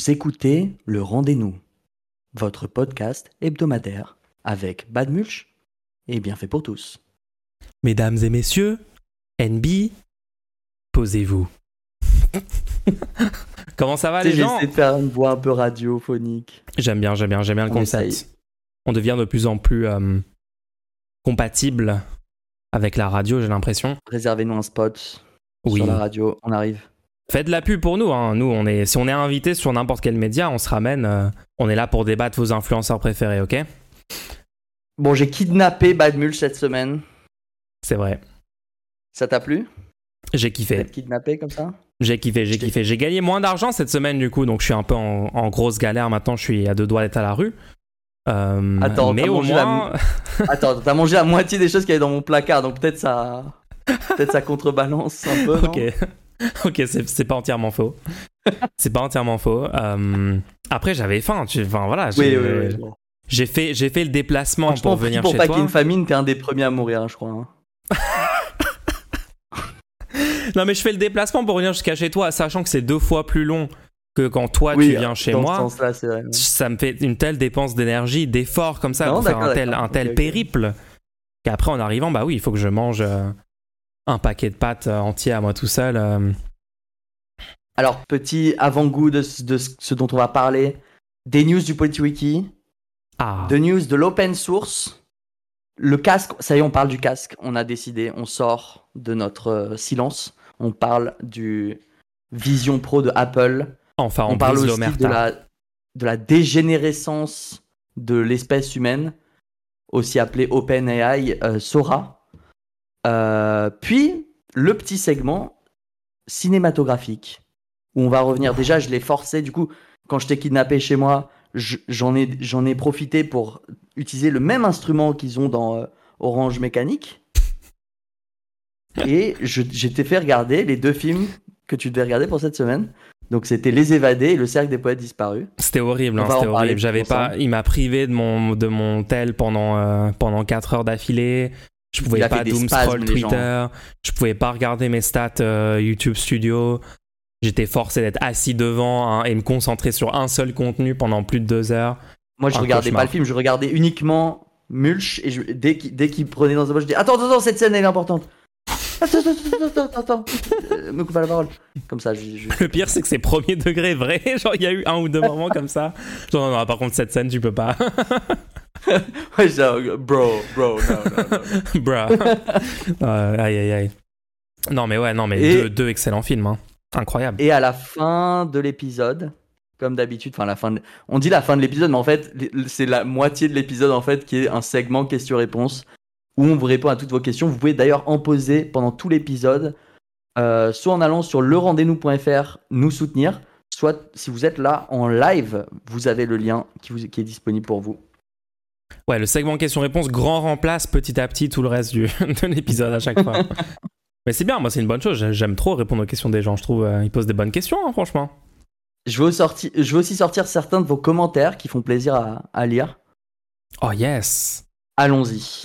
Vous écoutez Le Rendez-nous, votre podcast hebdomadaire avec Bad Mulch et bien fait pour tous. Mesdames et messieurs, NB, posez-vous. Comment ça va les J'ai gens essayé de faire une voix un peu radiophonique. J'aime bien, j'aime bien, j'aime bien le On concept. essaye. On devient de plus en plus euh, compatible avec la radio, j'ai l'impression. Réservez-nous un spot Oui. sur la radio, on arrive. Faites de la pub pour nous. Hein. Nous, on est, si on est invité sur n'importe quel média, on se ramène. euh, on est là pour débattre vos influenceurs préférés, ok? Bon, j'ai kidnappé Bad Mulch cette semaine. C'est vrai. Ça t'a plu? J'ai kiffé. Kidnappé comme ça? J'ai kiffé, j'ai kiffé. J'ai gagné moins d'argent cette semaine du coup, donc je suis un peu en, en grosse galère maintenant. Je suis à deux doigts d'être à la rue. Euh, Attends, mais t'as au mangé la moins, Attends, t'as mangé la moitié des choses qu'il y avait dans mon placard, donc peut-être ça... Peut-être ça contrebalance un peu, ok, ok, c'est pas entièrement faux. c'est pas entièrement faux. Euh, après, j'avais faim. tu- Enfin voilà, Oui, j'ai oui, oui. bon. j'ai fait, j'ai fait le déplacement pour venir pour chez pas toi. qu'il y ait une famine, t'es un des premiers à mourir, hein, je crois. hein. Non, mais je fais le déplacement pour venir jusqu'à chez toi, sachant que c'est deux fois plus long que quand toi oui, tu viens chez dans moi. ce c'est vrai. ouais. ça me fait une telle dépense d'énergie, d'effort comme ça Non, pour faire un tel, un tel périple qu'après en arrivant, bah oui, il faut que je mange euh, un paquet de pâtes euh, entier à moi tout seul. euh. Alors, petit avant-goût de, ce- de ce ce dont on va parler. Des news du PolityWiki, Ah, de news de l'open source. Le casque, ça y est, on parle du casque. On a décidé, on sort de notre euh, silence. On parle du Vision Pro de Apple. enfin, on, on parle aussi de l'omerta. la, de la dégénérescence de l'espèce humaine, aussi appelée OpenAI euh, Sora. Euh, puis, le petit segment cinématographique, où on va revenir. Déjà, je l'ai forcé, du coup, quand je t'ai kidnappé chez moi, je- j'en ai, j'en ai profité pour utiliser le même instrument qu'ils ont dans euh, Orange Mécanique. Et je t'ai fait regarder les deux films que tu devais regarder pour cette semaine. Donc c'était Les Évadés et Le Cercle des Poètes disparus. C'était horrible, hein, c'était horrible. J'avais pas, il m'a privé de mon de mon tel pendant euh, pendant 4 heures d'affilée. Je pouvais pas doom scroll. Twitter. Je pouvais pas regarder mes stats euh, YouTube Studio. J'étais forcé d'être assis devant hein, et me concentrer sur un seul contenu pendant plus de deux heures. Moi je Un regardais cauchemar. pas le film, je regardais uniquement Mulch et je- dès qu'il dès qu'il prenait dans sa poche, je dis attends attends attends, cette scène elle est importante. Attends attends attends attends attends, attends. Euh, me coupe pas la parole. Comme ça je, je- Le pire, c'est que c'est premier degré vrai. Genre, il y a eu un ou deux moments comme ça. Genre, non, non, par contre, cette scène, tu peux pas. ouais, bro bro non. Bruh. Euh, aïe, aïe, aïe. Non, mais ouais, non, mais Et- deux, deux excellents films. hein. Incroyable. Et à la fin de l'épisode, comme d'habitude, enfin la fin, de- on dit la fin de l'épisode, mais en fait c'est la moitié de l'épisode en fait qui est un segment questions-réponses où on vous répond à toutes vos questions. Vous pouvez d'ailleurs en poser pendant tout l'épisode, euh, soit en allant sur lerendez-nous.fr nous soutenir, soit si vous êtes là en live, vous avez le lien qui, vous- qui est disponible pour vous. Ouais, le segment questions-réponses grand remplace petit à petit tout le reste du, de l'épisode à chaque fois. mais c'est bien, moi, c'est une bonne chose. J'ai- J'aime trop répondre aux questions des gens. Je trouve euh, ils posent des bonnes questions, hein, franchement. Je veux, sorti- je veux aussi sortir certains de vos commentaires qui font plaisir à, à lire. Oh, yes. Allons-y.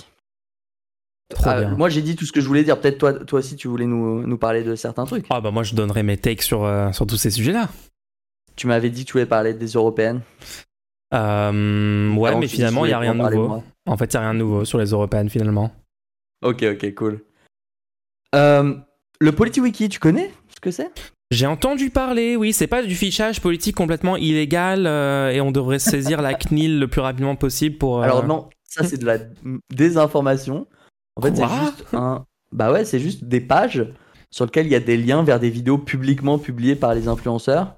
Trop Euh, bien. moi j'ai dit tout ce que je voulais dire. Peut-être toi, toi aussi tu voulais nous, nous parler de certains trucs. Ah, bah, moi, je donnerai mes takes sur, euh, sur tous ces sujets-là. Tu m'avais dit que tu voulais parler des européennes. Euh, ouais, Avant mais finalement, il n'y a rien de nouveau. moi. En fait, il n'y a rien de nouveau sur les européennes, finalement. Ok, ok, cool. Euh, le PolityWiki, tu connais ce que c'est? J'ai entendu parler, oui, c'est pas du fichage politique complètement illégal euh, et on devrait saisir la CNIL le plus rapidement possible pour. Alors non, ça c'est de la désinformation. En fait, c'est juste un. Bah ouais, c'est juste des pages sur lesquelles il y a des liens vers des vidéos publiquement publiées par les influenceurs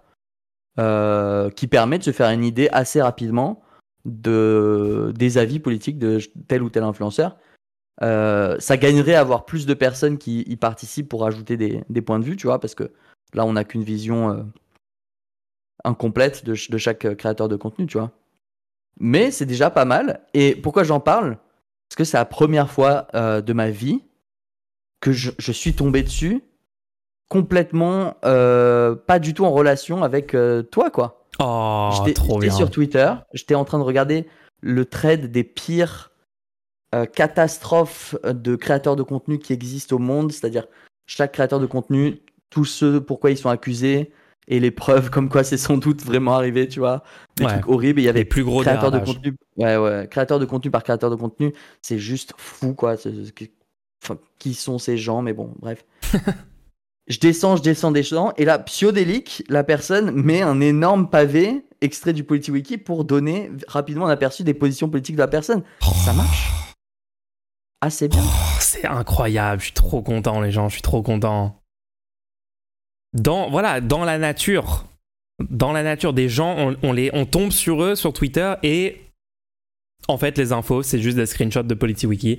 euh, qui permettent de se faire une idée assez rapidement de des avis politiques de tel ou tel influenceur. Euh, ça gagnerait à avoir plus de personnes qui y participent pour ajouter des, des points de vue, tu vois, parce que là on n'a qu'une vision euh, incomplète de, ch- de chaque euh, créateur de contenu, tu vois. Mais c'est déjà pas mal. Et pourquoi j'en parle? Parce que c'est la première fois euh, de ma vie que je suis tombé dessus complètement euh, pas du tout en relation avec euh, toi, quoi. Oh, J'étais trop j'étais bien. sur Twitter, j'étais en train de regarder le trade des pires euh, catastrophes de créateurs de contenu qui existent au monde, c'est-à-dire chaque créateur de contenu, tous ceux pourquoi ils sont accusés, et les preuves comme quoi c'est sans doute vraiment arrivé, tu vois. Des trucs horribles. Il y avait plus gros créateurs de contenu. Ouais, ouais. Créateurs de contenu par créateur de contenu. C'est juste fou, quoi. Enfin, qui sont ces gens, mais bon, bref. je descends, je descends, descends. Et là, psiodélique, la personne met un énorme pavé extrait du PolitiWiki pour donner rapidement un aperçu des positions politiques de la personne. Ça marche? Ah, c'est bien. Oh, c'est incroyable. Je suis trop content, les gens. Je suis trop content dans voilà dans la nature dans la nature des gens on, les on tombe sur eux sur Twitter et en fait les infos c'est juste des screenshots de PolitiWiki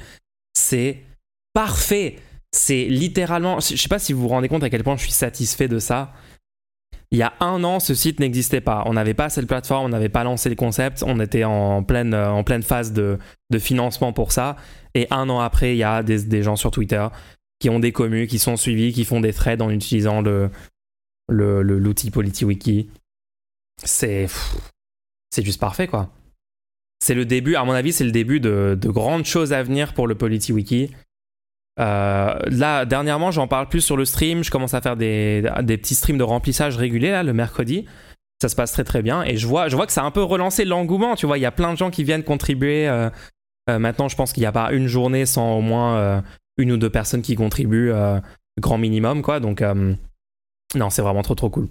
c'est parfait c'est littéralement je sais pas si vous vous rendez compte à quel point je suis satisfait de ça il y a un an, ce site n'existait pas. On n'avait pas cette plateforme, on n'avait pas lancé le concept, on était en pleine, en pleine phase de, financement pour ça. Et un an après, il y a des, gens sur Twitter qui ont des communes, qui sont suivis, qui font des threads en utilisant l'outil le, PolityWiki. C'est c'est juste parfait quoi. C'est le début, à mon avis, c'est le début de, de, grandes choses à venir pour le PolityWiki. Euh, là, dernièrement, j'en parle plus sur le stream. Je commence à faire des, petits streams de remplissage réguliers là, le mercredi. Ça se passe très très bien. Et je vois, que ça a un peu relancé l'engouement. Tu vois, il y a plein de gens qui viennent contribuer. Euh, euh, maintenant, je pense qu'il n'y a pas une journée sans au moins une ou deux personnes qui contribuent, grand minimum, quoi. Donc, non, c'est vraiment trop, trop cool.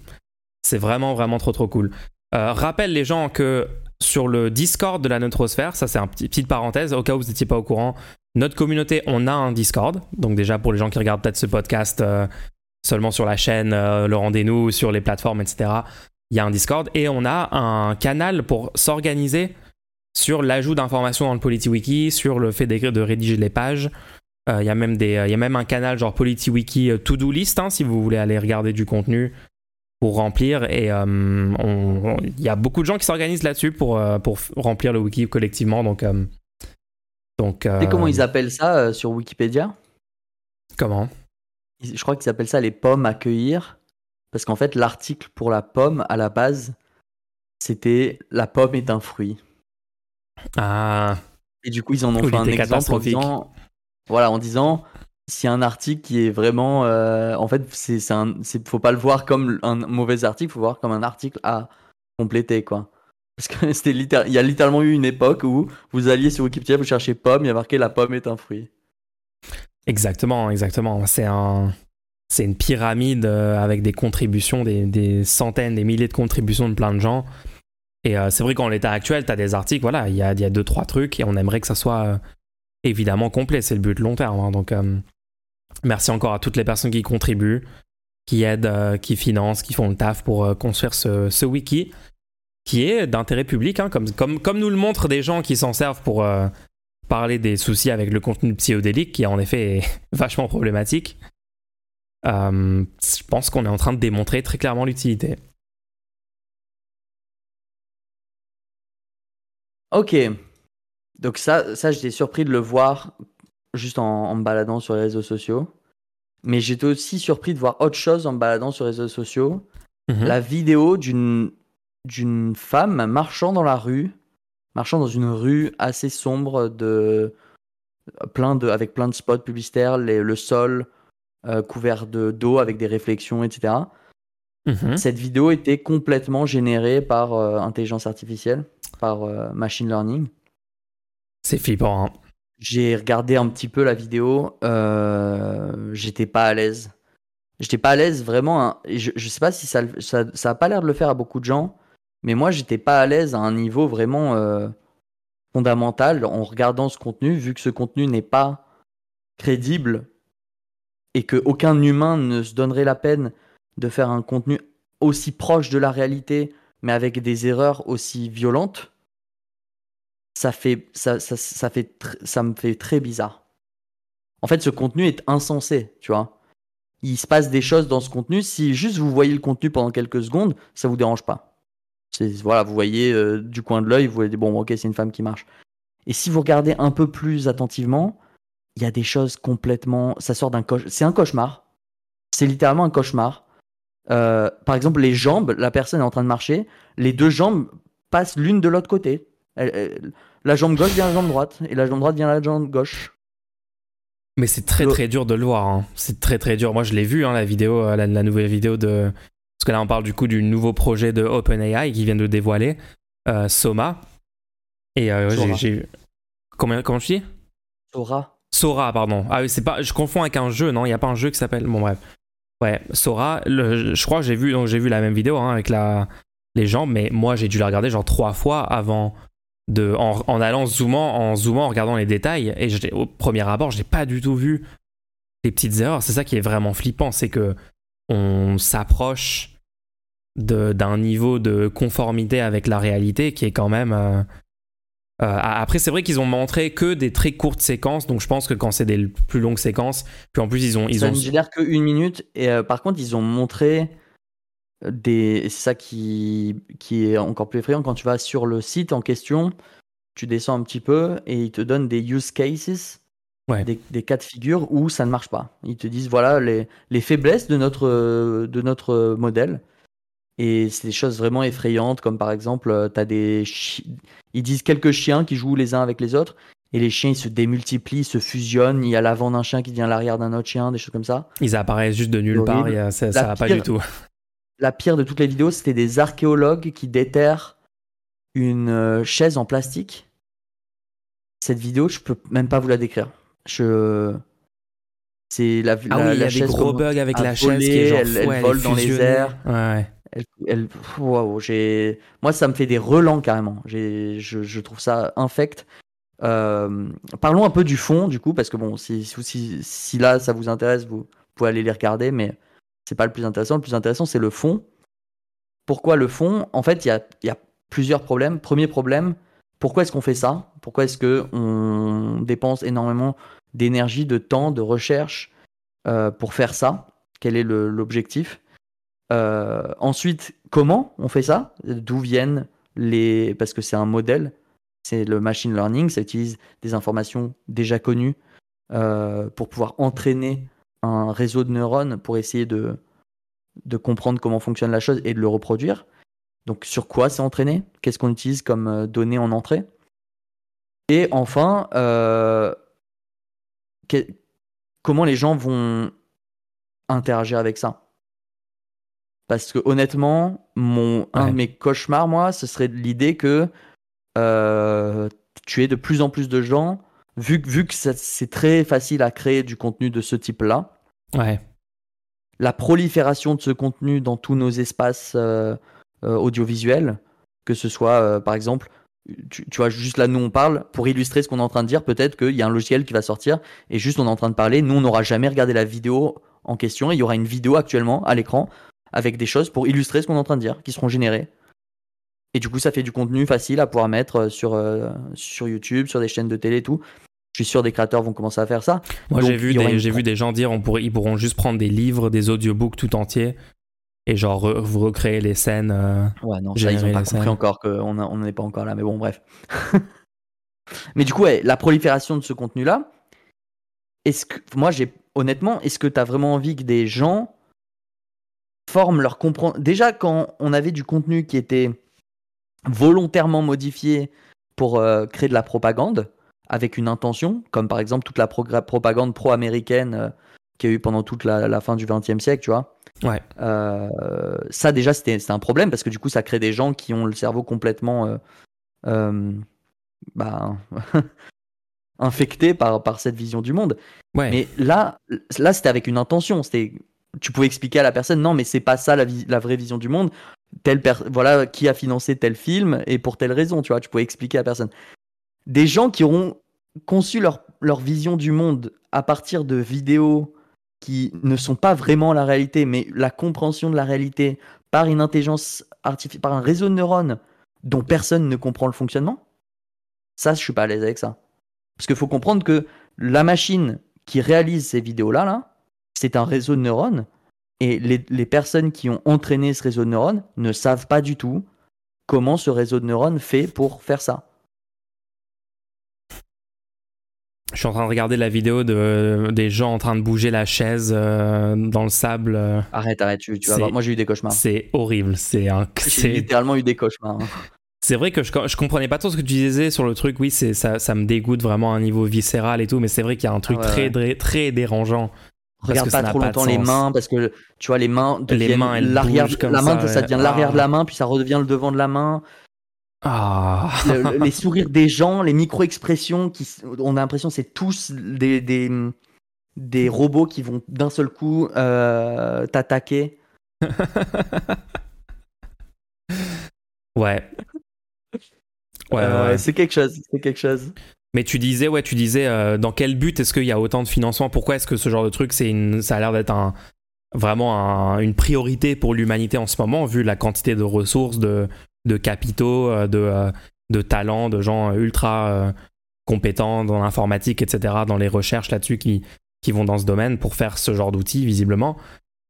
C'est vraiment, vraiment trop, trop cool. Rappelle les gens que sur le Discord de la Neutrosphère, ça c'est une petit, petite parenthèse, au cas où vous n'étiez pas au courant, notre communauté, on a un Discord. Donc déjà pour les gens qui regardent peut-être ce podcast seulement sur la chaîne, le rendez-nous, sur les plateformes, etc., il y a un Discord. Et on a un canal pour s'organiser sur l'ajout d'informations dans le PolityWiki, sur le fait de rédiger les pages, il euh, y, a même des, y a même un canal genre PolityWiki euh, To-Do List, hein, si vous voulez aller regarder du contenu pour remplir. Et il euh, y a beaucoup de gens qui s'organisent là-dessus pour, pour remplir le wiki collectivement. Donc, donc, Et comment ils appellent ça sur Wikipédia? Comment? Je crois qu'ils appellent ça les pommes à cueillir. Parce qu'en fait, l'article pour la pomme, à la base, c'était la pomme est un fruit. Ah. Et du coup, ils en ont fait un exemple en disant voilà, en disant si un article qui est vraiment, euh, en fait, c'est, c'est, faut pas le voir comme un mauvais article, faut voir comme un article à compléter, quoi. Parce que c'était il y a littéralement eu une époque où vous alliez sur Wikipédia, vous cherchez pomme, il y a marqué la pomme est un fruit. Exactement, exactement. C'est un, c'est une pyramide euh, avec des contributions, des, centaines, des milliers de contributions de plein de gens. Et euh, c'est vrai qu'en l'état actuel, tu as des articles, voilà, il y a, deux, trois trucs et on aimerait que ça soit évidemment complet. C'est le but long terme. Hein. donc, euh, merci encore à toutes les personnes qui contribuent, qui aident, euh, qui financent, qui font le taf pour euh, construire ce, wiki qui est d'intérêt public, hein, comme, comme, comme nous le montrent des gens qui s'en servent pour parler des soucis avec le contenu psychodélique, qui en effet est vachement problématique. je pense qu'on est en train de démontrer très clairement l'utilité. Ok, donc ça, ça j'étais surpris de le voir juste en, me baladant sur les réseaux sociaux. Mais j'étais aussi surpris de voir autre chose en me baladant sur les réseaux sociaux. Mhm. La vidéo d'une d'une femme marchant dans la rue, marchant dans une rue assez sombre de plein de avec plein de spots publicitaires, le sol euh, couvert de d'eau avec des réflexions, etc. Mhm. Cette vidéo était complètement générée par euh, intelligence artificielle, par euh, machine learning. C'est flippant. Hein. J'ai regardé un petit peu la vidéo. J'étais pas à l'aise. J'étais pas à l'aise vraiment. Hein. je, je sais pas si ça, ça, ça a pas l'air de le faire à beaucoup de gens. Mais moi, j'étais pas à l'aise à un niveau vraiment euh, fondamental en regardant ce contenu, vu que ce contenu n'est pas crédible et que aucun humain ne se donnerait la peine de faire un contenu aussi proche de la réalité, mais avec des erreurs aussi violentes ça fait ça, ça, fait ça me fait très bizarre. En fait, ce contenu est insensé, tu vois. Il se passe des choses dans ce contenu. Si juste vous voyez le contenu pendant quelques secondes, ça vous dérange pas. Voilà, vous voyez euh, du coin de l'œil, vous voyez bon, ok, c'est une femme qui marche. Et si vous regardez un peu plus attentivement, il y a des choses complètement. Ça sort d'un cauchemar. C'est un cauchemar. C'est littéralement un cauchemar. Euh, par exemple, les jambes, la personne est en train de marcher, les deux jambes passent l'une de l'autre côté la jambe gauche vient à la jambe droite et la jambe droite vient à la jambe gauche. Mais c'est très très dur de le voir. Hein. C'est très très dur. Moi je l'ai vu hein, la vidéo, euh, la, nouvelle vidéo de parce que là on parle du coup du nouveau projet de OpenAI qui vient de dévoiler, Soma. Et j'ai Comment, comment je dis? Sora. Sora, pardon. Ah oui, c'est pas. Je confonds avec un jeu, non? Il n'y a pas un jeu qui s'appelle. Bon, bref. Ouais, Sora, je crois que j'ai vu, donc j'ai vu la même vidéo hein, avec la, les gens, mais moi j'ai dû la regarder genre trois fois avant de. En, allant zoomant, en zoomant, en regardant les détails. Et au premier abord, j'ai pas du tout vu les petites erreurs. C'est ça qui est vraiment flippant, c'est que on s'approche d'un niveau de conformité avec la réalité qui est quand même. Euh, euh, après, c'est vrai qu'ils ont montré que des très courtes séquences, donc je pense que quand c'est des plus longues séquences, puis en plus ils ont. Ils ça ont... ne que une minute, et euh, par contre, ils ont montré des. C'est ça qui, qui est encore plus effrayant quand tu vas sur le site en question, tu descends un petit peu et ils te donnent des use cases. Des, des, cas de figure où ça ne marche pas. Ils te disent voilà les, les faiblesses de notre, de notre modèle. Et c'est des choses vraiment effrayantes, comme par exemple, euh, as des ils disent quelques chiens qui jouent les uns avec les autres, et les chiens ils se démultiplient, ils se fusionnent. Il y a l'avant d'un chien qui devient l'arrière d'un autre chien, des choses comme ça. Ils apparaissent juste de nulle part, ça, ça va pas du tout. La pire de toutes les vidéos, c'était des archéologues qui déterrent une euh, chaise en plastique. Cette vidéo, je peux même pas vous la décrire. Je. C'est la, ah oui, il y a des gros bugs avec la chaise qui est genre elle, vole dans les airs. Ouais. Elle, j'ai, moi, ça me fait des relents carrément. Je, je, trouve ça infect. Euh, parlons un peu du fond, du coup, parce que bon, si, si, si, là ça vous intéresse, vous pouvez aller les regarder, mais c'est pas le plus intéressant. Le plus intéressant, c'est le fond. Pourquoi le fond? En fait, il y a, y a, plusieurs problèmes. Premier problème, pourquoi est-ce qu'on fait ça? Pourquoi est-ce qu'on dépense énormément d'énergie, de temps, de recherche euh, pour faire ça Quel est l'objectif? Euh, ensuite, comment on fait ça? D'où viennent les. Parce que c'est un modèle, c'est le machine learning, ça utilise des informations déjà connues euh, pour pouvoir entraîner un réseau de neurones pour essayer de, de comprendre comment fonctionne la chose et de le reproduire. Donc, sur quoi c'est entraîné? Qu'est-ce qu'on utilise comme données en entrée? Et enfin, comment les gens vont interagir avec ça? Parce que honnêtement, mon, un de mes cauchemars, moi, ce serait l'idée que euh, tu aies de plus en plus de gens, vu, vu que c'est très facile à créer du contenu de ce type-là. Ouais. La prolifération de ce contenu dans tous nos espaces euh, euh, audiovisuels, que ce soit par exemple tu, tu, vois, juste là, nous on parle, pour illustrer ce qu'on est en train de dire, peut-être qu'il y a un logiciel qui va sortir et juste on est en train de parler. Nous, on n'aura jamais regardé la vidéo en question et il y aura une vidéo actuellement à l'écran avec des choses pour illustrer ce qu'on est en train de dire, qui seront générées. Et du coup, ça fait du contenu facile à pouvoir mettre euh, sur, euh, sur YouTube, sur des chaînes de télé et tout. Je suis sûr des créateurs vont commencer à faire ça. Moi, j'ai vu, des, j'ai vu des gens dire on pourrait, ils pourront juste prendre des livres, des audiobooks tout entiers et genre vous recréer les scènes. Euh, ouais, non, ça, ils ont pas compris encore qu'on n'en est pas encore là, mais bon, bref. mais du coup, ouais, la prolifération de ce contenu-là, est-ce que, moi, j'ai, honnêtement, est-ce que tu as vraiment envie que des gens forment leur comprendre. Déjà, quand on avait du contenu qui était volontairement modifié pour euh, créer de la propagande avec une intention, comme par exemple toute la propagande pro-américaine euh, qu'il y a eu pendant toute la, fin du XXe siècle, tu vois. Ouais. Euh, ça déjà c'était un problème parce que du coup ça crée des gens qui ont le cerveau complètement bah, infecté par, par cette vision du monde. Ouais. Mais là, là c'était avec une intention. C'était tu pouvais expliquer à la personne non mais c'est pas ça la, la, vraie vision du monde telle voilà qui a financé tel film et pour telle raison tu vois tu pouvais expliquer à la personne des gens qui auront conçu leur, leur vision du monde à partir de vidéos qui ne sont pas vraiment la réalité mais la compréhension de la réalité par une intelligence artificielle par un réseau de neurones dont personne ne comprend le fonctionnement ça je suis pas à l'aise avec ça parce qu'il faut comprendre que la machine qui réalise ces vidéos là là c'est un réseau de neurones. Et les, personnes qui ont entraîné ce réseau de neurones ne savent pas du tout comment ce réseau de neurones fait pour faire ça. Je suis en train de regarder la vidéo de, des gens en train de bouger la chaise euh, dans le sable. Arrête, arrête, tu, vas voir. Moi, j'ai eu des cauchemars. C'est horrible. C'est un. J'ai littéralement eu des cauchemars. Hein. C'est vrai que je, je comprenais pas trop ce que tu disais sur le truc. Oui, ça, ça me dégoûte vraiment à un niveau viscéral et tout, mais c'est vrai qu'il y a un truc très, très dérangeant regarde pas trop longtemps les mains parce que tu vois les mains deviennent les mains, l'arrière la main ça, ça, devient ouais. l'arrière de Ah. la main puis ça redevient le devant de la main Ah. Le- le- les sourires des gens les micro expressions qui on a l'impression que c'est tous des, des des robots qui vont d'un seul coup euh, t'attaquer ouais. Ouais, Euh, ouais. c'est quelque chose c'est quelque chose Mais tu disais, ouais, tu disais, euh, dans quel but est-ce qu'il y a autant de financement? Pourquoi est-ce que ce genre de truc, c'est une, ça a l'air d'être un, vraiment un- une priorité pour l'humanité en ce moment, vu la quantité de ressources, de, de capitaux, euh, de, euh, de talents, de gens ultra euh, compétents dans l'informatique, etc., dans les recherches là-dessus qui, qui vont dans ce domaine pour faire ce genre d'outils, visiblement.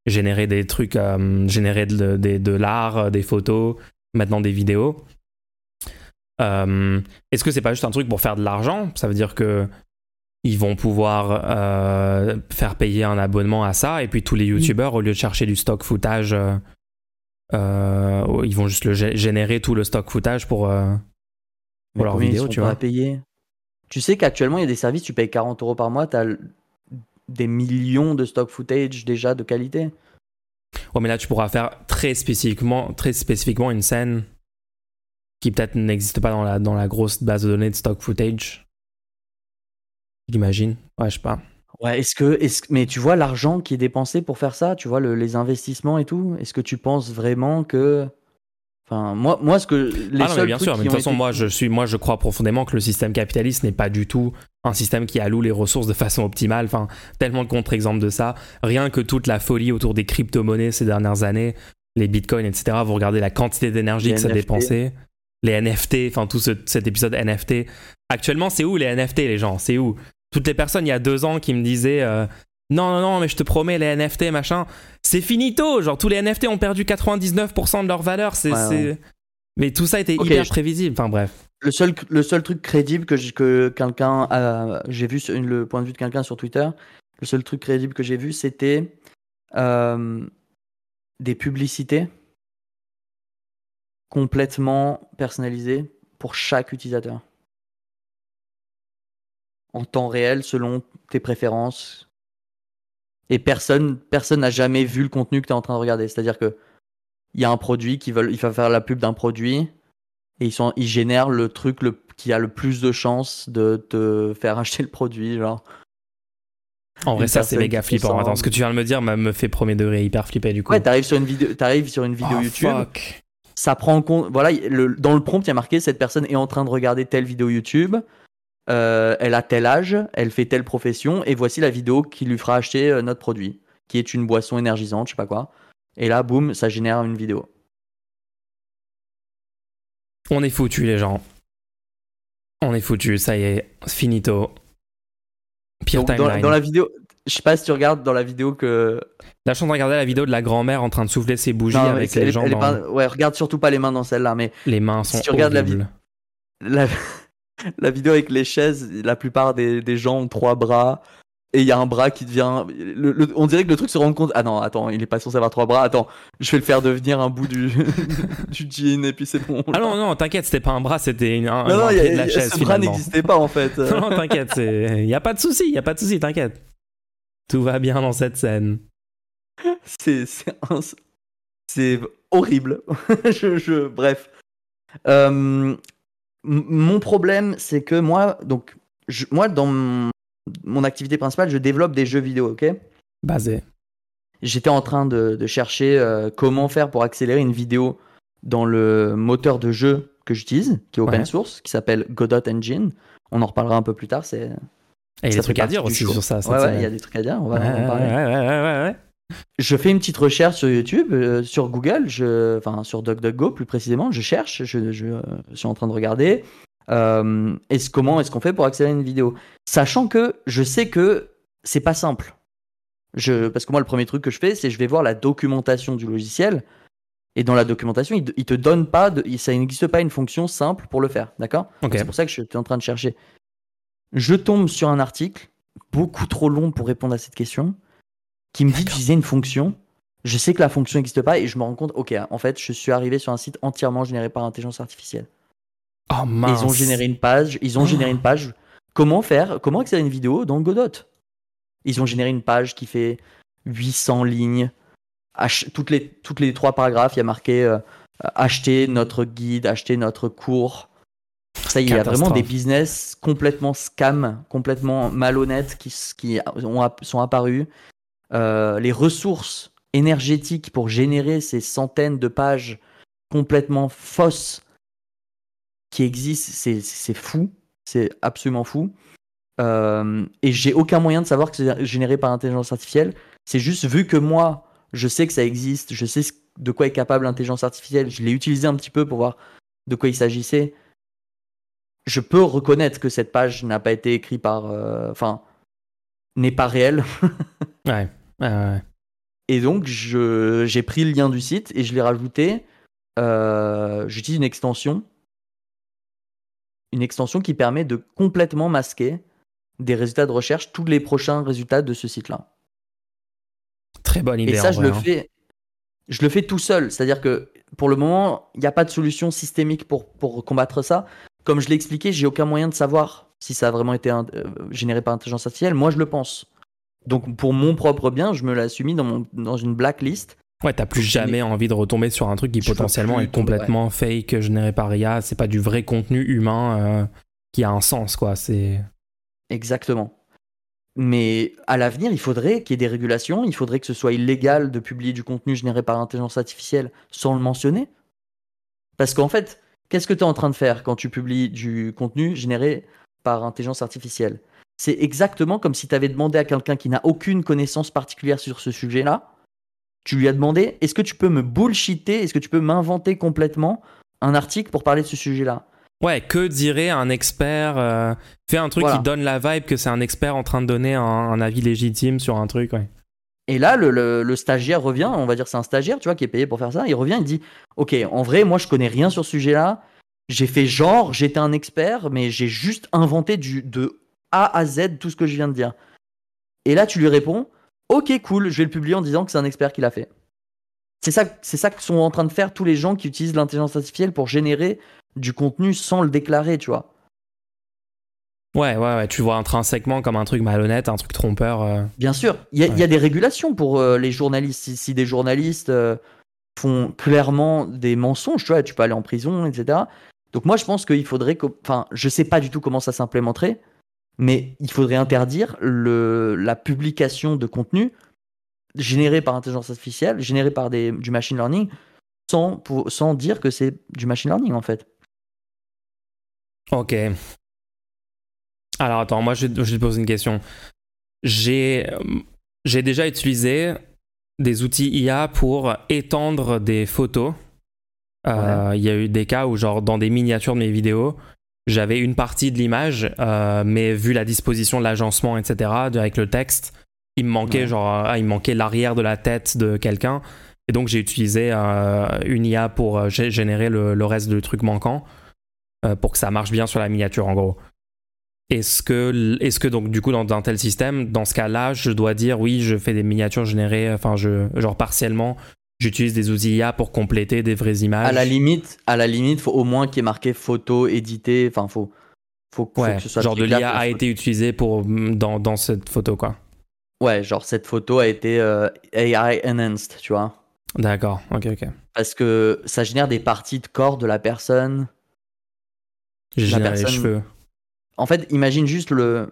Générer des trucs, euh, générer de, de- de l'art, des photos, maintenant des vidéos. Euh, est-ce que c'est pas juste un truc pour faire de l'argent? Ça veut dire que ils vont pouvoir euh, faire payer un abonnement à ça et puis tous les youtubeurs au lieu de chercher du stock footage ils vont juste le générer tout le stock footage pour euh, Mais ils vidéos, sont tu vois. payer tu sais qu'actuellement il y a des services tu payes 40 euros par mois t'as l- des millions de stock footage déjà de qualité. Ouais mais là tu pourras faire très spécifiquement très spécifiquement une scène qui peut-être n'existe pas dans la, dans la grosse base de données de stock footage. J'imagine. Ouais je sais pas Ouais, est-ce que, est-ce, mais tu vois l'argent qui est dépensé pour faire ça, tu vois le- les investissements et tout, est-ce que tu penses vraiment que, enfin, moi, moi, ce que les ah non, mais seuls bien trucs sûr, mais de toute ont façon, été- moi je, suis, moi, je crois profondément que le système capitaliste n'est pas du tout un système qui alloue les ressources de façon optimale. Enfin, tellement de contre-exemples de ça. Rien que toute la folie autour des crypto-monnaies ces dernières années, les bitcoins, etc. Vous regardez la quantité d'énergie Les que ça NFT. dépensait. Les NFT, enfin, tout ce- cet épisode NFT. Actuellement, c'est où les NFT, les gens? C'est où? Toutes les personnes il y a deux ans qui me disaient. euh, non, non, non, mais je te promets, les NFT, machin, c'est finito. Genre, tous les NFT ont perdu 99% de leur valeur. C'est, Ouais, Mais tout ça était Ok, hyper je- prévisible. Enfin, bref. Le seul, le seul truc crédible que, que quelqu'un a, j'ai vu sur- le point de vue de quelqu'un sur Twitter, le seul truc crédible que j'ai vu, c'était euh, des publicités complètement personnalisées pour chaque utilisateur. En temps réel, selon tes préférences. Et personne personne n'a jamais vu le contenu que tu es en train de regarder. C'est-à-dire que il y a un produit qui veulent, il va faire la pub d'un produit et ils, sont, ils génèrent le truc le, qui a le plus de chances de te faire acheter le produit. Genre. En vrai, ça, c'est méga flippant. Attends, ce que tu viens de me dire me fait premier degré hyper flipper du coup. Ouais, t'arrives sur une vidéo, t'arrives sur une vidéo Oh, YouTube. fuck. Ça prend en compte. Voilà, le- dans le prompt, il y a marqué cette personne est en train de regarder telle vidéo YouTube. Euh, elle a tel âge, elle fait telle profession, et voici la vidéo qui lui fera acheter euh, notre produit, qui est une boisson énergisante, je sais pas quoi. Et là, boum, ça génère une vidéo. On est foutu, les gens. On est foutu, ça y est, finito. Pire Donc, dans, timeline. dans la vidéo, je sais pas si tu regardes dans la vidéo que. Là, je suis en train de regarder la vidéo de la grand-mère en train de souffler ses bougies Non, avec les gens dans pas- Ouais, regarde surtout pas les mains dans celle-là, mais les mains sont si tu regardes la la, la vidéo avec les chaises, la plupart des, des gens ont trois bras. Et il y a un bras qui devient. le- le- on dirait que le truc se rend compte. Ah non, attends, il est pas censé avoir trois bras. Attends, je vais le faire devenir un bout du, du jean et puis c'est bon. Ah non, non, t'inquiète, c'était pas un bras, c'était une, un, non, non, y a- entrée de la il y a- chaise ce bras n'existait pas en fait. Non, non, t'inquiète, il y a pas de souci, il y a pas de souci, t'inquiète. Tout va bien dans cette scène. c'est c'est horrible. je, je- bref. Euh, mon problème, c'est que moi, donc, je- moi, dans mon, mon activité principale, je développe des jeux vidéo, ok? Basé. J'étais en train de, de chercher euh, comment faire pour accélérer une vidéo dans le moteur de jeu que j'utilise, qui est open Ouais. source, qui s'appelle Godot Engine. On en reparlera un peu plus tard. C'est Et il y a des trucs à dire aussi sur ça. cette ouais, ouais, il y a des trucs à dire. On va en parler. ouais, ouais, ouais, ouais. Je fais une petite recherche sur YouTube, euh, sur Google, je, enfin sur DuckDuckGo plus précisément. Je cherche, je, je, euh, suis en train de regarder. Euh, est-ce comment est-ce qu'on fait pour accélérer une vidéo, sachant que je sais que c'est pas simple. Je, parce que moi, le premier truc que je fais, c'est je vais voir la documentation du logiciel. Et dans la documentation, il, il te donne pas, de, ça n'existe pas une fonction simple pour le faire, d'accord? C'est pour ça que je suis en train de chercher. Je tombe sur un article beaucoup trop long pour répondre à cette question, qui me dit d'utiliser une fonction. Je sais que la fonction n'existe pas et je me rends compte, ok, en fait, je suis arrivé sur un site entièrement généré par intelligence artificielle. Oh mince. ils ont généré une page, ils ont Oh. généré une page. Comment faire, comment accéder à une vidéo dans Godot? Ils ont généré une page qui fait 800 lignes. toutes, les, toutes les trois paragraphes, il y a marqué euh, acheter notre guide, acheter notre cours. Ça, il y a vraiment des business complètement scam, complètement malhonnêtes qui, qui sont apparus. Euh, les ressources énergétiques pour générer ces centaines de pages complètement fausses qui existent, c'est fou, c'est absolument fou. Euh, et j'ai aucun moyen de savoir que c'est généré par intelligence artificielle. C'est juste vu que moi, je sais que ça existe, je sais de quoi est capable l'intelligence artificielle, je l'ai utilisé un petit peu pour voir de quoi il s'agissait. Je peux reconnaître que cette page n'a pas été écrite par. Euh, enfin, n'est pas réelle. ouais. Ouais. Et donc, j'ai pris le lien du site et je l'ai rajouté. Euh, j'utilise une extension. Une extension qui permet de complètement masquer des résultats de recherche, tous les prochains résultats de ce site-là. Très bonne idée. Et ça, je le hein. fais. Je le fais tout seul. C'est-à-dire que pour le moment, il n'y a pas de solution systémique pour, pour combattre ça. Comme je l'ai expliqué, j'ai aucun moyen de savoir si ça a vraiment été euh, généré par intelligence artificielle. Moi, je le pense. Donc pour mon propre bien, je me l'ai soumis dans, dans une blacklist. Ouais, t'as plus jamais envie de retomber sur un truc qui potentiellement est complètement fake, généré par IA. C'est pas du vrai contenu humain euh, qui a un sens, quoi. C'est exactement. Mais à l'avenir, il faudrait qu'il y ait des régulations. Il faudrait que ce soit illégal de publier du contenu généré par intelligence artificielle sans le mentionner. Parce qu'en fait, qu'est-ce que tu es en train de faire quand tu publies du contenu généré par intelligence artificielle? C'est exactement comme si tu avais demandé à quelqu'un qui n'a aucune connaissance particulière sur ce sujet-là. Tu lui as demandé est-ce que tu peux me bullshiter, est-ce que tu peux m'inventer complètement un article pour parler de ce sujet-là? Ouais, que dirait un expert euh, Fais un truc qui donne la vibe que c'est un expert en train de donner un, avis légitime sur un truc, ouais. Et là, le, stagiaire revient, on va dire c'est un stagiaire, tu vois, qui est payé pour faire ça. Il revient, il dit Ok, en vrai, moi, je connais rien sur ce sujet-là. J'ai fait genre, j'étais un expert, mais j'ai juste inventé du, de a à Z tout ce que je viens de dire. Et là, tu lui réponds Ok, cool, je vais le publier en disant que c'est un expert qui l'a fait. C'est ça, c'est ça que sont en train de faire tous les gens qui utilisent l'intelligence artificielle pour générer du contenu sans le déclarer, tu vois. Ouais, ouais, ouais, tu vois intrinsèquement comme un truc malhonnête, un truc trompeur. Euh. Bien sûr, il y, a des régulations pour euh, les journalistes. Si, des journalistes euh, font clairement des mensonges, tu vois, tu peux aller en prison, etc. Donc moi, je pense qu'il faudrait que, enfin, je sais pas du tout comment ça s'implémenterait, mais il faudrait interdire le, la publication de contenu généré par intelligence artificielle, généré par des, du machine learning, sans, sans dire que c'est du machine learning en fait. Ok. Alors attends, moi je, je te pose une question. J'ai, j'ai déjà utilisé des outils IA pour étendre des photos. Euh, il y a eu des cas où, genre, dans des miniatures de mes vidéos, j'avais une partie de l'image, euh, mais vu la disposition de l'agencement, etc., avec le texte, il me manquait genre, ah, il manquait l'arrière de la tête de quelqu'un. Et donc j'ai utilisé euh, une IA pour euh, générer le, reste du truc manquant pour que ça marche bien sur la miniature en gros. Est-ce que, est-ce que donc du coup dans un tel système, dans ce cas-là, je dois dire oui, je fais des miniatures générées, enfin je, genre partiellement, J'utilise des outils IA pour compléter des vraies images. À la limite, à la limite, faut au moins qu'il y ait marqué photo édité. Enfin, faut, faut, que ce soit genre de l'IA a été utilisé pour dans, dans, cette photo, quoi. Ouais, genre cette photo a été euh, AI enhanced, tu vois. D'accord, ok, ok. Parce que ça génère des parties de corps de la personne. J'ai les cheveux. En fait, imagine juste le,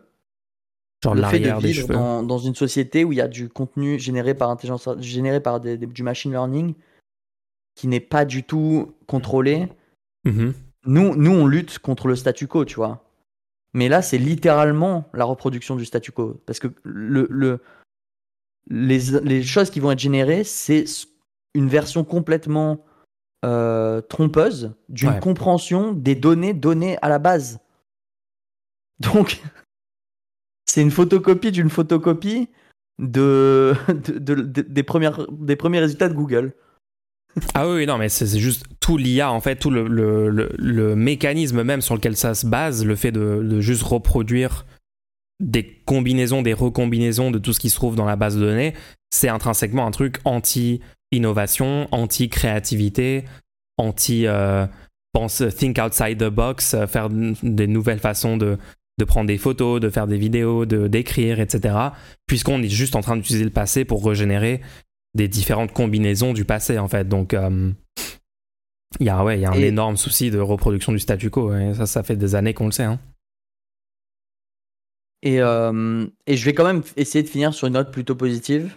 Genre le fait de vivre dans, une société où il y a du contenu généré par intelligence, généré par du machine learning qui n'est pas du tout contrôlé. Mm-hmm. Nous, nous, on lutte contre le statu quo, tu vois. Mais là, c'est littéralement la reproduction du statu quo. Parce que le, le, les, les choses qui vont être générées, c'est une version complètement euh, trompeuse d'une compréhension des données données à la base. Donc, c'est une photocopie d'une photocopie de, des, premières, des premiers résultats de Google. Ah oui, non, mais c'est juste tout l'IA, en fait, tout le, le, mécanisme même sur lequel ça se base, le fait de, juste reproduire des combinaisons, des recombinaisons de tout ce qui se trouve dans la base de données, c'est intrinsèquement un truc anti-innovation, anti-créativité, anti, euh, pense think outside the box, euh, faire des nouvelles façons de, de prendre des photos, de faire des vidéos, de d'écrire, etc. Puisqu'on est juste en train d'utiliser le passé pour régénérer des différentes combinaisons du passé, en fait. Donc, euh, il y a, ouais, y a un énorme souci de reproduction du statu quo. Et ça, ça fait des années qu'on le sait. Hein. Et, euh, et je vais quand même essayer de finir sur une note plutôt positive.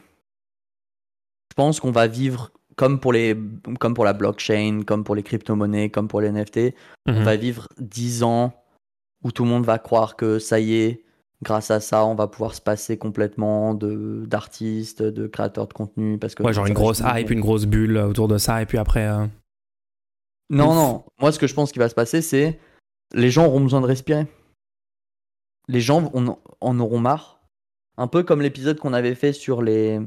Je pense qu'on va vivre comme pour, les, comme pour la blockchain, comme pour les crypto-monnaies, comme pour les NFT. On mhm. va vivre 10 ans où tout le monde va croire que ça y est, grâce à ça, on va pouvoir se passer complètement de d'artistes, de créateurs de contenu. Parce que ouais, genre une grosse hype, une grosse bulle autour de ça, et puis après. Euh, non, non. Moi, ce que je pense qui va se passer, c'est les gens auront besoin de respirer. Les gens en auront marre. Un peu comme l'épisode qu'on avait fait sur les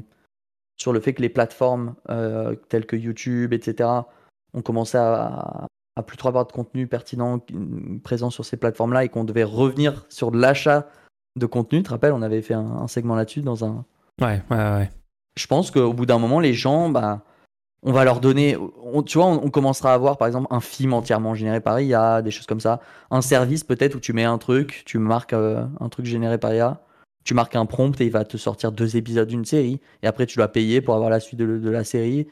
sur le fait que les plateformes euh, telles que YouTube, etc., ont commencé à, à plus trop avoir de contenu pertinent présent sur ces plateformes-là et qu'on devait revenir sur l'achat de contenu. Tu te rappelles, on avait fait un, segment là-dessus dans un. Ouais, ouais, ouais. Je pense qu'au bout d'un moment, les gens, bah, on va leur donner. tu vois, on, commencera à avoir par exemple un film entièrement généré par IA, des choses comme ça. Un service peut-être où tu mets un truc, tu marques euh, un truc généré par IA, tu marques un prompt et il va te sortir deux épisodes d'une série. Et après, tu dois payer pour avoir la suite de, de la série.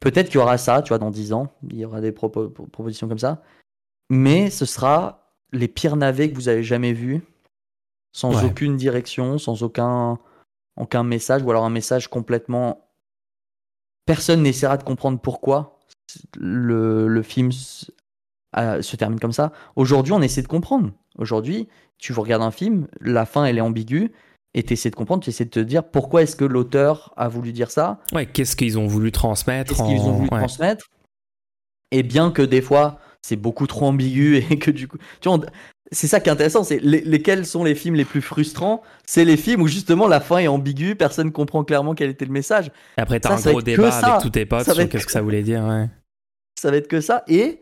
Peut-être qu'il y aura ça, tu vois, dans 10 ans, il y aura des propositions comme ça. Mais ce sera les pires navets que vous avez jamais vus, sans aucune direction, sans aucun, aucun message, ou alors un message complètement. Personne n'essaiera de comprendre pourquoi le, le film se termine comme ça. Aujourd'hui, on essaie de comprendre. Aujourd'hui, tu regardes un film, la fin elle est ambiguë, et tu essaies de comprendre, tu essaies de te dire pourquoi est-ce que l'auteur a voulu dire ça. Ouais, qu'est-ce qu'ils ont voulu transmettre Qu'est-ce qu'ils ont voulu transmettre Et bien que des fois, c'est beaucoup trop ambigu et que du coup. Tu vois, c'est ça qui est intéressant, c'est lesquels sont les films les plus frustrants? C'est les films où justement la fin est ambiguë, personne ne comprend clairement quel était le message. Et après, t'as un gros débat avec tous tes potes sur qu'est-ce que ça voulait dire. Ouais. Ça va être que ça. Et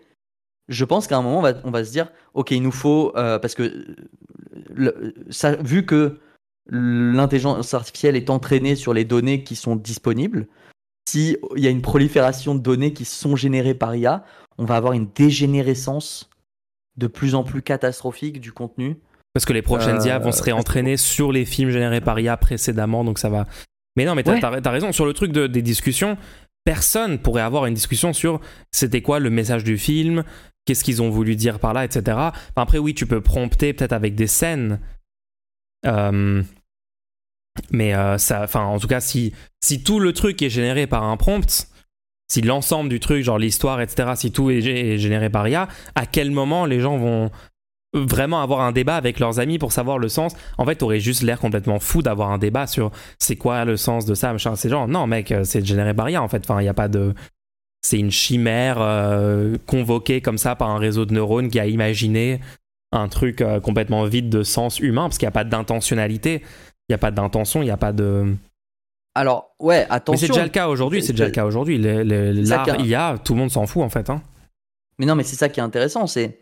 je pense qu'à un moment, on va, on va, se dire ok, il nous faut. Euh, parce que le, ça, vu que l'intelligence artificielle est entraînée sur les données qui sont disponibles, s'il y a une prolifération de données qui sont générées par IA, on va avoir une dégénérescence de plus en plus catastrophique du contenu. Parce que les prochaines IA vont se euh, réentraîner sur les films générés par IA précédemment, donc ça va. Mais non, mais t'as as, raison. Sur le truc de, des discussions, personne pourrait avoir une discussion sur c'était quoi le message du film, qu'est-ce qu'ils ont voulu dire par là, etc. après, oui, tu peux prompter peut-être avec des scènes. Euh, mais euh, ça, enfin, en tout cas, si, si tout le truc est généré par un prompt, si l'ensemble du truc, genre l'histoire, etc., si tout est, généré par IA, à quel moment les gens vont vraiment avoir un débat avec leurs amis pour savoir le sens? En fait, t'aurais juste l'air complètement fou d'avoir un débat sur c'est quoi le sens de ça, machin. C'est genre, non, mec, c'est généré par IA, en fait. Enfin, il n'y a pas de. C'est une chimère euh, convoquée comme ça par un réseau de neurones qui a imaginé un truc euh, complètement vide de sens humain parce qu'il n'y a pas d'intentionnalité. Il n'y a pas d'intention, il n'y a pas de. Alors, ouais, attention. Mais c'est déjà le cas aujourd'hui, c'est déjà le cas aujourd'hui. L'art il y a, tout le monde s'en fout en fait. Hein. Mais non, mais c'est ça qui est intéressant, c'est.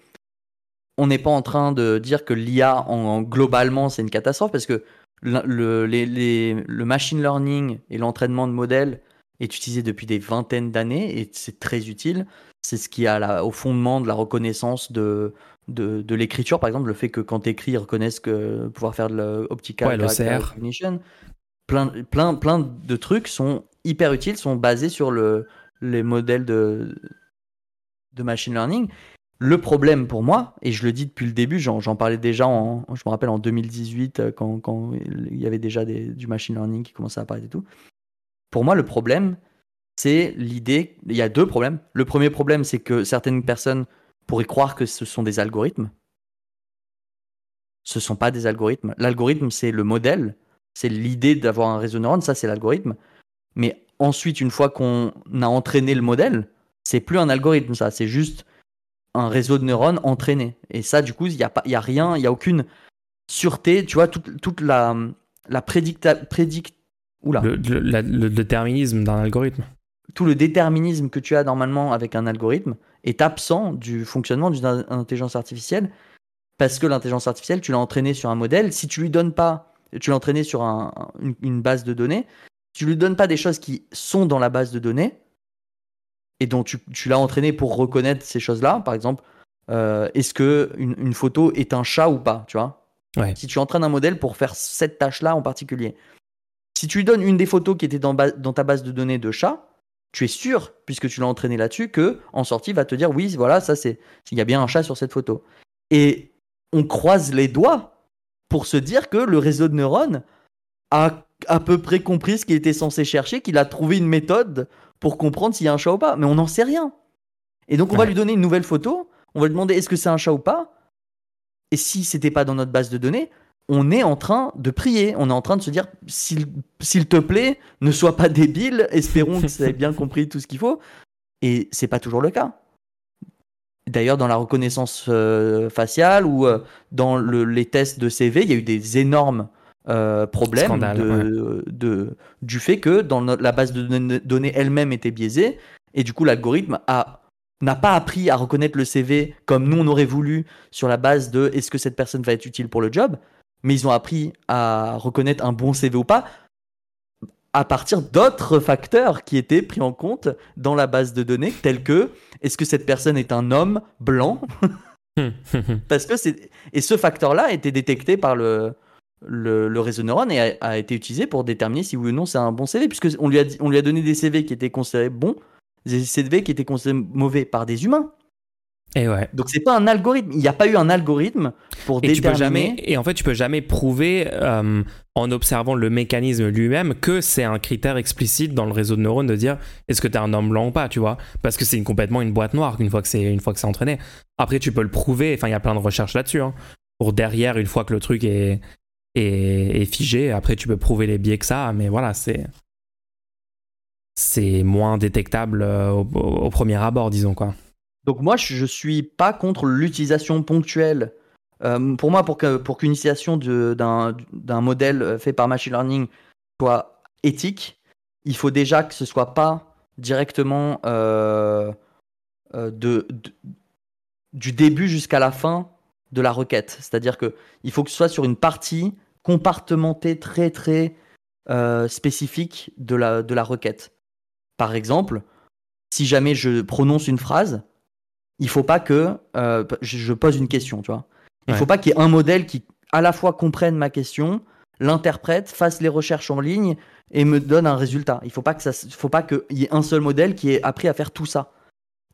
On n'est pas en train de dire que l'IA, en, globalement, c'est une catastrophe, parce que le, le machine learning et l'entraînement de modèles est utilisé depuis des vingtaines d'années, et c'est très utile. C'est ce qui a au fondement de la reconnaissance de, de, l'écriture, par exemple, le fait que quand tu écris, ils reconnaissent que pouvoir faire de l'optical recognition. Plein, plein, plein de trucs sont hyper utiles, sont basés sur le, les modèles de, de machine learning. Le problème pour moi, et je le dis depuis le début, j'en parlais déjà, en, je me rappelle en 2018, euh, quand, quand il y avait déjà des, du machine learning qui commençait à apparaître et tout. Pour moi, le problème, c'est l'idée. Il y a deux problèmes. Le premier problème, c'est que certaines personnes pourrait croire que ce sont des algorithmes. Ce ne sont pas des algorithmes. L'algorithme, c'est le modèle, c'est l'idée d'avoir un réseau de neurones, ça c'est l'algorithme. Mais ensuite, une fois qu'on a entraîné le modèle, c'est plus un algorithme, ça, c'est juste un réseau de neurones entraîné. Et ça, du coup, il n'y a, pas, y a rien, il n'y a aucune sûreté, tu vois, toute, toute la, la prédicta, prédict, oula. Le, le déterminisme d'un algorithme. Tout le déterminisme que tu as normalement avec un algorithme, est absent du fonctionnement d'une intelligence artificielle parce que l'intelligence artificielle, tu l'as entraînée sur un modèle. Si tu lui donnes pas, tu l'as entraîné sur une, base de données, tu lui donnes pas des choses qui sont dans la base de données et dont tu, l'as entraîné pour reconnaître ces choses-là. Par exemple, euh, est-ce que une, photo est un chat ou pas Tu vois? Ouais. Si tu entraînes un modèle pour faire cette tâche-là en particulier. Si tu lui donnes une des photos qui était dans, dans ta base de données de chat, tu es sûr, puisque tu l'as entraîné là-dessus, que en sortie il va te dire oui, voilà, ça c'est, il y a bien un chat sur cette photo. Et on croise les doigts pour se dire que le réseau de neurones a à peu près compris ce qu'il était censé chercher, qu'il a trouvé une méthode pour comprendre s'il y a un chat ou pas. Mais on n'en sait rien. Et donc on va lui donner une nouvelle photo, on va lui demander est-ce que c'est un chat ou pas? Et si c'était pas dans notre base de données, on est en train de prier, on est en train de se dire s'il s'il te plaît, ne sois pas débile, espérons que ça ait bien compris tout ce qu'il faut. Et c'est pas toujours le cas. D'ailleurs, dans la reconnaissance euh, faciale ou euh, dans le- les tests de CV, il y a eu des énormes euh, problèmes Scandales, de, de- du fait que dans la base de don- données elle-même était biaisée et du coup l'algorithme a n'a pas appris à reconnaître le CV comme nous on aurait voulu sur la base de est-ce que cette personne va être utile pour le job, mais ils ont appris à reconnaître un bon CV ou pas à partir d'autres facteurs qui étaient pris en compte dans la base de données, tels que est-ce que cette personne est un homme blanc Parce que c'est et ce facteur-là a été détecté par le le, le réseau neurone et a, a été utilisé pour déterminer si oui ou non c'est un bon CV, puisque on lui a dit- on lui a donné des CV qui étaient considérés bons, des CV qui étaient considérés mauvais par des humains. Et ouais. Donc c'est pas un algorithme. Il n'y a pas eu un algorithme pour Et tu peux déterminer. jamais, et en fait, tu peux jamais prouver euh, en observant le mécanisme lui-même que c'est un critère explicite dans le réseau de neurones de dire est-ce que tu es un homme blanc ou pas, tu vois? Parce que c'est une- complètement une boîte noire une fois que c'est une fois que c'est entraîné. Après, tu peux le prouver. Enfin, il y a plein de recherches là-dessus. hein. Pour derrière, une fois que le truc est, est, est figé, après, tu peux prouver les biais que ça. Mais voilà, c'est c'est moins détectable euh, au, au- au premier abord, disons quoi. Donc moi, je je suis pas contre l'utilisation ponctuelle. Euh, pour moi, pour qu'une utilisation d'un modèle euh, fait par machine learning soit éthique, il faut déjà que ce soit pas directement euh, du début jusqu'à la fin de la requête. C'est-à-dire que il faut que ce soit sur une partie compartimentée très très spécifique de la requête. Par exemple, si jamais je prononce une phrase, il faut pas que euh, je, pose une question, tu vois. Il Ouais. faut pas qu'il y ait un modèle qui à la fois comprenne ma question, l'interprète, fasse les recherches en ligne et me donne un résultat. Il faut pas que ça, s- faut pas qu'il y ait un seul modèle qui ait appris à faire tout ça.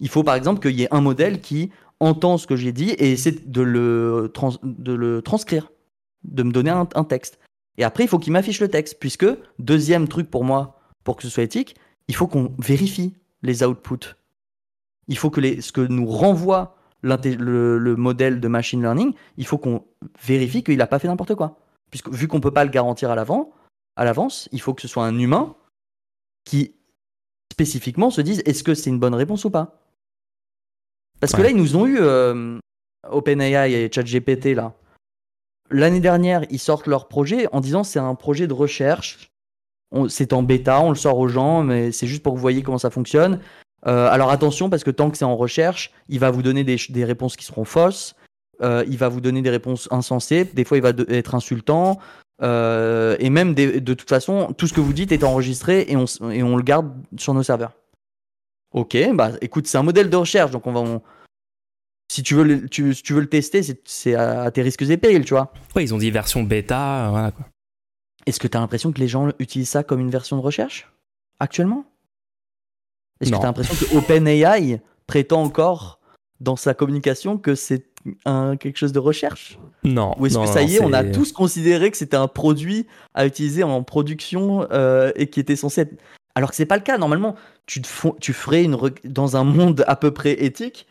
Il faut par exemple qu'il y ait un modèle qui entend ce que j'ai dit et essaie de le, trans- de le transcrire, de me donner un, un texte. Et après, il faut qu'il m'affiche le texte, puisque deuxième truc pour moi, pour que ce soit éthique, il faut qu'on vérifie les outputs. Il faut que les, ce que nous renvoie le, le modèle de machine learning, il faut qu'on vérifie qu'il n'a pas fait n'importe quoi. Puisque vu qu'on peut pas le garantir à l'avant, à l'avance, il faut que ce soit un humain qui spécifiquement se dise est-ce que c'est une bonne réponse ou pas? Parce que là, ils nous ont eu euh, OpenAI et ChatGPT là. L'année dernière, ils sortent leur projet en disant c'est un projet de recherche. C'est en bêta, on le sort aux gens, mais c'est juste pour que vous voyez comment ça fonctionne. Euh, alors attention, parce que tant que c'est en recherche, il va vous donner des, des réponses qui seront fausses. Euh, il va vous donner des réponses insensées. Des fois, il va de- être insultant. Euh, et même, des- de toute façon, tout ce que vous dites est enregistré et on, et on le garde sur nos serveurs. Ok, bah écoute, c'est un modèle de recherche, donc on va. on- Si tu veux le, tu, si tu veux le tester, c'est- à, à tes risques et périls, tu vois. Ouais, ils ont dit version bêta, voilà quoi. Est-ce que tu as l'impression que les gens utilisent ça comme une version de recherche actuellement? Est-ce que tu as l'impression que OpenAI prétend encore dans sa communication que c'est un, quelque chose de recherche? Non. Ou est-ce que ça non, y est, on a tous considéré que c'était un produit à utiliser en production euh, et qui était censé être... Alors que c'est pas le cas. Normalement, tu, te fon- tu ferais une re- dans un monde à peu près éthique,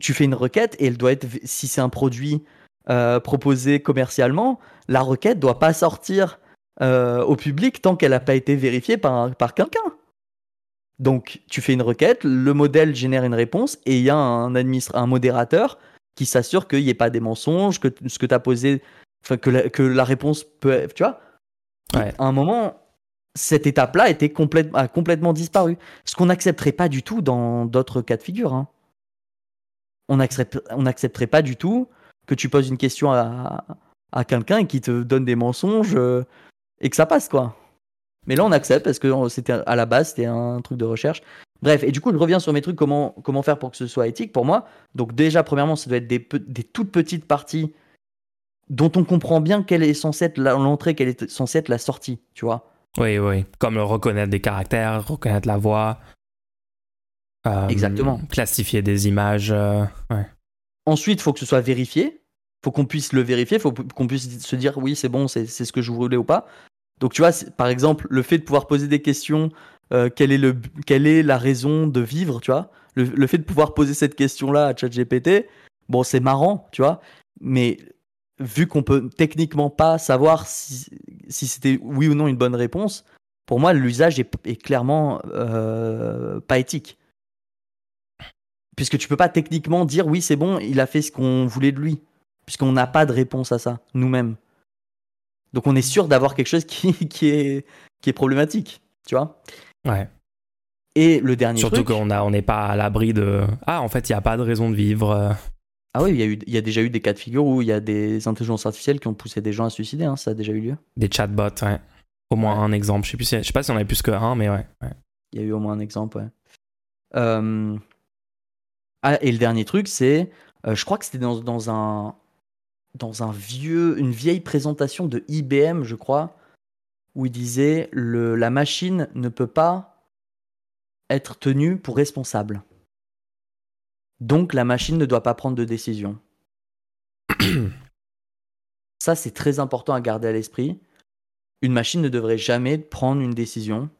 tu fais une requête et elle doit être, si c'est un produit euh, proposé commercialement, la requête doit pas sortir euh, au public tant qu'elle n'a pas été vérifiée par, par quelqu'un. Donc, tu fais une requête, le modèle génère une réponse et il y a un, un modérateur qui s'assure qu'il n'y ait pas des mensonges, que ce que tu as posé, enfin, que, la, que la réponse peut. Tu vois? Ouais. À un moment, cette étape-là était complète- a complètement disparu. Ce qu'on n'accepterait pas du tout dans d'autres cas de figure. hein. On n'accepte- on n'accepterait pas du tout que tu poses une question à, à quelqu'un et qui te donne des mensonges euh, et que ça passe, quoi. Mais là, on accepte parce que c'était à la base, c'était un truc de recherche. Bref, et du coup, je reviens sur mes trucs, comment, comment faire pour que ce soit éthique pour moi. Donc déjà, premièrement, ça doit être des, toutes petites parties dont on comprend bien quelle est censée être l'entrée, quelle est censée être la sortie, tu vois. Oui, oui. Comme reconnaître des caractères, reconnaître la voix. Euh, Exactement. Classifier des images. Euh, Ensuite, il faut que ce soit vérifié. faut qu'on puisse le vérifier. faut qu'on puisse se dire oui, c'est bon, c'est ce que je voulais ou pas. Donc, tu vois, par exemple, le fait de pouvoir poser des questions, euh, quelle, est la raison de vivre, tu vois, le, fait de pouvoir poser cette question-là à ChatGPT, bon, c'est marrant, tu vois, mais vu qu'on peut techniquement pas savoir si, c'était oui ou non une bonne réponse, pour moi, l'usage est, est, clairement euh, pas éthique. Puisque tu peux pas techniquement dire oui, c'est bon, il a fait ce qu'on voulait de lui. Puisqu'on n'a pas de réponse à ça, nous-mêmes. Donc on est sûr d'avoir quelque chose qui, qui, est, qui est problématique, tu vois? Ouais. Et le dernier Surtout qu'on n'est pas à l'abri de... Ah, en fait, il n'y a pas de raison de vivre. Ah oui, il y, a eu, y a déjà eu des cas de figure où il y a des intelligences artificielles qui ont poussé des gens à se suicider, hein, ça a déjà eu lieu. Des chatbots, ouais. Au moins un exemple. Je sais, plus je sais pas si on avait plus que un, mais ouais. Il y a eu au moins un exemple, ouais. Euh, ah, et le dernier truc, c'est. Euh, je crois que c'était dans, dans, un. Dans un vieux, une vieille présentation de IBM, je crois, où il disait le, la machine ne peut pas être tenue pour responsable. Donc la machine ne doit pas prendre de décision. Ça, c'est très important à garder à l'esprit. Une machine ne devrait jamais prendre une décision.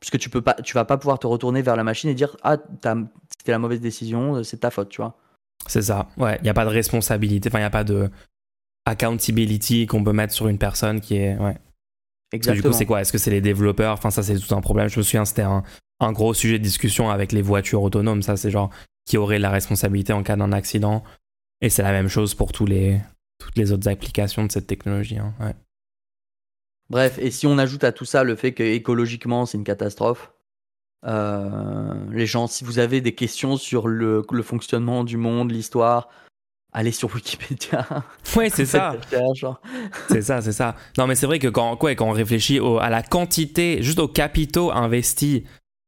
Puisque tu peux pas, tu vas pas pouvoir te retourner vers la machine et dire Ah, c'était la mauvaise décision, c'est ta faute, tu vois. C'est ça, ouais. Il n'y a pas de responsabilité, enfin, il n'y a pas de accountability qu'on peut mettre sur une personne qui est. Ouais. Exactement. du coup, c'est quoi? Est-ce que c'est les développeurs? Enfin, ça, c'est tout un problème. Je me souviens, c'était un, un, gros sujet de discussion avec les voitures autonomes. Ça, c'est genre qui aurait la responsabilité en cas d'un accident? Et c'est la même chose pour tous les, toutes les autres applications de cette technologie. Hein, Bref, et si on ajoute à tout ça le fait que écologiquement c'est une catastrophe, euh, les gens, si vous avez des questions sur le, le fonctionnement du monde, l'histoire, allez sur Wikipédia. Ouais, c'est ça. c'est ça, c'est ça. Non, mais c'est vrai que quand, quoi, quand on réfléchit à la quantité, juste aux capitaux investis,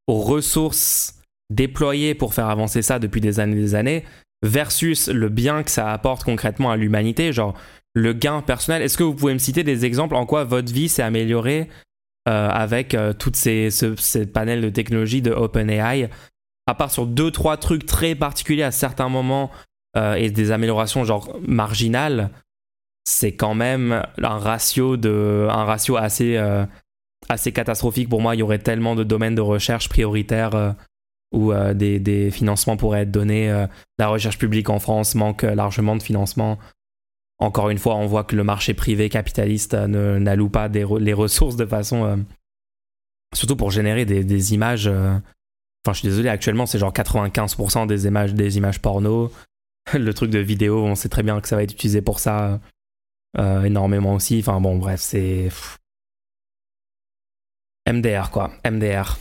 aux ressources déployées pour faire avancer ça depuis des années et des années, versus le bien que ça apporte concrètement à l'humanité, genre le gain personnel. Est-ce que vous pouvez me citer des exemples en quoi votre vie s'est améliorée euh, avec euh, toutes ces, ces, panels de technologie de OpenAI À part sur deux, trois trucs très particuliers à certains moments euh, et des améliorations genre marginales, c'est quand même un ratio, de, un ratio assez, assez catastrophique pour moi. Il y aurait tellement de domaines de recherche prioritaires où des, des, financements pourraient être donnés. la recherche publique en France manque largement de financement encore une fois, on voit que le marché privé capitaliste euh, n'alloue pas les ressources de façon. Euh, surtout pour générer des, images. Euh, enfin, je suis désolé, actuellement, c'est genre 95% des images, des images porno. Le truc de vidéo, on sait très bien que ça va être utilisé pour ça énormément aussi. Enfin, bon, bref, c'est. MDR, quoi. MDR.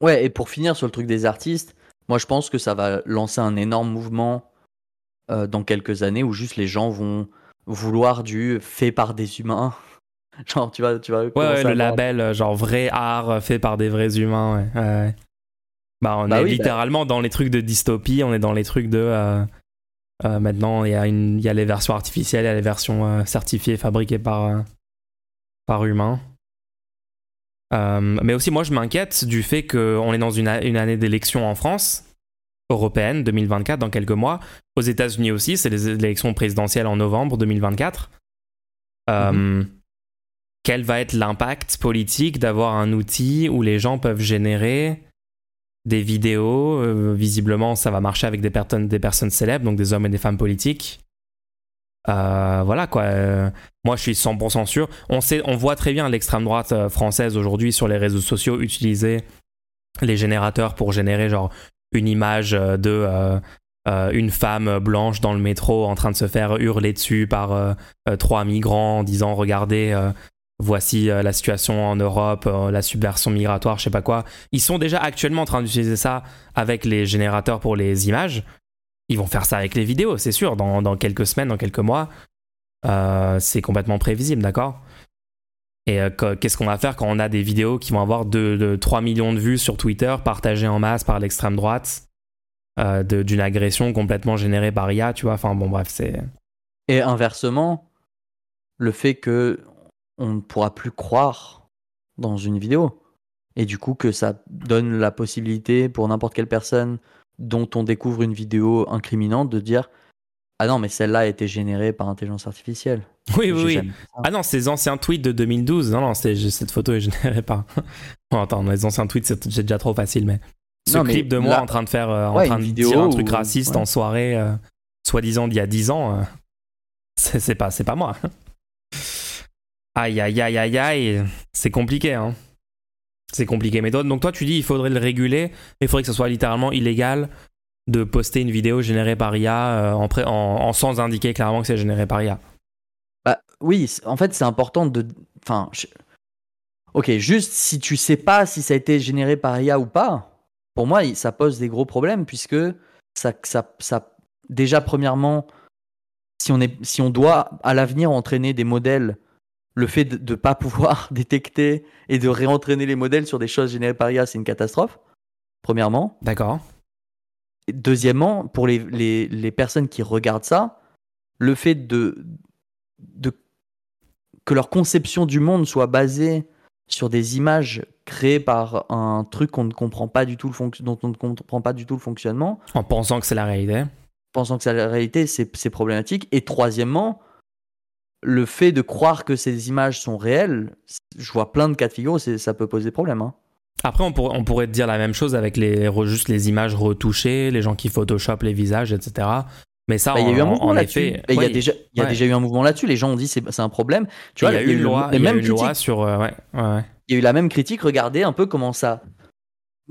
Ouais, et pour finir sur le truc des artistes, moi je pense que ça va lancer un énorme mouvement euh, dans quelques années où juste les gens vont vouloir du fait par des humains. genre, tu vois, tu vois. Ouais, le label, euh, genre vrai art euh, fait par des vrais humains, ouais. Bah, on bah est bah littéralement dans les trucs de dystopie, on est dans les trucs de. maintenant, il y, y a les versions artificielles, il y a les versions certifiées, fabriquées par, par humains. mais aussi, moi, je m'inquiète du fait qu'on est dans une, une année d'élection en France européenne 2024 dans quelques mois. Aux États-Unis aussi, c'est les élections présidentielles en novembre 2024. Euh, mhm. Quel va être l'impact politique d'avoir un outil où les gens peuvent générer des vidéos? Euh, Visiblement, ça va marcher avec des, personnes, des personnes célèbres, donc des hommes et des femmes politiques. Euh, voilà quoi. moi, je suis 100% sûr. On, sait, on voit très bien l'extrême droite française aujourd'hui sur les réseaux sociaux utiliser les générateurs pour générer genre une image euh, de euh, euh, une femme blanche dans le métro en train de se faire hurler dessus par trois migrants en disant regardez voici la situation en Europe, la subversion migratoire, je sais pas quoi. Ils sont déjà actuellement en train d'utiliser ça avec les générateurs pour les images. Ils vont faire ça avec les vidéos, c'est sûr, dans, dans, quelques semaines, dans quelques mois. c'est complètement prévisible, d'accord? Et qu'est-ce qu'on va faire quand on a des vidéos qui vont avoir de, 3 millions de vues sur Twitter, partagées en masse par l'extrême droite euh, d'une agression complètement générée par IA, tu vois? Enfin bon, bref, c'est. Et inversement, le fait que on ne pourra plus croire dans une vidéo. Et du coup, que ça donne la possibilité pour n'importe quelle personne dont on découvre une vidéo incriminante de dire Ah non, mais celle-là a été générée par intelligence artificielle. Oui, oui, oui. Ah non, ces anciens tweets de 2012. Non, non, cette photo est générée par. Bon, attends, les anciens tweets, c'est déjà trop facile, mais. Ce Non, mais clip de moi là- en train de faire. euh, Ouais, en train de dire un truc raciste ouais. en soirée, euh, soi-disant d'il y a 10 ans, euh, c'est pas, pas moi. Aïe, aïe, aïe, aïe, aïe. C'est compliqué, hein. C'est compliqué. Mais toi, donc toi, tu dis il faudrait le réguler, il faudrait que ce soit littéralement illégal de poster une vidéo générée par IA euh, en, en, en sans indiquer clairement que c'est généré par IA. Bah, oui, en fait, c'est important de. Enfin, je- ok, juste si tu sais pas si ça a été généré par IA ou pas, pour moi, ça pose des gros problèmes puisque ça, ça, ça déjà premièrement, si on est, si on doit à l'avenir entraîner des modèles, le fait de ne pas pouvoir détecter et de réentraîner les modèles sur des choses générées par IA, c'est une catastrophe. Premièrement. D'accord Deuxièmement, pour les, les, les personnes qui regardent ça, le fait de, de que leur conception du monde soit basée sur des images créées par un truc qu'on ne comprend pas du tout le fonc- dont on ne comprend pas du tout le fonctionnement, En pensant que c'est la réalité. pensant que c'est la réalité, c'est problématique. Et troisièmement, le fait de croire que ces images sont réelles, je vois plein de cas de figure ça peut poser problème. hein. Après, on, pourrait- on pourrait te dire la même chose avec les, juste les images retouchées, les gens qui photoshopent les visages, etc. Mais ça, Bah, Il y a eu un en, mouvement là-dessus. Et Il y a, déjà, il y a Ouais. déjà eu un mouvement là-dessus. Les gens ont dit c'est c'est un problème. Tu vois, il y a eu une loi, loi sur. euh, ouais, ouais. il y a la même critique. Regardez un peu comment ça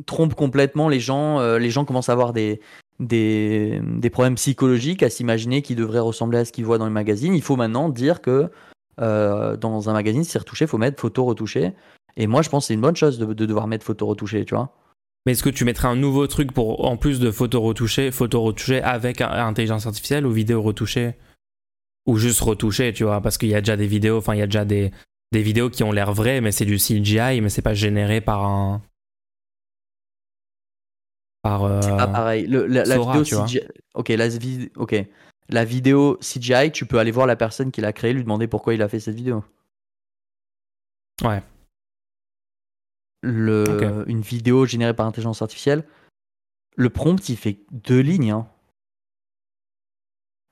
trompe complètement les gens. euh, les gens commencent à avoir des, des, des problèmes psychologiques, à s'imaginer qu'ils devraient ressembler à ce qu'ils voient dans les magazines. Il faut maintenant dire que euh, dans un magazine, si c'est retouché, il faut mettre photo retouchée. Et moi, je pense que c'est une bonne chose de, de devoir mettre photo retouchée, tu vois. Mais est-ce que tu mettrais un nouveau truc pour, en plus de photos retouchées, photos retouchées avec intelligence artificielle ou vidéos retouchées Ou juste retouchées, tu vois Parce qu'il y a déjà des vidéos, enfin, il y a déjà des, des vidéos qui ont l'air vraies, mais c'est du CGI, mais c'est pas généré par un. Par. euh, C'est pas pareil. Le- la, la Sora, vidéo. CGI. Ok, la, vid- ok. La vidéo CGI, tu peux aller voir la personne qui l'a créée, lui demander pourquoi il a fait cette vidéo. Ouais. Le. Une vidéo générée par intelligence artificielle, le prompt, il fait deux lignes. hein.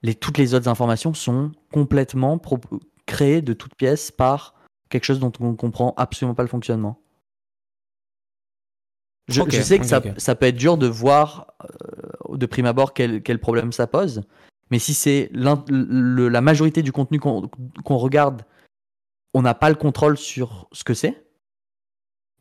Les, toutes les autres informations sont complètement créées de toutes pièces par quelque chose dont on ne comprend absolument pas le fonctionnement. Je, sais que ça, peut être dur de voir euh, de prime abord quel, quel problème ça pose, mais si c'est la majorité du contenu qu'on qu'on regarde, on n'a pas le contrôle sur ce que c'est,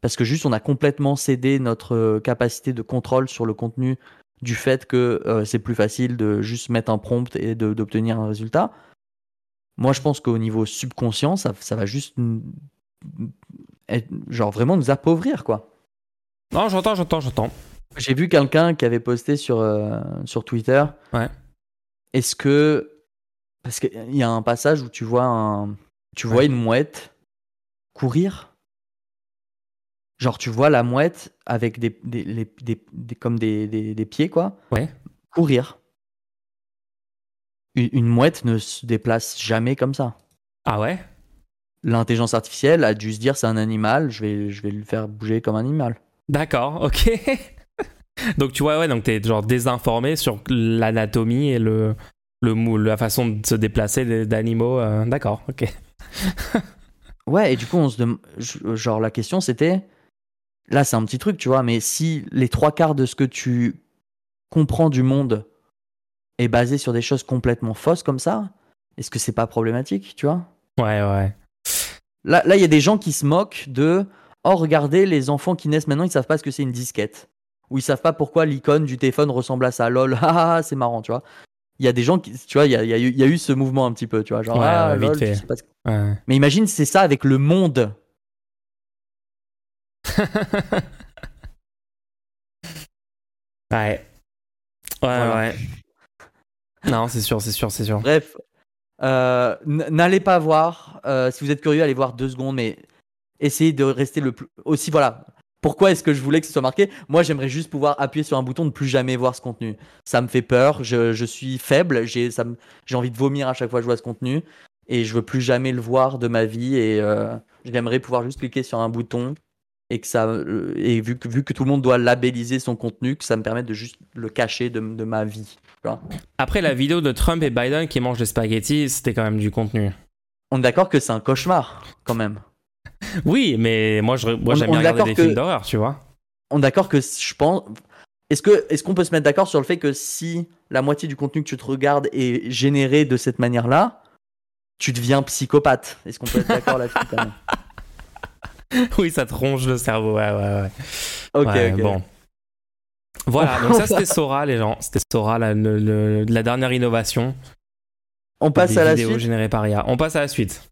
parce que juste on a complètement cédé notre euh, capacité de contrôle sur le contenu du fait que euh, c'est plus facile de juste mettre un prompt et d'obtenir un résultat. Moi, je pense qu'au niveau subconscient, ça, ça va juste être- genre vraiment nous appauvrir, quoi. Non, j'entends, j'entends, j'entends. J'ai vu quelqu'un qui avait posté sur, euh, sur Twitter. Ouais. Est-ce que. Parce qu'il y a un passage où tu vois, un, tu vois Ouais. une mouette courir? Genre, tu vois la mouette avec des, des, les- des- des- comme des, des, pieds, quoi. Ouais. Courir. Une, une mouette ne se déplace jamais comme ça. Ah ouais? L'intelligence artificielle a dû se dire c'est un animal, je vais, je vais le faire bouger comme un animal. D'accord, ok. donc tu vois, ouais, donc t'es genre désinformé sur l'anatomie et le, le mou- la façon de se déplacer d'animaux. euh, D'accord, ok. Ouais, et du coup, on se dem- genre la question c'était, là c'est un petit truc, tu vois, mais si les trois quarts de ce que tu comprends du monde est basé sur des choses complètement fausses comme ça, est-ce que c'est pas problématique, tu vois? Ouais, ouais. Là, là, il y a des gens qui se moquent de, oh regardez, les enfants qui naissent maintenant, ils savent pas ce que c'est une disquette, ou ils savent pas pourquoi l'icône du téléphone ressemble à ça, lol, ah, ah, c'est marrant, tu vois. Il y a des gens qui, tu vois, il y a, y a y a eu ce mouvement un petit peu, tu vois, genre, Ouais, ah, vite lol, tu fait. sais pas ce que- ouais. Mais imagine, c'est ça avec le monde. ouais. Ouais, Voilà. ouais. Non, c'est sûr, c'est sûr, c'est sûr. Bref, euh, n'allez pas voir. euh, si vous êtes curieux, allez voir deux secondes, mais essayez de rester le plus. Aussi, voilà. pourquoi est-ce que je voulais que ce soit marqué? Moi, j'aimerais juste pouvoir appuyer sur un bouton de plus jamais voir ce contenu. Ça me fait peur, je, je suis faible, j'ai ça me- j'ai envie de vomir à chaque fois que je vois ce contenu et je veux plus jamais le voir de ma vie et euh, j'aimerais pouvoir juste cliquer sur un bouton et que ça euh, et vu que vu que tout le monde doit labelliser son contenu, que ça me permette de juste le cacher de, de ma vie. Après la vidéo de Trump et Biden qui mangent des spaghettis, c'était quand même du contenu. On est d'accord que c'est un cauchemar quand même. Oui, mais moi, je, moi j'aime bien regarder des que- films d'horreur, tu vois. On est d'accord que je pense. Est-ce que est-ce qu'on peut se mettre d'accord sur le fait que si la moitié du contenu que tu te regardes est généré de cette manière-là, tu deviens psychopathe? Est-ce qu'on peut être d'accord là-dessus oui, ça te ronge le cerveau, ouais, ouais, ouais. Ok, Ouais, bon. Voilà, donc ça c'était Sora, les gens. C'était Sora, la, le- le- la dernière innovation. On passe des à la suite. générées par IA. On passe à la suite.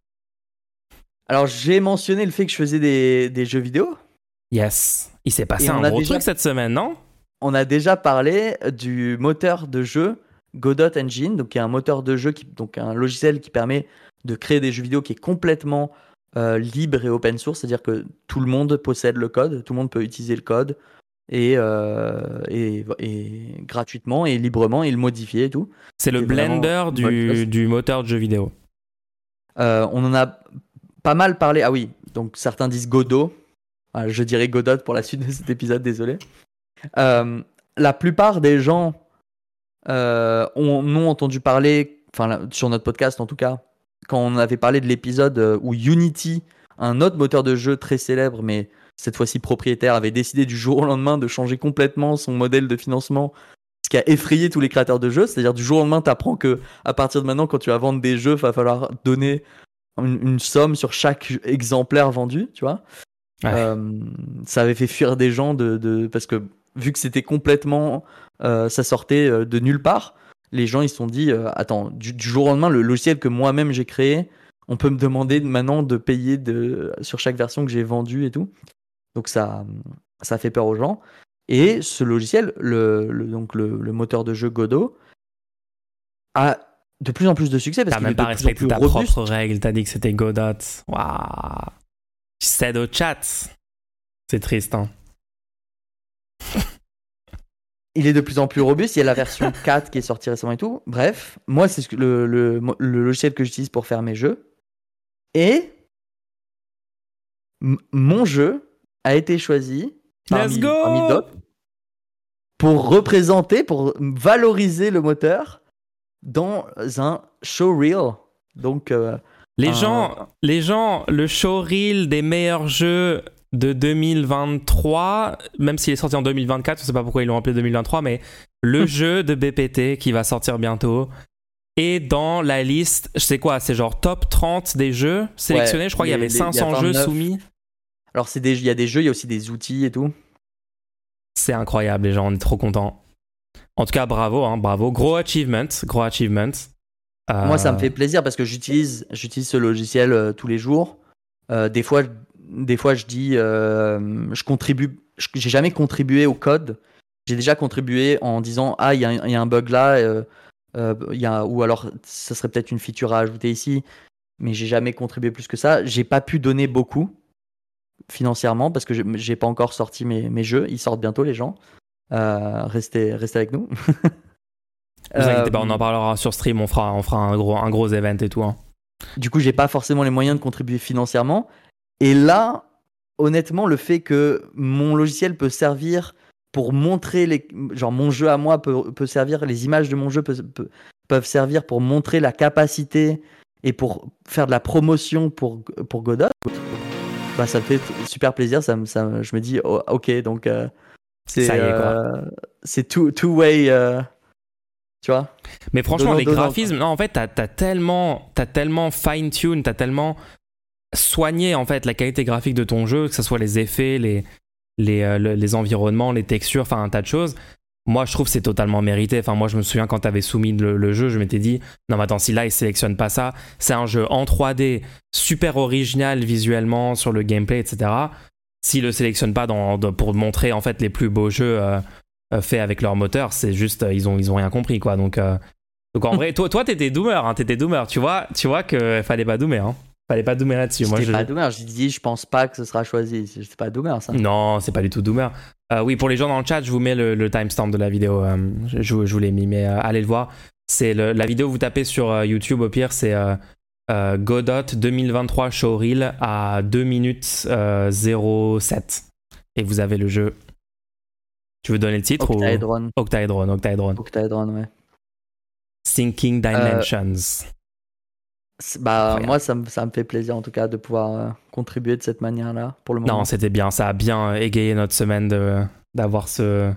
Alors j'ai mentionné le fait que je faisais des, des jeux vidéo. Yes. Il s'est passé Et on un a gros déjà- truc cette semaine, non? On a déjà parlé du moteur de jeu Godot Engine, donc qui est un moteur de jeu, qui, donc un logiciel qui permet de créer des jeux vidéo qui est complètement euh, libre et open source, c'est-à-dire que tout le monde possède le code, tout le monde peut utiliser le code et, euh, et, et gratuitement et librement et le modifier et tout. C'est le blender du, moteur de jeu vidéo. Euh, on en a pas mal parlé. Ah oui, donc certains disent Godot. Ah, je dirais Godot pour la suite de cet épisode, désolé. La plupart des gens ont, ont entendu parler, enfin sur notre podcast en tout cas, quand on avait parlé de l'épisode euh, où Unity, un autre moteur de jeu très célèbre, mais cette fois-ci propriétaire, avait décidé du jour au lendemain de changer complètement son modèle de financement, ce qui a effrayé tous les créateurs de jeux. C'est-à-dire du jour au lendemain, tu apprends que à partir de maintenant, quand tu vas vendre des jeux, il va falloir donner une, une somme sur chaque exemplaire vendu, tu vois. Ouais. Euh, ça avait fait fuir des gens de, de- parce que vu que c'était complètement, euh, ça sortait de nulle part, les gens ils se sont dit, euh, attends, du, du jour au lendemain, le logiciel que moi-même j'ai créé, on peut me demander maintenant de payer de, sur chaque version que j'ai vendue et tout. Donc ça, ça fait peur aux gens. Et ce logiciel, le, le- donc le, le moteur de jeu Godot, a de plus en plus de succès parce qu'il même pas respecté ta robuste. propre règle. T'as dit que c'était Godot. Waouh. Tu cèdes au chat. C'est triste, hein. Il est de plus en plus robuste. Il y a la version 4 qui est sortie récemment et tout. Bref, moi, c'est le, le, le logiciel que j'utilise pour faire mes jeux. Et mon jeu a été choisi parmi, Let's go parmi d'autres pour représenter, pour valoriser le moteur dans un showreel. Donc, euh, Les un- gens, les gens, le showreel des meilleurs jeux de 2023, même s'il est sorti en 2024, je sais pas pourquoi ils l'ont appelé 2023, mais le jeu de BPT qui va sortir bientôt est dans la liste, je sais quoi, c'est genre top 30 des jeux sélectionnés? Ouais, je crois qu'il y avait les- il y a 500 jeux 29. soumis. alors, c'est des- il y a des jeux, il y a aussi des outils et tout. C'est incroyable, les gens, on est trop contents. En tout cas, bravo, hein, bravo. Gros achievement, gros achievement. Euh, Moi, ça me fait plaisir parce que j'utilise, j'utilise ce logiciel euh, tous les jours. Euh, des fois, des fois, je dis, euh, je contribue. J'ai jamais contribué au code. J'ai déjà contribué en disant, ah, il y, a un- il y a un bug là, euh, euh, y a, ou alors, ça serait peut-être une feature à ajouter ici. Mais j'ai jamais contribué plus que ça. J'ai pas pu donner beaucoup financièrement parce que j'ai- pas encore sorti mes, mes jeux. Ils sortent bientôt, les gens. Euh, restez, restez avec nous. Vous inquiétez pas, on en parlera sur stream, on fera, on fera un, gros, un gros event et tout. hein. Du coup, j'ai pas forcément les moyens de contribuer financièrement. Et là, honnêtement, le fait que mon logiciel peut servir pour montrer les, genre mon jeu à moi peut, peut servir, les images de mon jeu peut- peut- peuvent servir pour montrer la capacité et pour faire de la promotion pour pour Godot. Bah, ça me fait super plaisir. Ça, ça, je me dis, oh, ok, donc euh, c'est euh, c'est two, two way, euh, tu vois. Mais franchement, les graphismes, non, en fait, t'as as tellement, t'as tellement fine-tune, t'as tellement soigné en fait la qualité graphique de ton jeu, que ce soit les effets, les, les, euh, le- les environnements, les textures, enfin un tas de choses. Moi, je trouve que c'est totalement mérité. Enfin, moi, je me souviens quand t'avais soumis le, le jeu, je m'étais dit, non, mais attends, si là, il sélectionne pas ça, c'est un jeu en 3D, super original visuellement sur le gameplay, etc. S'il le sélectionne pas dans, dans- pour montrer en fait les plus beaux jeux euh, euh, faits avec leur moteur, c'est juste, ils ont, ils ont rien compris, quoi. Donc, euh, donc en vrai, toi, toi, t'étais doomer, hein, t'étais doomer. Tu vois, tu vois qu'il fallait pas doomer. Hein. Fallait pas doomer là-dessus. Moi, je... pas Doomer. J'ai dit, je pense pas que ce sera choisi. C'est pas Doomer, ça. Non, c'est pas du tout doomer. Euh, oui, pour les gens dans le chat, je vous mets le, le timestamp de la vidéo. euh, je, vous l'ai mis, mais euh, allez le voir. C'est la vidéo, vous tapez sur YouTube au pire, c'est Godot 2023 Showreel à 2 minutes euh, 07. Et vous avez le jeu. Tu veux donner le titre ou... Octaedron. Octaedron, Octaedron. Octaedron, ouais. Thinking Dimensions. Bah, Incroyable. moi, ça me, ça me fait plaisir en tout cas de pouvoir euh, contribuer de cette manière-là pour le moment. Non, c'était bien. Ça a bien euh, égayé notre semaine d'avoir ce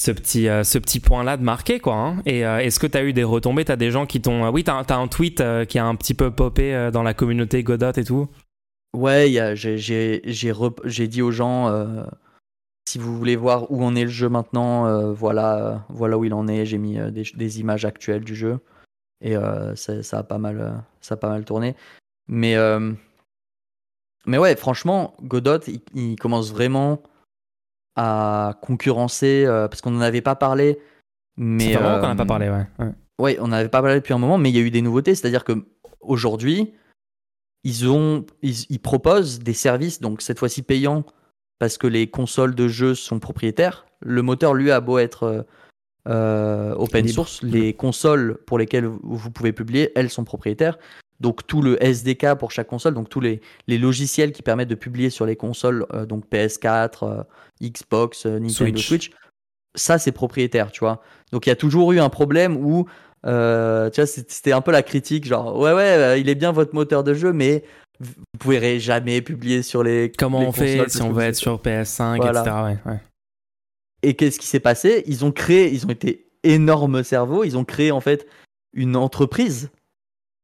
ce petit euh, ce petit point-là de marquer quoi. hein. Et euh, est-ce que tu as eu des retombées? T'as des gens qui t'ont oui, t'as as un tweet qui a un petit peu popé dans la communauté Godot et tout? Ouais, j'ai- rep- dit aux gens si vous voulez voir où en est le jeu maintenant, voilà, voilà où il en est. J'ai mis des, des images actuelles du jeu et euh, ça, ça a pas mal, euh, ça a pas mal tourné. Mais euh, mais ouais, franchement, Godot, il, il commence vraiment à concurrencer parce qu'on n'en avait pas parlé. Mais C'est vraiment qu'on n'a euh, pas parlé, ouais. ouais. Ouais, on n'avait pas parlé depuis un moment, mais il y a eu des nouveautés. C'est-à-dire que aujourd'hui, ils ont, ils, ils proposent des services, donc cette fois-ci payants, parce que les consoles de jeux sont propriétaires. Le moteur, lui, a beau être euh, open source, les consoles pour lesquelles vous- pouvez publier, elles sont propriétaires. Donc tout le SDK pour chaque console, donc tous les, les logiciels qui permettent de publier sur les consoles, euh, donc PS4, euh, Xbox, Nintendo Switch. Switch, ça c'est propriétaire, tu vois. Donc il y a toujours eu un problème où, tu vois, c'était un peu la critique, genre ouais ouais, il est bien votre moteur de jeu, mais vous pourrez jamais publier sur les. Comment les on fait si on veut être sur PS5, Voilà. etc. Ouais, ouais. Et qu'est-ce qui s'est passé? Ils ont créé, ils ont été énormes cerveaux, ils ont créé en fait une entreprise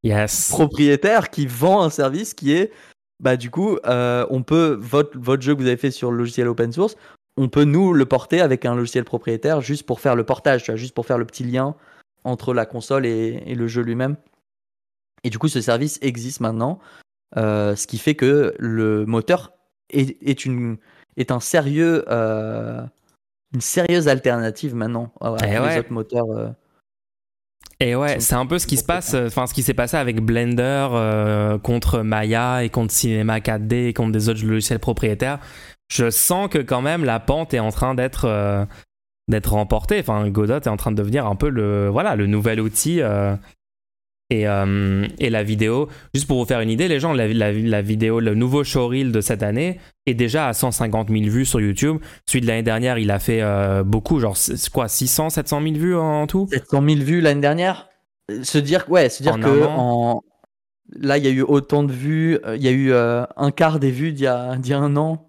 Yes. propriétaire qui vend un service qui est, bah du coup, euh, on peut votre votre jeu que vous avez fait sur le logiciel open source, on peut nous le porter avec un logiciel propriétaire juste pour faire le portage, tu vois, juste pour faire le petit lien entre la console et, et le jeu lui-même. Et du coup, ce service existe maintenant, euh, ce qui fait que le moteur est, est une est un sérieux euh, une sérieuse alternative maintenant à, à Eh ouais. autres moteurs. euh. Et ouais, c'est un peu ce qui se passe, enfin ce qui s'est passé avec Blender euh, contre Maya et contre Cinema 4D et contre des autres logiciels propriétaires. Je sens que quand même la pente est en train d'être euh, d'être remportée. Enfin, Godot est en train de devenir un peu le voilà le nouvel outil. euh, et, euh, et la vidéo, juste pour vous faire une idée, les gens, la, la- la vidéo, le nouveau showreel de cette année est déjà à 150 000 vues sur YouTube. Celui de l'année dernière, il a fait euh, beaucoup, genre quoi, 600, 700 000 vues en, en tout 700 000 vues l'année dernière? Se dire, ouais, se dire En que en... là, il y a eu autant de vues. euh, Il y a eu euh, un quart des vues d'il y, y a un an.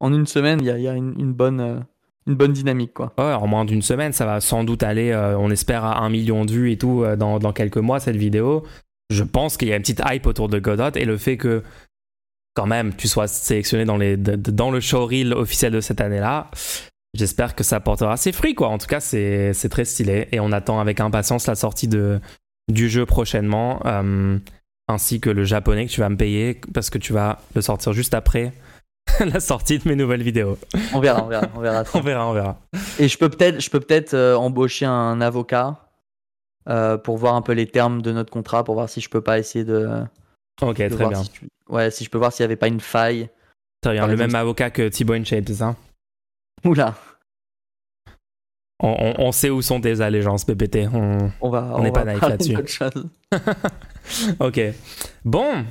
En une semaine, il y a, il y a une, une bonne, une bonne dynamique, quoi. Ouais, en moins d'une semaine, ça va sans doute aller, euh, on espère, à un million de vues et tout euh, dans, dans quelques mois, cette vidéo. Je pense qu'il y a une petite hype autour de Godot et le fait que, quand même, tu sois sélectionné dans, les, de- dans le showreel officiel de cette année-là, j'espère que ça portera ses fruits, quoi. En tout cas, c'est c'est très stylé et on attend avec impatience la sortie de, du jeu prochainement, euh, ainsi que le japonais que tu vas me payer parce que tu vas le sortir juste après la sortie de mes nouvelles vidéos. On verra, on verra, on verra. On verra, on verra. Et je peux peut-être, je peux peut-être euh, embaucher un avocat euh, pour voir un peu les termes de notre contrat, pour voir si je peux pas essayer de, Ok, de très bien. si tu- ouais, si je peux voir s'il y avait pas une faille. Très bien, le même avocat que Thibaut InShape, c'est ça? Oula, on, on- on sait où sont tes allégeances, PPT. On- on va. On n'est pas naïf là-dessus. Ok. Bon,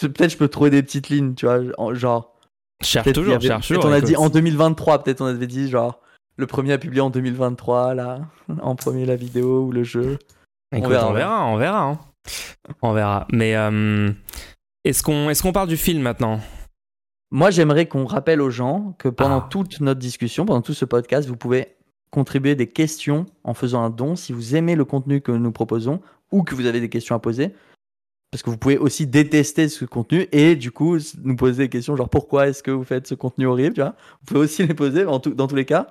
peut-être je peux trouver des petites lignes, tu vois, en- genre. Cherche toujours, avait- cherche toujours. on a dit en 2023, peut-être on avait dit genre le premier a publié en 2023 là, en premier la vidéo ou le jeu. Écoute, on verra, on verra, on verra. hein. On verra. Mais euh, est-ce qu'on est qu'on parle du film maintenant? Moi, j'aimerais qu'on rappelle aux gens que pendant Ah. toute notre discussion, pendant tout ce podcast, vous pouvez contribuer des questions en faisant un don si vous aimez le contenu que nous proposons ou que vous avez des questions à poser. Parce que vous pouvez aussi détester ce contenu et du coup nous poser des questions genre pourquoi est-ce que vous faites ce contenu horrible, tu vois. Vous pouvez aussi les poser en tout- dans tous les cas.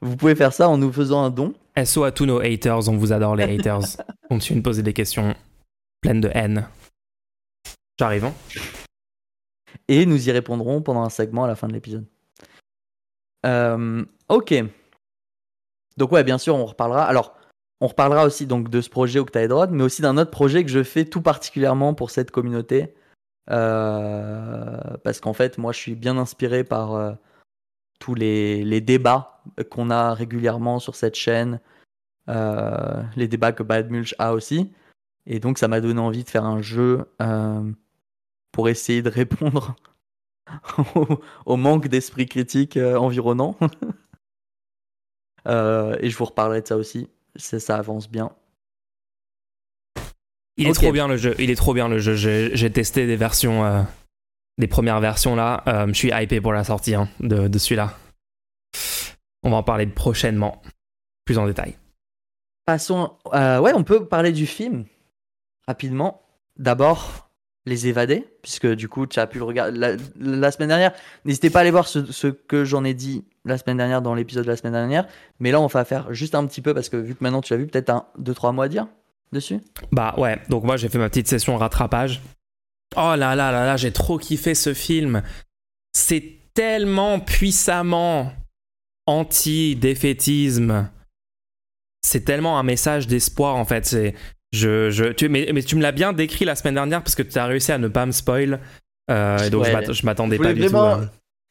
Vous pouvez faire ça en nous faisant un don. SO à tous nos haters, on vous adore les haters. Continuez de poser des questions pleines de haine. J'arrive, hein et nous y répondrons pendant un segment à la fin de l'épisode. Euh, ok. Donc ouais, bien sûr, on reparlera. Alors, on reparlera aussi donc de ce projet Octaedron, mais aussi d'un autre projet que je fais tout particulièrement pour cette communauté, parce qu'en fait, moi, je suis bien inspiré par tous les, les débats qu'on a régulièrement sur cette chaîne, les débats que Bad Mulch a aussi. Et donc, ça m'a donné envie de faire un jeu pour essayer de répondre au, manque d'esprit critique environnant. et je vous reparlerai de ça aussi. Ça avance bien. Il est trop bien le jeu. Il est trop bien le jeu. J'ai testé des versions, euh, des premières versions là. Euh, je suis hypé pour la sortie hein, de, de celui-là. On va en parler prochainement, plus en détail. Passons. Euh, ouais, on peut parler du film rapidement. D'abord, Les Évadés, puisque du coup, tu as pu le regarder la, semaine dernière. N'hésitez pas à aller voir ce, que j'en ai dit la semaine dernière dans l'épisode de la semaine dernière. Mais là, on va faire juste un petit peu parce que vu que maintenant tu l'as vu, peut-être un, deux, trois mois à dire dessus Bah ouais, donc moi j'ai fait ma petite session rattrapage. Oh là là là là, j'ai trop kiffé ce film. C'est tellement puissamment anti-défaitisme. C'est tellement un message d'espoir en fait. C'est je, je tu, mais, mais tu me l'as bien décrit la semaine dernière parce que tu as réussi à ne pas me spoil. Euh, et donc je m'attendais pas du tout.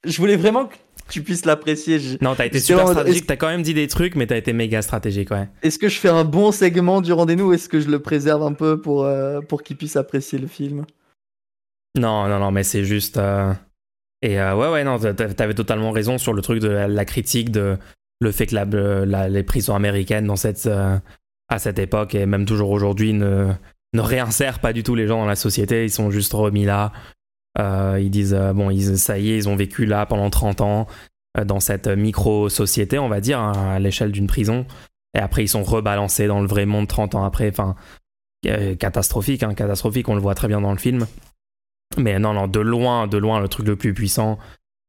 Je voulais vraiment que tu puisses l'apprécier. Non, t'as été super stratégique, t'as quand même dit des trucs, mais t'as été méga stratégique, ouais. Est-ce que je fais un bon segment du rendez-vous ou est-ce que je le préserve un peu pour, euh, pour qu'il puisse apprécier le film? Non, non, non, mais c'est juste. Euh, et euh, ouais, ouais, non, t'avais totalement raison sur le truc de la, critique de le fait que la, les prisons américaines dans cette, à cette époque et même toujours aujourd'hui ne, réinsèrent pas du tout les gens dans la société, ils sont juste remis là euh, ils disent, euh, bon, ils, ça y est, ils ont vécu là pendant 30 ans, euh, dans cette micro-société, on va dire, hein, à l'échelle d'une prison. Et après, ils sont rebalancés dans le vrai monde 30 ans après. Enfin, catastrophique, hein, catastrophique, on le voit très bien dans le film. Mais non, non, de loin, de loin, le truc le plus puissant,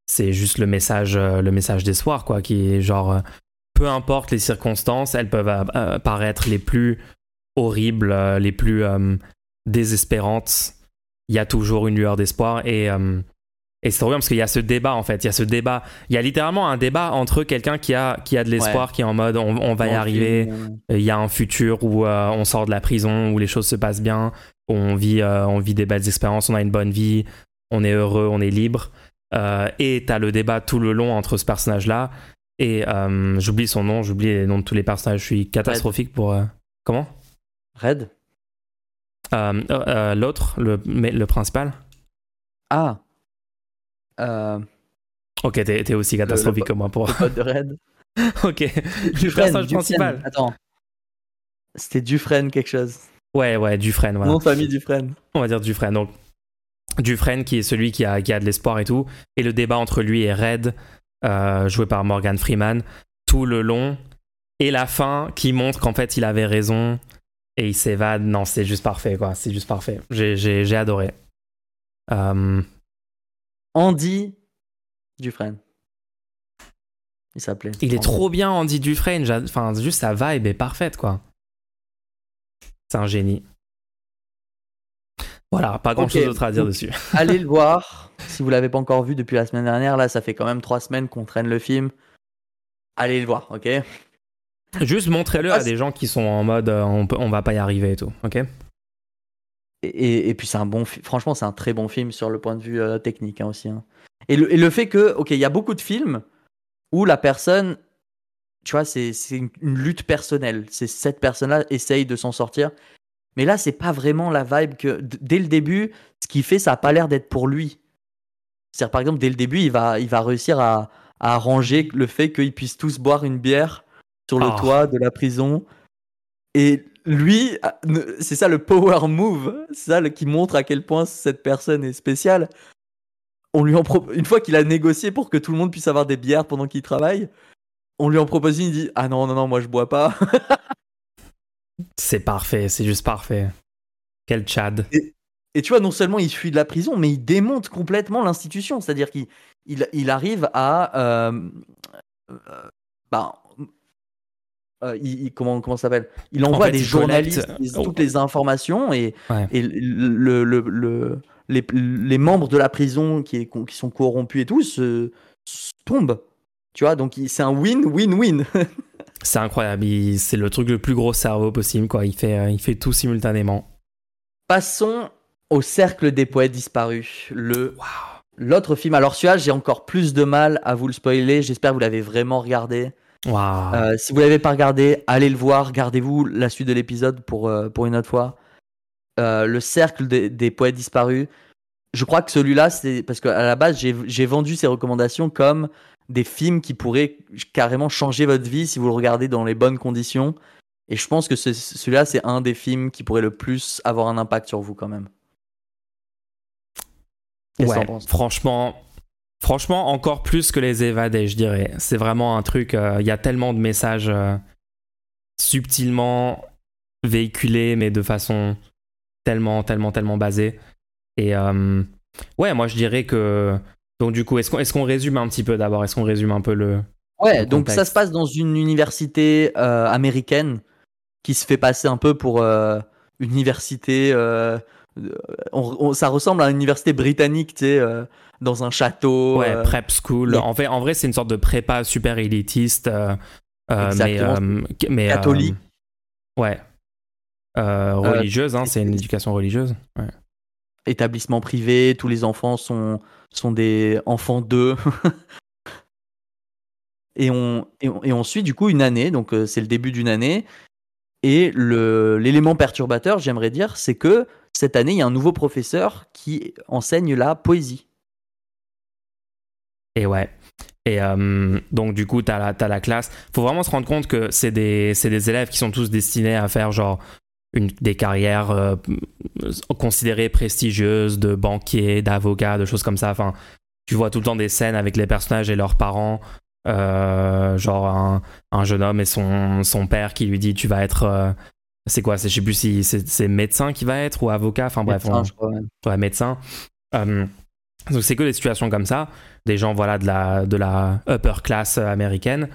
c'est juste le message, le message d'espoir, quoi, qui est genre, peu importe les circonstances, elles peuvent paraître les plus horribles, les plus désespérantes. Il y a toujours une lueur d'espoir et euh, et c'est trop bien parce qu'il y a ce débat en fait, il y a ce débat, il y a littéralement un débat entre quelqu'un qui a qui a de l'espoir, qui est en mode on, va y arriver, il y a un futur où euh, on sort de la prison, où les choses se passent bien, où on vit euh, on vit des belles expériences, on a une bonne vie, on est heureux, on est libre. et t'as le débat tout le long entre ce personnage et j'oublie son nom, j'oublie les noms de tous les personnages, je suis catastrophique pour comment? Red? Euh, euh, l'autre, le, le principal? Ah. Euh... Ok, t'es aussi catastrophique que moi pour. Le de Red. ok. le personnage principal. Attends. C'était Dufresne quelque chose. Ouais, ouais, Dufresne. Voilà. Famille Dufresne. On va dire Dufresne. Donc, Dufresne qui est celui qui a, qui a de l'espoir et tout. Et le débat entre lui et Red, euh, joué par Morgan Freeman, tout le long. Et la fin qui montre qu'en fait il avait raison et il s'évade. Non, c'est juste parfait, quoi. C'est juste parfait. J'ai adoré. Euh, Andy Dufresne. Il s'appelait. Il est trop bien, Andy Dufresne. Enfin, juste sa vibe est parfaite, quoi. C'est un génie. Voilà, pas grand chose d'autre à dire dessus. Allez le voir. Si vous l'avez pas encore vu depuis la semaine dernière, là, ça fait quand même trois semaines qu'on traîne le film. Allez le voir, ok? Juste montrez-le à des gens qui sont en mode euh, on, on va pas y arriver et tout, ok? Et, et, puis c'est un bon franchement c'est un très bon film sur le point de vue euh, technique hein, aussi. Hein. Et, le, et, le, fait que ok il y a beaucoup de films où la personne tu vois c'est une, une, lutte personnelle, c'est cette personne-là essaye de s'en sortir, mais là c'est pas vraiment la vibe que dès le début ce qu'il fait ça a pas l'air d'être pour lui. C'est-à-dire par exemple dès le début il va il va réussir à, à arranger le fait qu'ils puissent tous boire une bière sur le ah. toit de la prison. Et lui, ah, c'est ça le power move, c'est ça qui montre à quel point cette personne est spéciale. On lui en Une fois qu'il a négocié pour que tout le monde puisse avoir des bières pendant qu'il travaille, on lui en propose une, il dit Ah non, non, non, moi je bois pas. C'est parfait, c'est juste parfait. Quel Chad. Et, tu vois, non seulement il fuit de la prison, mais il démonte complètement l'institution. C'est-à-dire qu'il il, arrive à. Euh, euh, bah, euh, il, comment comment s'appelle? Il envoie des journalistes toutes les informations et, et le, le, les, les, membres de la prison qui, qui sont corrompus et tout se, tombent. Tu vois, donc c'est un win-win-win. c'est incroyable. C'est le truc le plus gros cerveau possible. Quoi. Il, fait, euh, il fait tout simultanément. Passons Au cercle des poètes disparus, le l'autre film. Alors celui-là, j'ai encore plus de mal à vous le spoiler. J'espère que vous l'avez vraiment regardé. Euh, si vous l'avez pas regardé, allez le voir. Gardez-vous la suite de l'épisode pour euh, pour une autre fois. Euh, le cercle des, poètes disparus. Je crois que celui-là, c'est parce qu'à la base, j'ai vendu ces recommandations comme des films qui pourraient carrément changer votre vie si vous le regardez dans les bonnes conditions. Et je pense que celui-là, c'est un des films qui pourrait le plus avoir un impact sur vous quand même. Ouais, franchement, franchement, encore plus que les évadés, je dirais. C'est vraiment un truc. Euh, il y a tellement de messages euh, subtilement véhiculés, mais de façon tellement, tellement, tellement basée. Et euh, ouais, moi je dirais que. Donc du coup, est-ce qu'on est qu'on résume un petit peu d'abord? Est-ce qu'on résume un peu le. Ouais, donc ça se passe dans une université américaine qui se fait passer un peu pour euh, université. Euh, ça ressemble à une université britannique, tu sais, euh, dans un château. Ouais, prep school. En, fait, en vrai, c'est une sorte de prépa super élitiste. mais, mais catholique. ouais. religieuse, hein, c'est une éducation religieuse. Ouais. Établissement privé, tous les enfants sont, sont des enfants d'eux. et, on, et, suit du coup une année, donc c'est le début d'une année, et l'élément perturbateur, j'aimerais dire, c'est que cette année, il y a un nouveau professeur qui enseigne la poésie. Et ouais. Et euh, donc, du coup, tu as, as, la classe. faut vraiment se rendre compte que c'est des, des, élèves qui sont tous destinés à faire genre une, des carrières euh, considérées prestigieuses de banquiers, d'avocats, de choses comme ça. Enfin, tu vois tout le temps des scènes avec les personnages et leurs parents euh, genre un, un, jeune homme et son, son père qui lui dit tu vas être euh, c'est quoi je sais plus si c'est médecin qui va être ou avocat enfin bref médecin, ouais. médecin donc c'est que des situations comme ça des gens voilà de la de la upper class américaine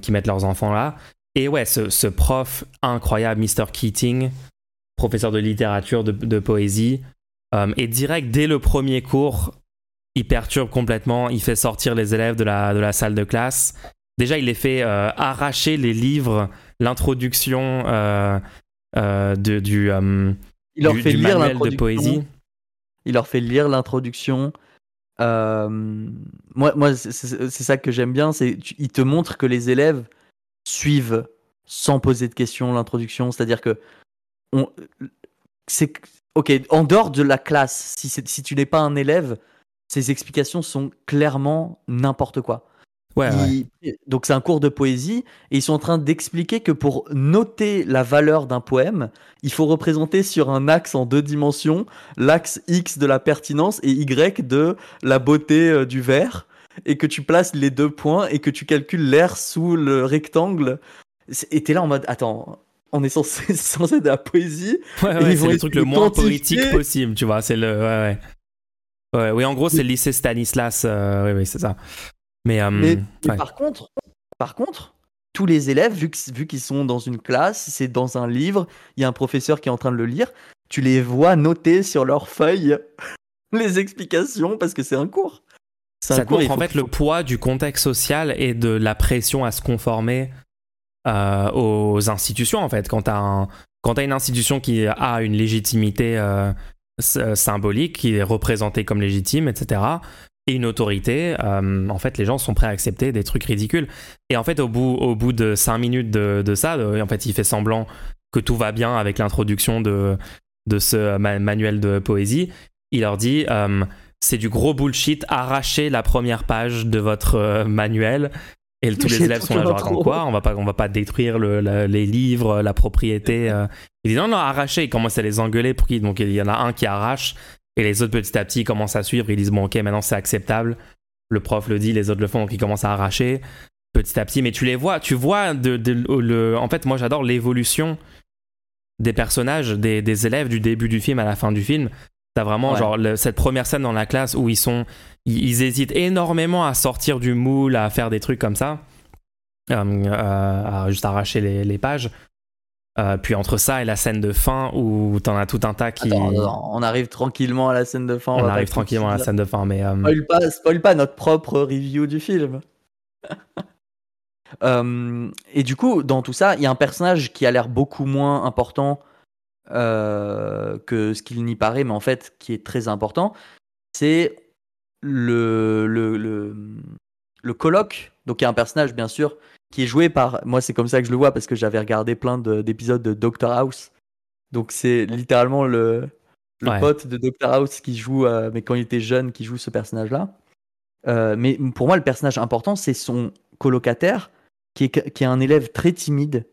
qui mettent leurs enfants là et ouais ce, ce prof incroyable Mr Keating professeur de littérature de, de poésie est direct dès le premier cours il perturbe complètement, il fait sortir les élèves de la, de la salle de classe. Déjà, il les fait euh, arracher les livres, l'introduction euh, euh, de, du, il leur fait lire manuel de poésie. Il leur fait lire l'introduction. moi, moi c'est ça que j'aime bien, c'est il te montre que les élèves suivent sans poser de questions l'introduction, c'est-à-dire que c'est ok en dehors de la classe, si, si tu n'es pas un élève, ces explications sont clairement n'importe quoi. Ouais, Donc c'est un cours de poésie et ils sont en train d'expliquer que pour noter la valeur d'un poème, il faut représenter sur un axe en deux dimensions l'axe X de la pertinence et Y de la beauté euh, du vers et que tu places les deux points et que tu calcules l'air sous le rectangle. Et t'es là en mode attends, on est censé, censé de la poésie. Ouais, ouais, c'est le truc le moins politique possible, tu vois. C'est le. Ouais, ouais. Ouais, oui, en gros, c'est le lycée Stanislas. Euh, oui, oui, c'est ça. Mais, euh, par contre, par contre, tous les élèves, vu qu'ils sont dans une classe, c'est dans un livre, il y a un professeur qui est en train de le lire, tu les vois noter sur leur feuille les explications parce que c'est un cours. Ça montre en fait le poids du contexte social et de la pression à se conformer euh, aux institutions en fait. Quand tu as, as, une institution qui a une légitimité euh, symbolique qui est représenté comme légitime, etc. Et une autorité, euh, en fait, les gens sont prêts à accepter des trucs ridicules. Et en fait, au bout, au bout de cinq minutes de, ça, en fait, il fait semblant que tout va bien avec l'introduction de, de ce manuel de poésie. Il leur dit c'est du gros bullshit, arrachez la première page de votre manuel et tous les élèves sont là, genre, quoi? On va pas, on va pas détruire le, les livres, la propriété. Euh. Il dit non, non, arracher. Il commence à les engueuler pour Donc il y en a un qui arrache et les autres petit à petit commencent à suivre. Ils disent bon, ok, maintenant c'est acceptable. Le prof le dit, les autres le font, donc ils commencent à arracher petit à petit. Mais tu les vois, tu vois de, le. En fait, moi j'adore l'évolution des personnages, des, des, élèves du début du film à la fin du film. T'as vraiment genre cette première scène dans la classe où ils sont, ils, hésitent énormément à sortir du moule, à faire des trucs comme ça, euh, euh, à juste arracher les, les pages. Euh, puis entre ça et la scène de fin où t'en as tout un tas qui. on arrive tranquillement à la scène de fin. On, arrive tranquillement à la scène de fin, mais. Spoil pas, spoil pas notre propre review du film. et du coup, dans tout ça, il y a un personnage qui a l'air beaucoup moins important euh, que ce qu'il n'y paraît, mais en fait qui est très important, c'est le, le, le, le colloque. Donc il y a un personnage, bien sûr, qui est joué par. Moi, c'est comme ça que je le vois parce que j'avais regardé plein d'épisodes de, Doctor House. Donc c'est littéralement le, le pote de Doctor House qui joue, euh, mais quand il était jeune, qui joue ce personnage-là. Euh, mais pour moi, le personnage important, c'est son colocataire, qui est, qui est un élève très timide,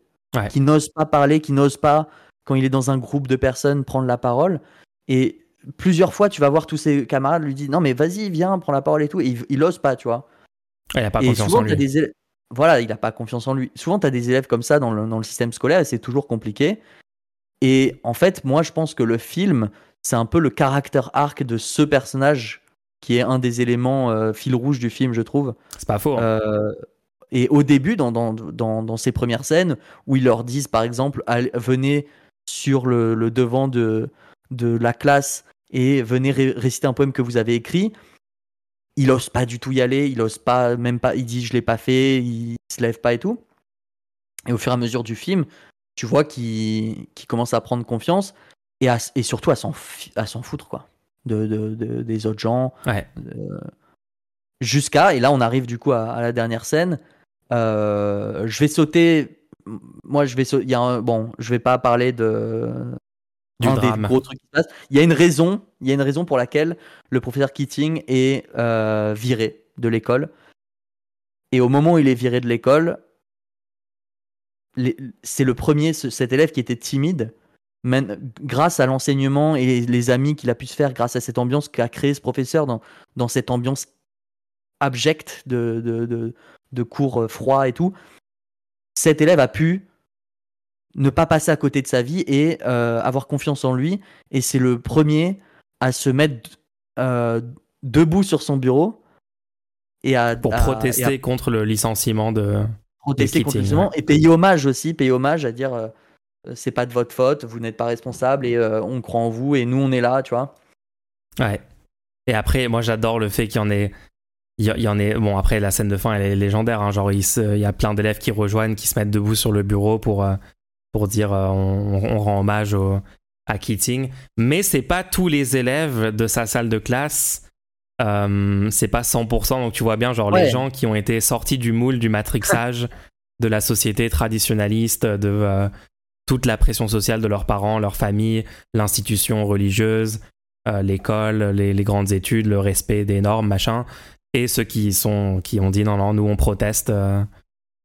qui n'ose pas parler, qui n'ose pas, quand il est dans un groupe de personnes, prendre la parole. Et plusieurs fois, tu vas voir tous ses camarades lui dire Non, mais vas-y, viens, prends la parole et tout. Et il, n'ose pas, tu vois. Il n'a pas confiance en lui. Des Voilà, il n'a pas confiance en lui. Souvent, tu as des élèves comme ça dans le, dans le système scolaire et c'est toujours compliqué. Et en fait, moi, je pense que le film, c'est un peu le caractère arc de ce personnage qui est un des éléments euh, fil rouge du film, je trouve. C'est pas faux. Hein. Euh, et au début, dans, dans, dans, dans, ces premières scènes, où ils leur disent, par exemple, venez sur le, le, devant de, de la classe et venez réciter un poème que vous avez écrit, il ose pas du tout y aller, il ose pas, même pas, il dit je l'ai pas fait, il se lève pas et tout. Et au fur et à mesure du film, tu vois qu'il commence à prendre confiance et, et surtout à s'en foutre, quoi de, des autres gens. Jusqu'à, et là on arrive du coup à, la dernière scène. Euh, je vais sauter. Moi, je vais Il y a bon, je vais pas parler de. Du drame. gros trucs qui se passent. Il y a une raison. Il y a une raison pour laquelle le professeur Keating est euh, viré de l'école. Et au moment où il est viré de l'école, c'est le premier, cet élève qui était timide, grâce à l'enseignement et les amis qu'il a pu se faire, grâce à cette ambiance qu'a créé ce professeur dans, dans cette ambiance abjecte de, de, de, cours euh, froids et tout, cet élève a pu ne pas passer à côté de sa vie et euh, avoir confiance en lui. Et c'est le premier à se mettre euh, debout sur son bureau et à pour protester contre le licenciement de protester contre le licenciement et payer hommage aussi, payer hommage à dire euh, c'est pas de votre faute, vous n'êtes pas responsable et on croit en vous et nous on est là, tu vois. Ouais. Et après, moi j'adore le fait qu'il y en ait. Il y, en est bon après la scène de fin elle est légendaire hein. genre il, y a plein d'élèves qui rejoignent qui se mettent debout sur le bureau pour euh, pour dire on, rend hommage à Keating. Mais c'est pas tous les élèves de sa salle de classe c'est pas 100% donc tu vois bien genre les gens qui ont été sortis du moule du matrixage de la société traditionnaliste de toute la pression sociale de leurs parents, leur famille, l'institution religieuse, euh, l'école, les, grandes études, le respect des normes, machin, et ceux qui sont qui ont dit non non nous on proteste euh,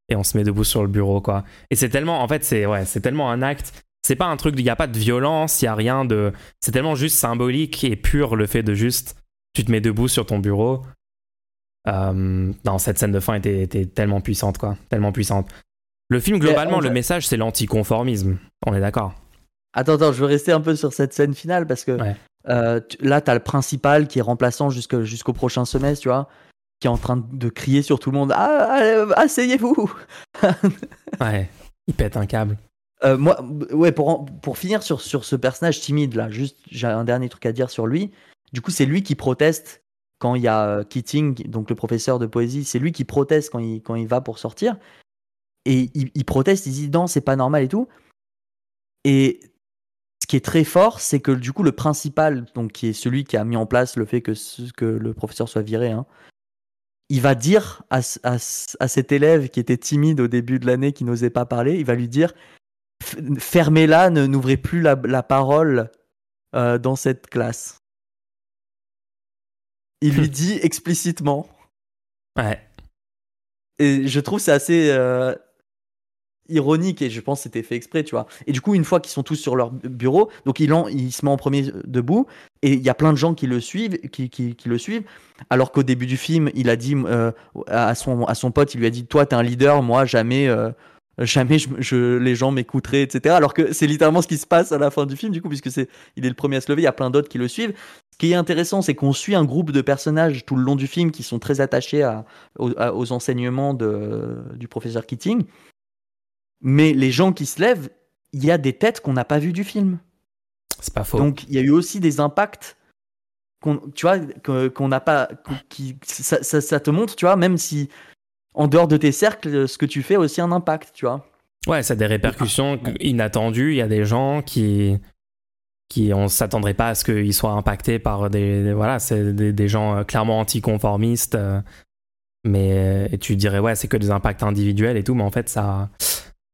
et on se met debout sur le bureau quoi. Et c'est tellement en fait c'est ouais c'est tellement un acte. C'est pas un truc il n'y a pas de violence, il y a rien de c'est tellement juste symbolique et pur le fait de juste tu te mets debout sur ton bureau. Euh, non, cette scène de fin était, était tellement puissante, quoi. Tellement puissante. Le film, globalement, le message, c'est l'anticonformisme. On est d'accord. Attends, attends, je veux rester un peu sur cette scène finale parce que euh, là, tu as le principal qui est remplaçant jusqu'au prochain semestre, tu vois, qui est en train de crier sur tout le monde Ah, asseyez-vous Ouais, il pète un câble. Euh, moi, ouais, pour, pour finir sur, sur ce personnage timide là, juste j'ai un dernier truc à dire sur lui. Du coup, c'est lui qui proteste quand il y a euh, Keating, donc le professeur de poésie, c'est lui qui proteste quand il, quand il va pour sortir et il, proteste, il dit non, c'est pas normal et tout. Et ce qui est très fort, c'est que du coup, le principal, donc qui est celui qui a mis en place le fait que, que le professeur soit viré, hein, il va dire à, à, cet élève qui était timide au début de l'année, qui n'osait pas parler, il va lui dire fermez-la, ne n'ouvrez plus la, parole euh, dans cette classe. Il lui dit explicitement. Ouais. Et je trouve c'est assez, euh, ironique et je pense que c'était fait exprès, tu vois. Et du coup, une fois qu'ils sont tous sur leur bureau, donc il, en, il se met en premier debout et il y a plein de gens qui le suivent, qui, qui, le suivent. Alors qu'au début du film, il a dit euh, à, son, à son pote, il lui a dit Toi, t'es un leader, moi, jamais. Euh, jamais je, les gens m'écouteraient, etc. Alors que c'est littéralement ce qui se passe à la fin du film, du coup, puisque c'est, il est le premier à se lever, il y a plein d'autres qui le suivent. Ce qui est intéressant, c'est qu'on suit un groupe de personnages tout le long du film qui sont très attachés à, aux, enseignements de, du professeur Keating. Mais les gens qui se lèvent, il y a des têtes qu'on n'a pas vues du film. C'est pas faux. Donc il y a eu aussi des impacts qu'on, tu vois, qu'on n'a pas, qui, ça, ça, te montre, tu vois, même si en dehors de tes cercles, ce que tu fais a aussi un impact, tu vois. Ouais, ça a des répercussions inattendues. Il y a des gens qui, qui on s'attendrait pas à ce qu'ils soient impactés par des, voilà c'est des, gens euh, clairement anticonformistes euh, mais et tu dirais ouais c'est que des impacts individuels et tout mais en fait ça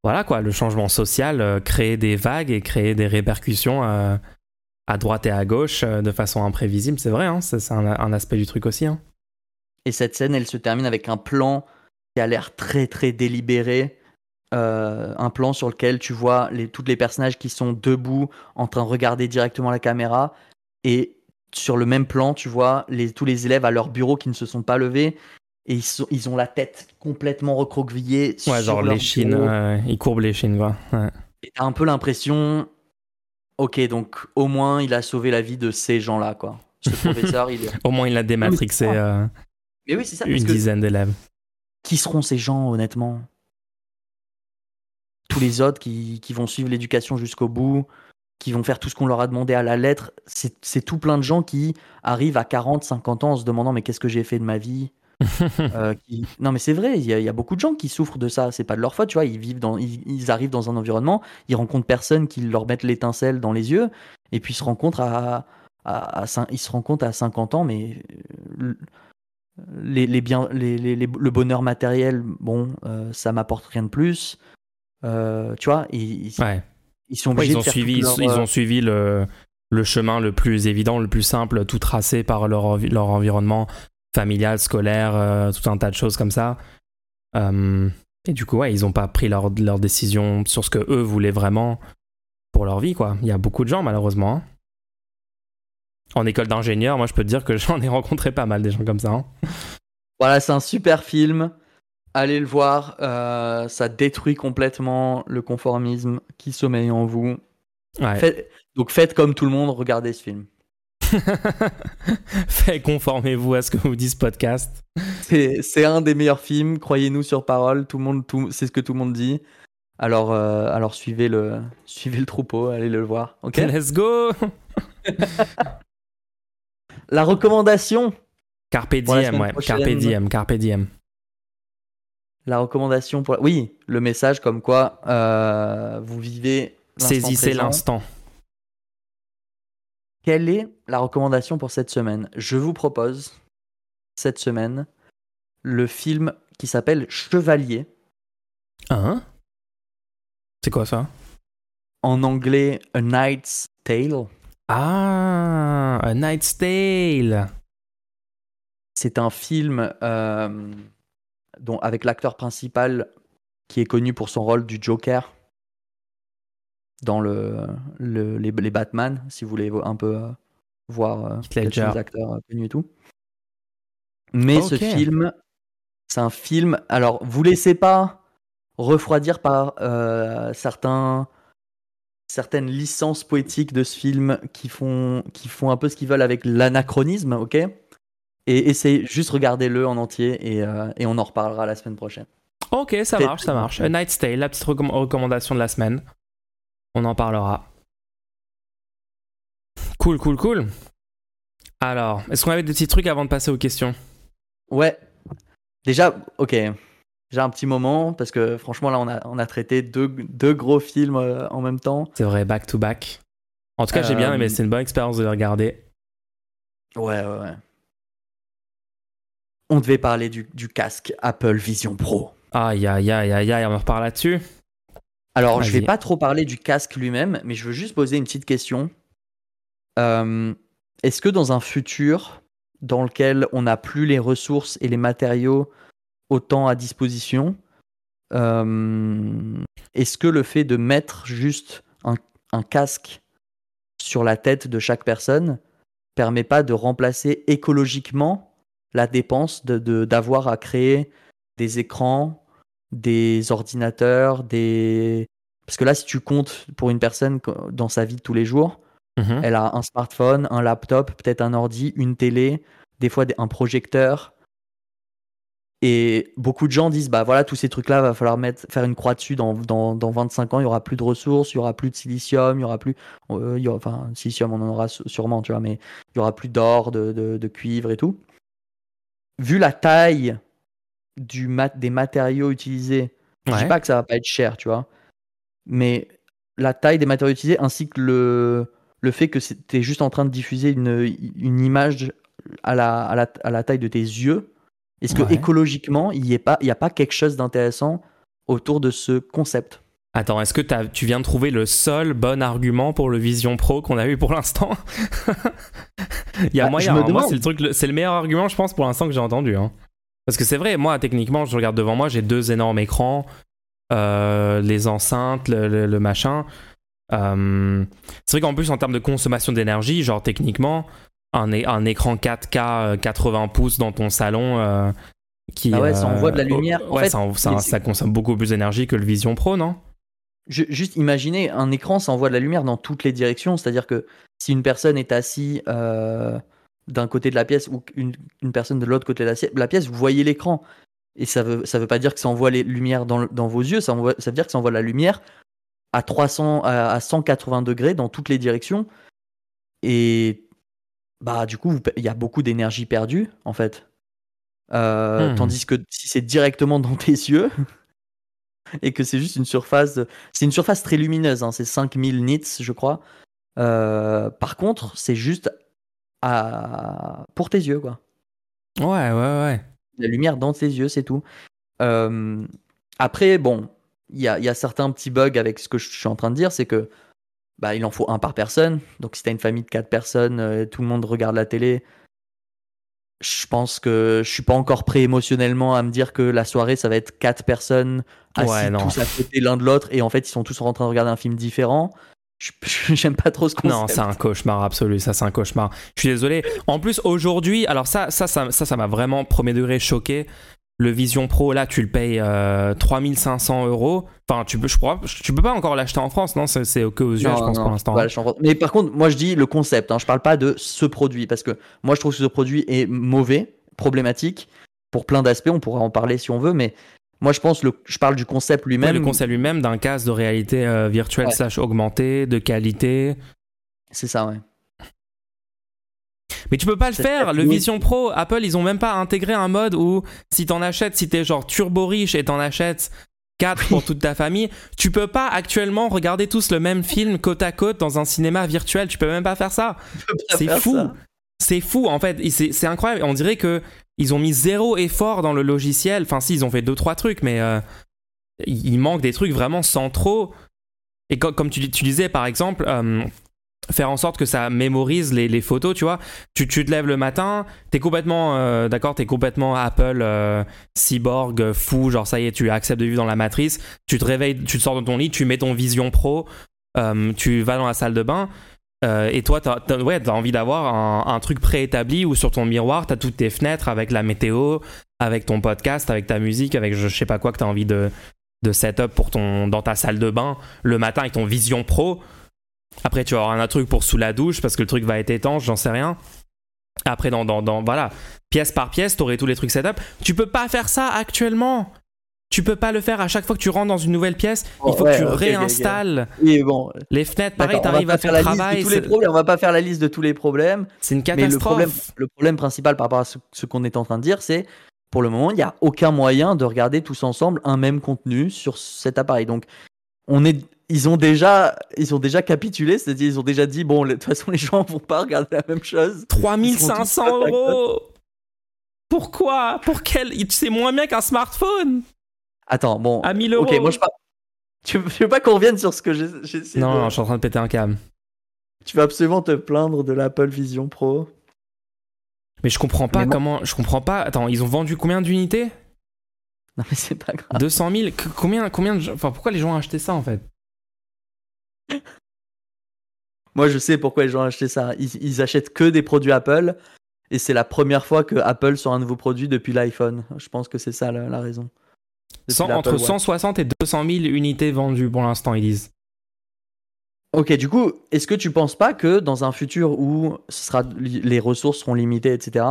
voilà quoi le changement social euh, crée des vagues et crée des répercussions à droite et à gauche de façon imprévisible c'est vrai hein, c'est un, aspect du truc aussi hein. et cette scène elle se termine avec un plan qui a l'air très très délibéré euh, un plan sur lequel tu vois tous les personnages qui sont debout en train de regarder directement la caméra et sur le même plan tu vois tous les élèves à leur bureau qui ne se sont pas levés et ils, sont, ils ont la tête complètement recroquevillée ouais genre les chines ils courbent les chines quoi et t'as un peu l'impression ok donc au moins il a sauvé la vie de ces gens là quoi. Ce professeur il au moins il a dématrixé euh, mais oui, ça, une dizaine d'élèves. qui seront ces gens honnêtement? Tous les autres qui, qui vont suivre l'éducation jusqu'au bout, qui vont faire tout ce qu'on leur a demandé à la lettre. C'est tout plein de gens qui arrivent à 40, 50 ans en se demandant mais qu'est-ce que j'ai fait de ma vie? euh, Non mais c'est vrai, il y, a, y, a beaucoup de gens qui souffrent de ça. C'est pas de leur faute, tu vois. Ils vivent dans, ils, arrivent dans un environnement, ils rencontrent personne qui leur mettent l'étincelle dans les yeux, et puis ils se rencontrent à, à, ils se rencontrent à 50 ans, mais euh, les, les biens, les, les, le bonheur matériel, bon, euh, ça m'apporte rien de plus. Euh, tu vois, ils, ils sont obligés ils ont de faire suivi, leur, ils, ont suivi le, le chemin le plus évident, le plus simple, tout tracé par leur, leur environnement familial, scolaire, euh, tout un tas de choses comme ça. Euh, et du coup, ouais, ils n'ont pas pris leur, leur décision sur ce que eux voulaient vraiment pour leur vie, quoi. Il y a beaucoup de gens, malheureusement. Hein. En école d'ingénieur, moi, je peux te dire que j'en ai rencontré pas mal des gens comme ça. Hein. Voilà, c'est un super film. Allez le voir, euh, ça détruit complètement le conformisme qui sommeille en vous. Ouais. Faites- donc faites comme tout le monde, regardez ce film. Fait conformez-vous à ce que vous dit ce podcast. C'est un des meilleurs films, croyez-nous sur parole, tout le monde, tout, c'est ce que tout le monde dit. Alors, euh, alors suivez le, suivez le troupeau, allez le voir. Ok? Let's go La recommandation, Carpe diem, ouais. Carpe diem, carpe diem. la recommandation pour, oui, le message comme quoi euh, vous vivez. Saisissez l'instant. Quelle est la recommandation pour cette semaine? Je vous propose cette semaine le film qui s'appelle Chevalier, Hein? C'est quoi ça? En anglais A Knight's Tale. Ah, A Night's Tale. C'est un film euh, dont, avec l'acteur principal qui est connu pour son rôle du Joker dans le, le- les, les Batman, si vous voulez un peu euh, voir euh, les acteurs euh, connus et tout. Mais ce film, c'est un film. Alors, vous laissez pas refroidir par euh, certains certaines licences poétiques de ce film qui font qui font un peu ce qu'ils veulent avec l'anachronisme, ok? Et essayez juste regardez-le en entier et, euh, et on en reparlera la semaine prochaine. Ok, ça marche, ça marche. A Night's Tale, la petite recomm- recommandation de la semaine. On en parlera. Cool, cool, cool. Alors, est-ce qu'on avait des petits trucs avant de passer aux questions? Ouais. Déjà, ok. J'ai un petit moment parce que franchement là on a, on a traité deux, deux gros films euh, en même temps. C'est vrai, back to back. En tout cas, j'ai bien Euh, aimé, c'est une bonne expérience de les regarder. Ouais, ouais, ouais. On devait parler du, du casque Apple Vision Pro. Aïe, aïe, aïe, aïe, aïe, on en reparle là-dessus. Alors, je vais pas trop parler du casque lui-même, mais je veux juste poser une petite question. Euh, Est-ce que dans un futur dans lequel on n'a plus les ressources et les matériaux autant à disposition, euh, est-ce que le fait de mettre juste un, un casque sur la tête de chaque personne permet pas de remplacer écologiquement la dépense de de- d'avoir à créer des écrans, des ordinateurs, des... Parce que là, si tu comptes pour une personne dans sa vie de tous les jours, Mhm. elle a un smartphone, un laptop, peut-être un ordi, une télé, des fois un projecteur. Et beaucoup de gens disent, bah voilà, tous ces trucs-là, va falloir mettre, faire une croix dessus dans, dans, dans 25 ans, il y aura plus de ressources, il y aura plus de silicium, il y aura plus... euh, il y aura- enfin, silicium, on en aura sûrement, tu vois, mais il y aura plus d'or, de, de, de cuivre et tout. Vu la taille du mat des matériaux utilisés, je dis Ouais. pas que ça va pas être cher, tu vois, mais la taille des matériaux utilisés ainsi que le, le fait que tu es juste en train de diffuser une, une image à la, à, la, à la taille de tes yeux, est-ce que Ouais. écologiquement, il n'y a, a pas quelque chose d'intéressant autour de ce concept? Attends, est-ce que tu viens de trouver le seul bon argument pour le Vision Pro qu'on a eu pour l'instant? Il y a Bah, moyen, hein. moi c'est le truc, le- c'est le meilleur argument je pense pour l'instant que j'ai entendu. hein. Parce que c'est vrai, moi techniquement je regarde devant moi, j'ai deux énormes écrans, euh, les enceintes, le, le- le machin. Euh, c'est vrai qu'en plus en termes de consommation d'énergie, genre techniquement, un, écran 4K euh, 80 pouces dans ton salon euh, qui... Ah ouais, ça euh, envoie de la lumière. En ouais, fait, ça, consomme beaucoup plus d'énergie que le Vision Pro, non? Je- juste imaginez, un écran, ça envoie de la lumière dans toutes les directions. C'est-à-dire que si une personne est assise euh, d'un côté de la pièce ou une, une personne de l'autre côté de la, pièce, vous voyez l'écran. Et ça veut, ça veut pas dire que ça envoie les lumières dans, dans vos yeux, ça, envoie- ça veut dire que ça envoie la lumière à 300, à, à 180 degrés dans toutes les directions. Et bah du coup, il y a beaucoup d'énergie perdue en fait. Euh, Hmm. Tandis que si c'est directement dans tes yeux et que c'est juste une surface, c'est une surface très lumineuse, hein, c'est 5000 nits je crois. Euh, par contre, c'est juste à... pour tes yeux quoi. Ouais, ouais, ouais. La lumière dans tes yeux, c'est tout. Euh, après, bon, il y a, y a certains petits bugs avec ce que je suis en train de dire, c'est que bah, il en faut un par personne. Donc si t'as une famille de quatre personnes, euh, tout le monde regarde la télé. Je pense que je suis pas encore prêt émotionnellement à me dire que la soirée ça va être quatre personnes assis Ouais, tous à côté l'un de l'autre et en fait ils sont tous en train de regarder un film différent. J'aime pas trop ce concept. Non, c'est un cauchemar absolu, ça c'est un cauchemar. Je suis désolé. En plus, aujourd'hui, alors ça, ça, ça, ça, ça m'a vraiment premier degré choqué. Le Vision Pro, là, tu le payes euh, 3500 euros. Enfin, tu peux, je crois, tu peux pas encore l'acheter en France, non? C'est que aux Non, je pense, non, pour l'instant. Mais par contre, moi je dis le concept, hein, je parle pas de ce produit, parce que moi je trouve que ce produit est mauvais, problématique, pour plein d'aspects, on pourra en parler si on veut, mais moi je pense, le, je parle du concept Ouais, lui-même. le concept lui-même d'un casque de réalité euh, virtuelle Ouais. slash augmentée, de qualité. C'est ça, ouais. Mais tu peux pas le faire. Le. Vision Pro, Apple, ils ont même pas intégré un mode où si t'en achètes, si t'es genre turbo riche et t'en achètes 4 pour toute ta famille, tu peux pas actuellement regarder tous le même film côte à côte dans un cinéma virtuel. Tu peux même pas faire ça. C'est fou. C'est fou en fait. C'est incroyable. On dirait que ils ont mis zéro effort dans le logiciel. Enfin, si, ils ont fait deux trois trucs, mais euh, il manque des trucs vraiment centraux. Et co- comme tu, dis- tu disais, par exemple, euh, faire en sorte que ça mémorise les, photos, tu vois. Tu, te lèves le matin, t'es complètement, euh, d'accord, t'es complètement Apple, cyborg, fou, genre ça y est, tu acceptes de vivre dans la matrice. Tu te réveilles, tu te sors de ton lit, tu mets ton Vision Pro, tu vas dans la salle de bain. Euh, et toi, t'as as, envie d'avoir un, truc préétabli où sur ton miroir, t'as toutes tes fenêtres avec la météo, avec ton podcast, avec ta musique, avec je, sais pas quoi que t'as envie de, setup pour ton, dans ta salle de bain le matin avec ton Vision Pro. Après, tu vas un truc pour sous la douche parce que le truc va être étanche, j'en sais rien. Après, dans, dans, dans- voilà, pièce par pièce, t'aurais tous les trucs setup. Tu peux pas faire ça actuellement. Tu peux pas le faire à chaque fois que tu rentres dans une nouvelle pièce. il Oh, faut ouais, que tu réinstalles Oui, bon. les fenêtres. Pareil, t'arrives à faire ton la liste de travail. tous les problèmes, on va pas faire la liste de tous les problèmes. C'est une Mais le catastrophe. problème, le problème principal par rapport à ce, ce qu'on est en train de dire, c'est pour le moment, il n'y a aucun moyen de regarder tous ensemble un même contenu sur cet appareil. Donc, on est, ils ont déjà, ils ont déjà capitulé, c'est-à-dire ils ont déjà dit bon, de toute façon, les gens vont pas regarder la même chose. 3500 Ils sont tous euros. Pourquoi? Pour quel? C'est moins bien qu'un smartphone. Attends, bon, À 1000 euros. ok, moi je parle. Tu veux, pas qu'on revienne sur ce que j'ai essayé Non, de- non, je suis en train de péter un câble. Tu vas absolument te plaindre de l'Apple Vision Pro? Mais je comprends pas Mais comment. Je comprends pas. Attends, ils ont vendu combien d'unités? Non mais c'est pas grave. 200 000 Que- Combien, combien de Enfin, pourquoi les gens ont acheté ça en fait? Moi, je sais pourquoi les gens ont acheté ça. Ils, ils achètent que des produits Apple. Et c'est la première fois que Apple sort un nouveau produit depuis l'iPhone. Je pense que c'est ça la, la raison. Entre Watch. 160 et 200 000 unités vendues pour l'instant, ils disent. Ok, du coup, est-ce que tu penses pas que dans un futur où ce sera, les ressources seront limitées, etc.,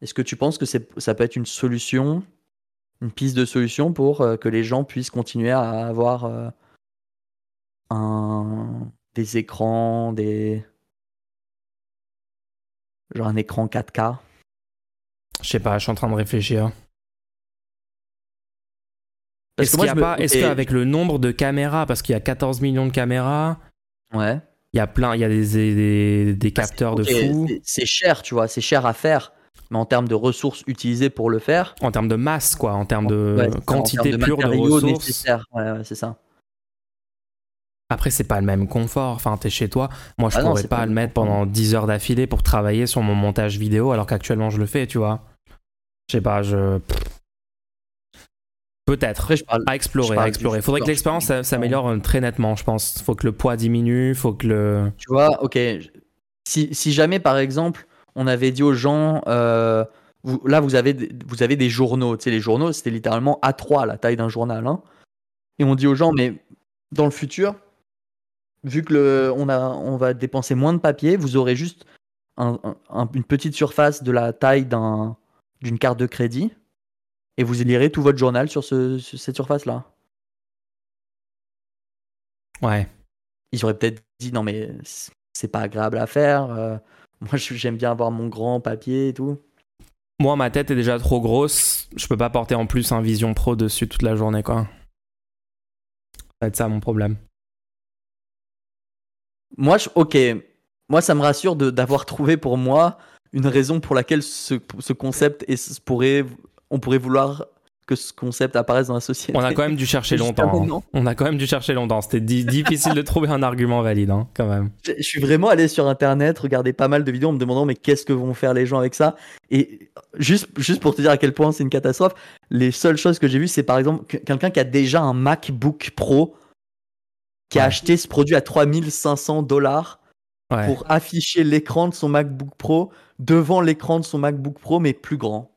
est-ce que tu penses que ça peut être une solution, une piste de solution pour euh, que les gens puissent continuer à avoir euh, un, des écrans, des. Genre un écran 4K Je sais pas, je suis en train de réfléchir. Est-ce qu'il y a je me- pas, est-ce et- qu'avec le nombre de caméras, parce qu'il y a 14 millions de caméras, Ouais. Il y a plein, il y a des, des, des capteurs de fou. c'est- cher, tu vois, c'est cher à faire. Mais en termes de ressources utilisées pour le faire, En termes de masse, quoi, en termes de ouais, en quantité pure de ressources. nécessaires. Ouais, ouais, c'est ça. Après, c'est pas le même confort. Enfin, t'es chez toi. Moi, je Ah pourrais pas, pas le mettre pendant 10 heures d'affilée pour travailler sur mon montage vidéo, alors qu'actuellement, je le fais, tu vois. Je sais pas, je. Peut-être. À explorer, à explorer. du Faudrait que l'expérience s'améliore euh, très nettement, je pense. Faut que le poids diminue, faut que le. Tu vois, ok. Si, si jamais, par exemple, on avait dit aux gens, euh, vous- là, vous avez, des- vous avez des journaux. Tu sais, les journaux, c'était littéralement A3, la taille d'un journal. hein. Et on dit aux gens, mais dans le futur, vu que le, on, a, on va dépenser moins de papier, vous aurez juste un- un- un- une petite surface de la taille d'un, d'une carte de crédit. Et vous lirez tout votre journal sur, ce, sur cette surface-là. Ouais. ils auraient peut-être dit non mais c'est pas agréable à faire. euh, moi j'aime bien avoir mon grand papier et tout. Moi, ma tête est déjà trop grosse. Je peux pas porter en plus un Vision Pro dessus toute la journée, quoi. Ça va être ça mon problème. Moi je, ok, moi ça me rassure d'avoir trouvé pour moi une raison pour laquelle ce, ce concept est, pourrait, on pourrait vouloir que ce concept apparaisse dans la société. On a quand même dû chercher longtemps. hein. On a quand même dû chercher longtemps. C'était di- difficile de trouver un argument valide, hein, quand même. Je je suis vraiment allé sur internet, regarder pas mal de vidéos en me demandant mais qu'est-ce que vont faire les gens avec ça? Et juste, juste pour te dire à quel point c'est une catastrophe, les seules choses que j'ai vues c'est par exemple que- quelqu'un qui a déjà un MacBook Pro qui a Ouais. acheté ce produit à 3500 dollars Ouais. pour afficher l'écran de son MacBook Pro devant l'écran de son MacBook Pro mais plus grand.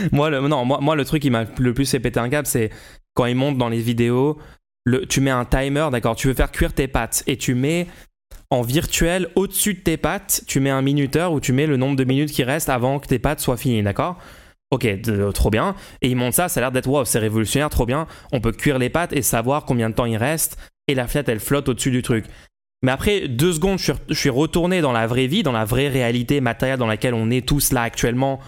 Moi, le, non, moi, le truc qui m'a le plus fait péter un câble, c'est quand ils montent dans les vidéos, le, tu mets un timer, d'accord, tu veux faire cuire tes pâtes et tu mets en virtuel au-dessus de tes pâtes, tu mets un minuteur où tu mets le nombre de minutes qui restent avant que tes pâtes soient finies, d'accord? Ok, de- trop bien. Et ils montent ça, ça a l'air d'être wow, c'est révolutionnaire, trop bien. On peut cuire les pâtes et savoir combien de temps il reste. Et la fenêtre, elle flotte au-dessus du truc. Mais après deux secondes, je suis retourné dans la vraie vie, dans la vraie réalité matérielle dans laquelle on est tous là actuellement.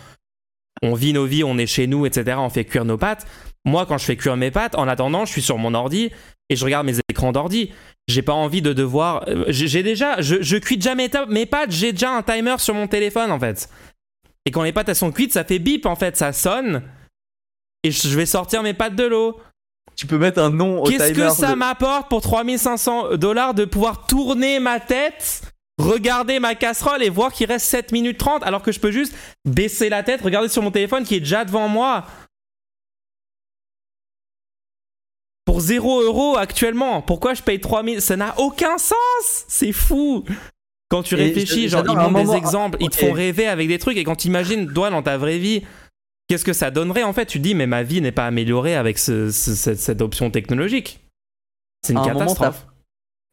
On vit nos vies, on est chez nous, etc. On fait cuire nos pâtes. Moi, quand je fais cuire mes pâtes, en attendant, je suis sur mon ordi et je regarde mes écrans d'ordi. J'ai pas envie de devoir. euh, J'ai déjà. Je, je cuis déjà mes, mes pâtes, j'ai déjà un timer sur mon téléphone en fait. Et quand les pâtes elles sont cuites, ça fait bip en fait, ça sonne. Et je vais sortir mes pâtes de l'eau. Tu peux mettre un nom au Qu'est-ce que ça de- m'apporte pour 3500 dollars de pouvoir tourner ma tête, regarder ma casserole et voir qu'il reste 7 minutes 30 alors que je peux juste baisser la tête, regarder sur mon téléphone qui est déjà devant moi. Pour 0 euros actuellement, pourquoi je paye 3000 Ça n'a aucun sens C'est fou Quand tu Et réfléchis, genre, ils montrent des exemples, ils te font rêver avec des trucs, et quand tu imagines, toi, dans ta vraie vie, qu'est-ce que ça donnerait en fait? Tu te dis, mais ma vie n'est pas améliorée avec ce- ce- cette, cette option technologique. C'est une À un moment, catastrophe.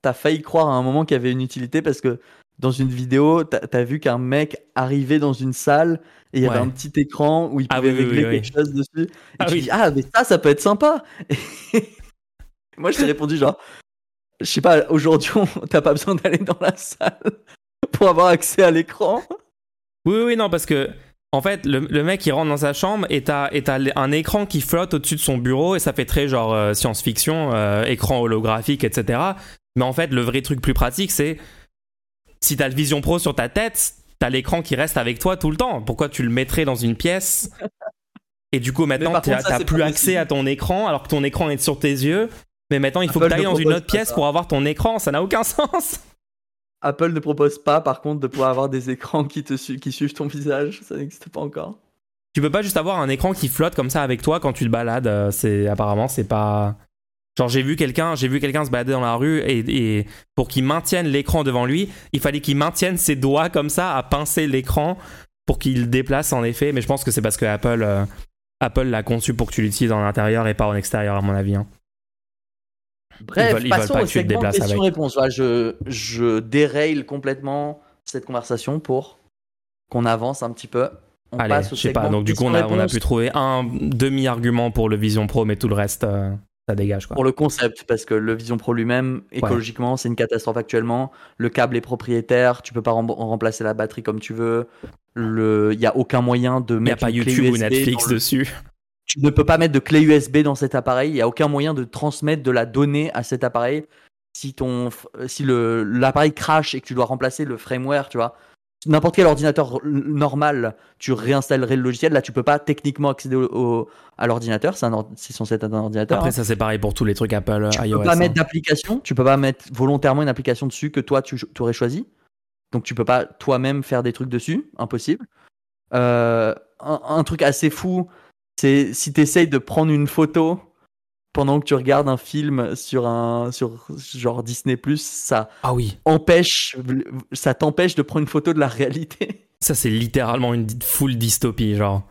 T'as failli croire à un moment qu'il y avait une utilité parce que dans une vidéo, t'as as vu qu'un mec arrivait dans une salle et il y avait un petit écran où il Ah pouvait oui, régler oui, oui. quelque chose dessus. Et Ah tu dis, ah, mais ça, ça peut être sympa. Moi, je t'ai répondu genre, je sais pas, aujourd'hui, on- t'as pas besoin d'aller dans la salle pour avoir accès à l'écran. Oui, oui, non, parce que en fait, le, le mec il rentre dans sa chambre et t'as et t'as un écran qui flotte au-dessus de son bureau et ça fait très genre euh, science-fiction, euh, écran holographique, etc. Mais en fait, le vrai truc plus pratique, c'est si t'as le Vision Pro sur ta tête, t'as l'écran qui reste avec toi tout le temps. Pourquoi tu le mettrais dans une pièce Et du coup, maintenant, t'as plus accès à ton écran alors que ton écran est sur tes yeux. Mais maintenant, il faut Apple que t'ailles dans une autre pièce ça. pour avoir ton écran. Ça n'a aucun sens. Apple ne propose pas, par contre, de pouvoir avoir des écrans qui, te su- qui suivent ton visage. Ça n'existe pas encore. Tu peux pas juste avoir un écran qui flotte comme ça avec toi quand tu te balades. euh, C'est apparemment c'est pas. Genre j'ai vu quelqu'un, j'ai vu quelqu'un se balader dans la rue et, et pour qu'il maintienne l'écran devant lui, il fallait qu'il maintienne ses doigts comme ça à pincer l'écran pour qu'il le déplace en effet. Mais je pense que c'est parce que Apple euh, Apple l'a conçu pour que tu l'utilises en intérieur et pas en extérieur à mon avis. hein. Bref, Ils veulent- ils passons pas au que tu te segment. Voilà, je, je déraille complètement cette conversation pour qu'on avance un petit peu. On Allez, passe au je sais pas. Donc du coup on a, on a pu trouver un demi argument pour le Vision Pro, mais tout le reste euh, ça dégage quoi. pour le concept, parce que le Vision Pro lui-même, écologiquement, c'est une catastrophe actuellement. Le câble est propriétaire, tu peux pas rem- remplacer la batterie comme tu veux. Le- Il n'y a aucun moyen de Il n'y a mettre pas YouTube ou Netflix le- dessus. tu ne peux pas mettre de clé USB dans cet appareil. Il n'y a aucun moyen de transmettre de la donnée à cet appareil. Si ton, si le l'appareil crash et que tu dois remplacer le firmware, tu vois, n'importe quel ordinateur normal, tu réinstallerais le logiciel. Là, tu peux pas techniquement accéder au, à l'ordinateur. C'est être un ordinateur. Après, hein. ça c'est pareil pour tous les trucs Apple, tu iOS. peux pas hein. mettre d'application. Tu peux pas mettre volontairement une application dessus que toi tu aurais choisi. Donc tu peux pas toi-même faire des trucs dessus, impossible. Euh, un, un truc assez fou, c'est si tu essayes de prendre une photo pendant que tu regardes un film sur un sur genre Disney ça Ah oui, empêche ça t'empêche de prendre une photo de la réalité. ça c'est littéralement une full dystopie, genre.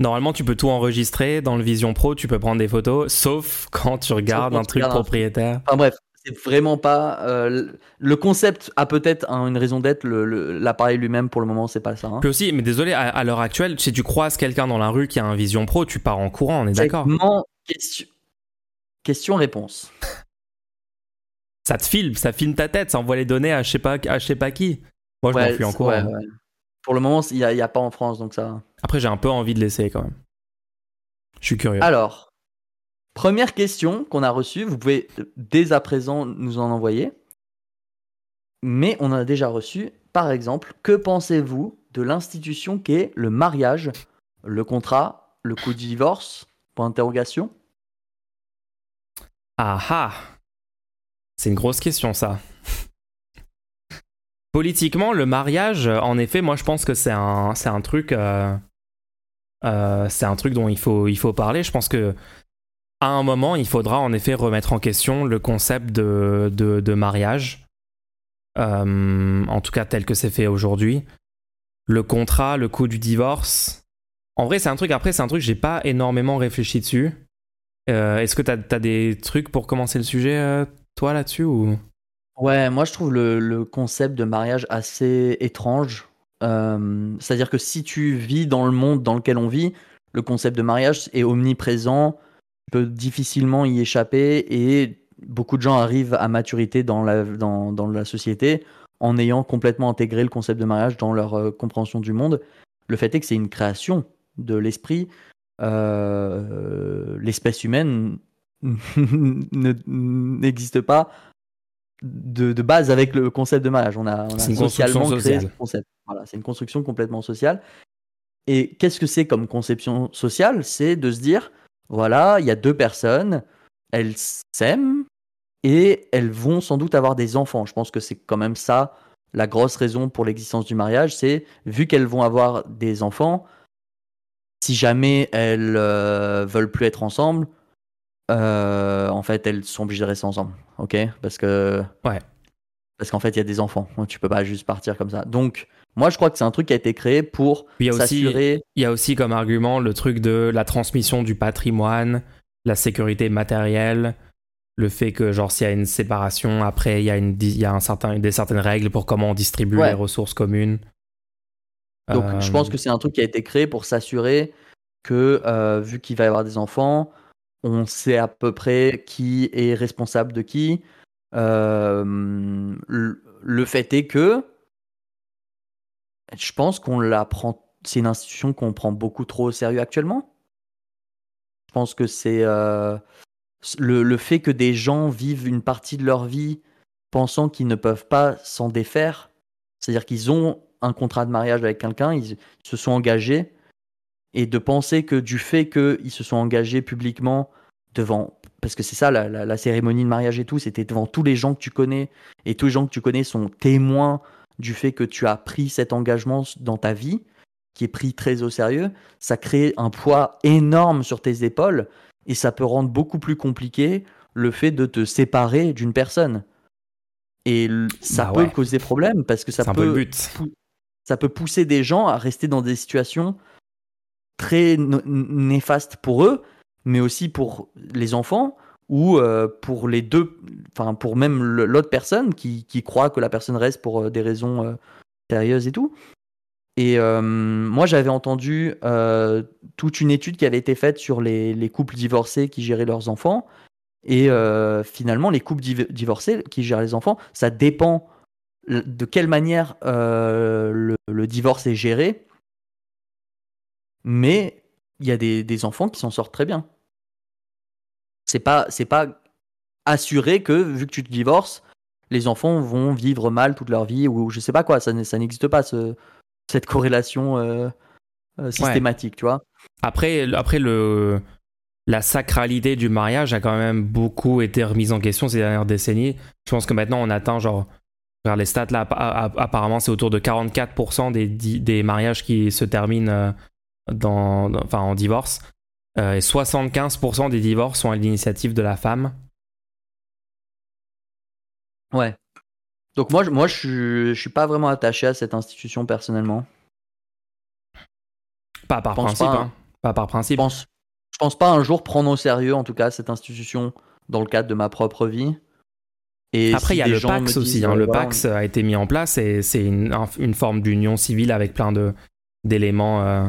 Normalement, tu peux tout enregistrer dans le Vision Pro, tu peux prendre des photos, sauf quand tu regardes quand un tu truc regardes un- propriétaire. Enfin bref, c'est vraiment pas euh, le concept a peut-être un- une raison d'être le- le- l'appareil lui-même pour le moment c'est pas ça. hein. Puis aussi, mais désolé, à, à l'heure actuelle, si tu croises quelqu'un dans la rue qui a un Vision Pro, tu pars en courant, on est d'accord. Segment, question question réponse. Ça te filme, ça filme ta tête, ça envoie les données à je sais pas, à je sais pas qui. Moi, je Ouais, m'enfuis en c'est- courant. ouais, ouais. Pour le moment, il n'y a, il y a pas en France, donc ça. Après, j'ai un peu envie de l'essayer quand même. Je suis curieux. Alors, première question qu'on a reçue, vous pouvez dès à présent nous en envoyer. Mais on en a déjà reçu, par exemple, que pensez-vous de l'institution qu'est le mariage, le contrat, le coup de divorce? Point d'interrogation. Ah ah C'est une grosse question, ça. Politiquement, le mariage, euh, en effet, moi je pense que c'est un, c'est euh, euh, truc dont il faut, parler. Je pense que à un moment, il faudra en effet remettre en question le concept de, mariage. En tout cas, tel que c'est fait aujourd'hui. Le contrat, le coût du divorce. En vrai, c'est un truc, après, c'est un truc, j'ai pas énormément réfléchi dessus. Euh, Est-ce que t'as as des trucs pour commencer le sujet, euh, toi, là-dessus ou... Ouais, moi je trouve le, le concept de mariage assez étrange. Euh, C'est-à-dire que si tu vis dans le monde dans lequel on vit, le concept de mariage est omniprésent, tu peux difficilement y échapper et beaucoup de gens arrivent à maturité dans la, dans, dans la société en ayant complètement intégré le concept de mariage dans leur compréhension du monde. Le fait est que c'est une création de l'esprit. Euh, L'espèce humaine ne- n'existe pas de, de base avec le concept de mariage. On a, on a C'est une construction socialement créé ce concept. Voilà, c'est une construction complètement sociale. Et qu'est-ce que c'est comme conception sociale? C'est de se dire, voilà, il y a deux personnes, elles s'aiment et elles vont sans doute avoir des enfants. Je pense que c'est quand même ça la grosse raison pour l'existence du mariage, c'est vu qu'elles vont avoir des enfants, si jamais elles euh, veulent plus être ensemble, euh, en fait, elles sont obligées de rester ensemble, ok? Parce que Ouais. parce qu'en fait, il y a des enfants. Tu peux pas juste partir comme ça. Donc, moi, je crois que c'est un truc qui a été créé pour s'assurer. il y a aussi comme argument le truc de la transmission du patrimoine, la sécurité matérielle, le fait que genre s'il y a une séparation, après il y a, une, il y a un certain, des certaines règles pour comment on distribue Ouais. les ressources communes. Donc, Euh, je pense que c'est un truc qui a été créé pour s'assurer que, euh, vu qu'il va y avoir des enfants, on sait à peu près qui est responsable de qui. Euh, le, fait est que je pense qu'on la prend. C'est une institution qu'on prend beaucoup trop au sérieux actuellement. Je pense que c'est euh, le, le fait que des gens vivent une partie de leur vie pensant qu'ils ne peuvent pas s'en défaire. C'est-à-dire qu'ils ont un contrat de mariage avec quelqu'un, ils se sont engagés, et de penser que du fait qu'ils se sont engagés publiquement devant, parce que c'est ça la, la- la cérémonie de mariage et tout, c'était devant tous les gens que tu connais, et tous les gens que tu connais sont témoins du fait que tu as pris cet engagement dans ta vie, qui est pris très au sérieux, ça crée un poids énorme sur tes épaules, et ça peut rendre beaucoup plus compliqué le fait de te séparer d'une personne. Et l- ça Bah peut ouais. causer problème parce que ça c'est un peu le peut but. Ça peut pousser des gens à rester dans des situations très néfastes pour eux, mais aussi pour les enfants ou euh, pour les deux, enfin pour même l'autre personne qui, croit que la personne reste pour euh, des raisons euh, sérieuses et tout. Et moi, j'avais entendu toute une étude qui avait été faite sur les, les couples divorcés qui géraient leurs enfants. Et finalement, les couples div- divorcés qui gèrent les enfants, ça dépend de quelle manière euh, le, le divorce est géré. Mais il y a des, des enfants qui s'en sortent très bien. C'est pas, c'est pas assuré que, vu que tu te divorces, les enfants vont vivre mal toute leur vie, ou je sais pas quoi, ça, n'existe pas, ce, cette corrélation euh, euh, systématique, tu vois. Après, après le, la sacralité du mariage a quand même beaucoup été remise en question ces dernières décennies. Je pense que maintenant on atteint genre, les stats là, apparemment c'est autour de 44% des, mariages qui se terminent euh, dans, dans- enfin, en divorce. Euh, et 75% des divorces sont à l'initiative de la femme. Ouais. Donc moi, je- moi je, suis, je suis pas vraiment attaché à cette institution personnellement. Pas par Je principe, pas, hein. Pas par Je principe. pense, je pense pas un jour prendre au sérieux, en tout cas, cette institution dans le cadre de ma propre vie. Et Après, si il y a le Pax aussi. hein. Le voilà, Pax a été mis en place et c'est une, un- une forme d'union civile avec plein de d'éléments, euh,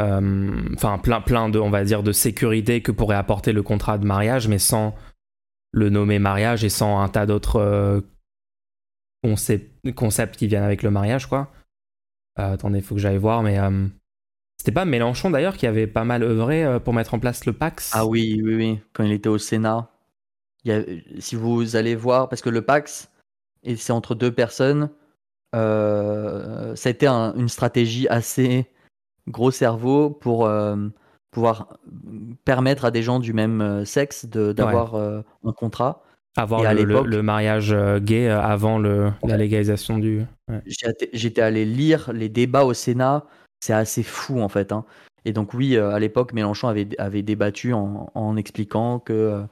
euh, enfin plein plein de, on va dire, de sécurité que pourrait apporter le contrat de mariage, mais sans le nommer mariage et sans un tas d'autres euh, concept- concepts qui viennent avec le mariage, quoi. Euh, attendez, il faut que j'aille voir, mais euh, c'était pas Mélenchon d'ailleurs qui avait pas mal œuvré euh, pour mettre en place le Pax? Ah oui, oui, oui. Quand il était au Sénat, y a- si vous allez voir, parce que le Pax, et c'est entre deux personnes, euh, ça a été un- une stratégie assez gros cerveau pour euh, pouvoir permettre à des gens du même euh, sexe de- d'avoir euh, un contrat. Avoir le, le- l'époque- le mariage euh, gay euh, avant le, la légalisation du. ouais. J'étais allé lire les débats au Sénat, c'est assez fou en fait. hein. Et donc oui, euh, à l'époque, Mélenchon avait, avait débattu en, en expliquant que euh,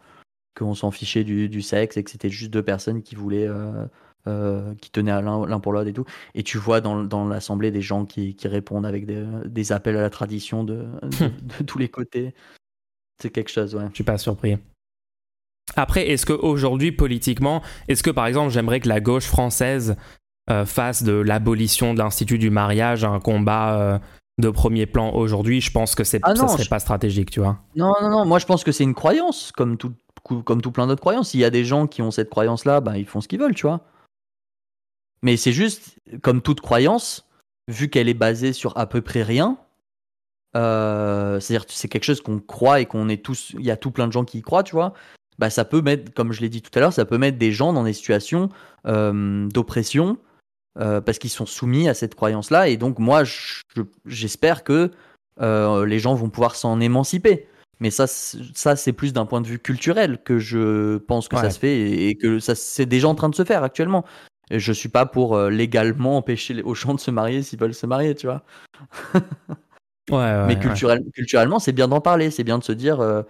qu'on s'en fichait du, du sexe et que c'était juste deux personnes qui voulaient, euh, euh, qui tenaient à l'un pour l'autre et tout. Et tu vois dans, dans l'assemblée des gens qui, qui répondent avec des, des appels à la tradition de, de, de tous les côtés. C'est quelque chose, ouais. Je suis pas surpris. Après, est-ce qu'aujourd'hui, politiquement, est-ce que par exemple, j'aimerais que la gauche française euh, fasse de l'abolition de l'institut du mariage un combat euh, de premier plan aujourd'hui? Je pense que c'est, Ah ça serait je- pas stratégique, tu vois. Non, non, non, moi je pense que c'est une croyance, comme tout, comme tout plein d'autres croyances. S'il y a des gens qui ont cette croyance-là, ben, ils font ce qu'ils veulent, tu vois. Mais c'est juste, comme toute croyance, vu qu'elle est basée sur à peu près rien, euh, c'est-à-dire c'est quelque chose qu'on croit et qu'on est tous, il y a tout plein de gens qui y croient, tu vois. Bah, ça peut mettre, comme je l'ai dit tout à l'heure, ça peut mettre des gens dans des situations euh, d'oppression euh, parce qu'ils sont soumis à cette croyance-là. Et donc, moi, je- je- j'espère que les gens vont pouvoir s'en émanciper. Mais ça, c'est- ça c'est plus d'un point de vue culturel que je pense que Ouais. ça se fait et, et que ça c'est déjà en train de se faire actuellement. Et je suis pas pour euh, légalement empêcher les- aux gens de se marier s'ils veulent se marier, tu vois. Ouais, ouais, Mais culturel- culturellement, c'est bien d'en parler, c'est bien de se dire euh,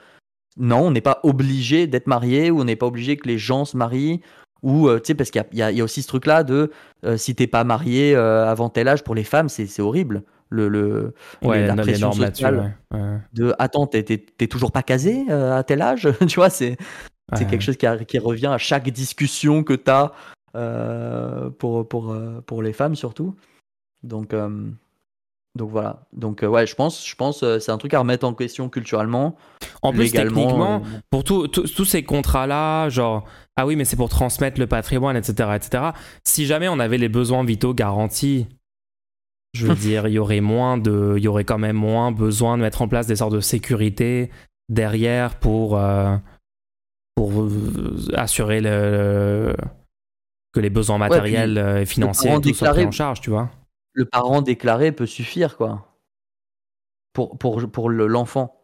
non, on n'est pas obligé d'être marié ou on n'est pas obligé que les gens se marient. Ou, euh, tu sais, parce qu'il y y, a- il y a aussi ce truc-là de si t'es pas marié avant tel âge, pour les femmes, c'est horrible. Le, le, Ouais, la pression sociale ouais, ouais. de attends, t'es- toujours pas casé euh, à tel âge? Tu vois, c'est c'est quelque chose qui, a- qui revient à chaque discussion que t'as euh, pour, pour, euh, pour les femmes surtout. Donc, euh, donc voilà. Donc, ouais, je pense, je pense c'est un truc à remettre en question culturellement. En plus, techniquement, pour tous ces contrats-là, genre, ah oui, mais c'est pour transmettre le patrimoine, etc., etc. Si jamais on avait les besoins vitaux garantis, je veux dire, il y aurait moins de, il y aurait quand même moins besoin de mettre en place des sortes de sécurité derrière pour, euh, pour euh, assurer le, que les besoins matériels euh, et financiers parent et tout soient pris en charge, tu vois. le parent déclaré peut suffire, quoi. Pour, pour, pour le- l'enfant.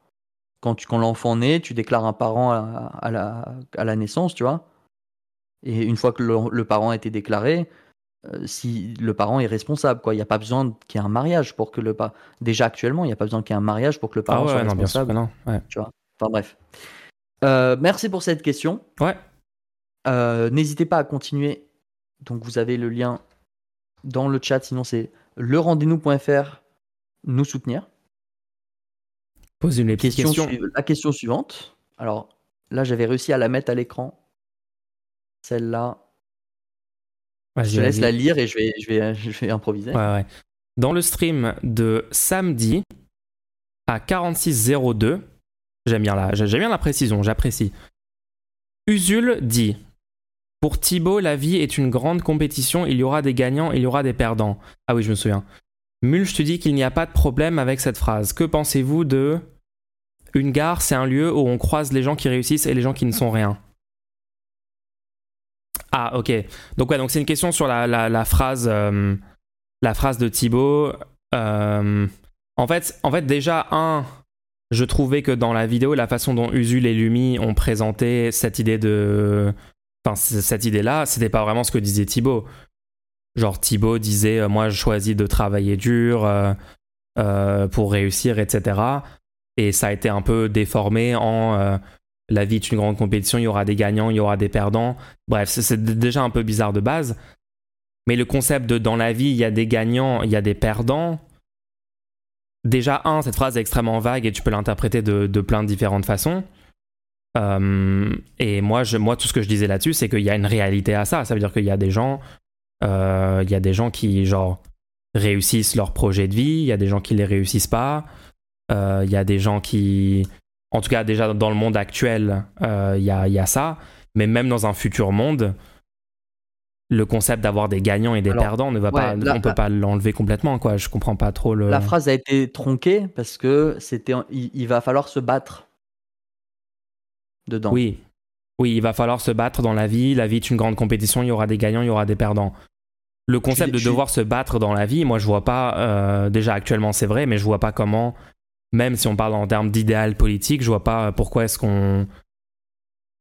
Quand, tu, quand l'enfant naît, tu déclares un parent à, à la, à la naissance, tu vois. Et une fois que le, le parent a été déclaré, euh, si le parent est responsable, quoi. Il n'y a pas besoin qu'il y ait un mariage pour que le parent. Déjà actuellement, il n'y a pas besoin qu'il y ait un mariage pour que le Ah parent ouais, soit non, bien sûr responsable. que non. Ouais. tu vois. Enfin bref. Euh, merci pour cette question. Ouais. Euh, N'hésitez pas à continuer. Donc vous avez le lien dans le chat, sinon c'est lerendez-nous.fr nous soutenir. Pose une Question la question suivante. Alors là, j'avais réussi à la mettre à l'écran. Celle-là, je te laisse la lire et je vais, je vais, je vais improviser. Ouais, ouais. Dans le stream de samedi à 4602, j'aime bien la, j'aime bien la précision, j'apprécie. Usul dit Pour Thibaut, la vie est une grande compétition, il y aura des gagnants, il y aura des perdants. Ah oui, je me souviens. Mulch, tu dis qu'il n'y a pas de problème avec cette phrase. Que pensez-vous de une gare, c'est un lieu où on croise les gens qui réussissent et les gens qui ne sont rien? Ah, ok. Donc ouais, donc c'est une question sur la, la, phrase, euh, phrase de Thibaut. Euh, en fait, déjà un, je trouvais que dans la vidéo, la façon dont Usul et Lumi ont présenté cette idée de, enfin cette idée-là, c'était pas vraiment ce que disait Thibaut. Genre Thibaut disait euh, moi je choisis de travailler dur pour réussir, etc. Et ça a été un peu déformé en la vie est une grande compétition, il y aura des gagnants, il y aura des perdants. Bref, c'est déjà un peu bizarre de base. Mais le concept de dans la vie, il y a des gagnants, il y a des perdants. Déjà, un, cette phrase est extrêmement vague et tu peux l'interpréter de, plein de différentes façons. et moi, tout ce que je disais là-dessus, c'est qu'il y a une réalité à ça. Ça veut dire qu'il y a des gens il euh, y a des gens qui, réussissent leur projet de vie, il y a des gens qui les réussissent pas, il euh, y a des gens qui... En tout cas, déjà dans le monde actuel, il euh, y a, y, a, ça, mais même dans un futur monde, le concept d'avoir des gagnants et des perdants ne va pas, on peut pas l'enlever complètement, quoi. Je comprends pas trop le. La phrase a été tronquée parce que c'était, il, va falloir se battre dedans. Oui, oui, il va falloir se battre dans la vie. La vie est une grande compétition. Il y aura des gagnants, il y aura des perdants le concept de devoir se battre dans la vie, moi je vois pas, euh, déjà actuellement c'est vrai, mais je vois pas comment, même si on parle en termes d'idéal politique, je vois pas pourquoi est-ce qu'on.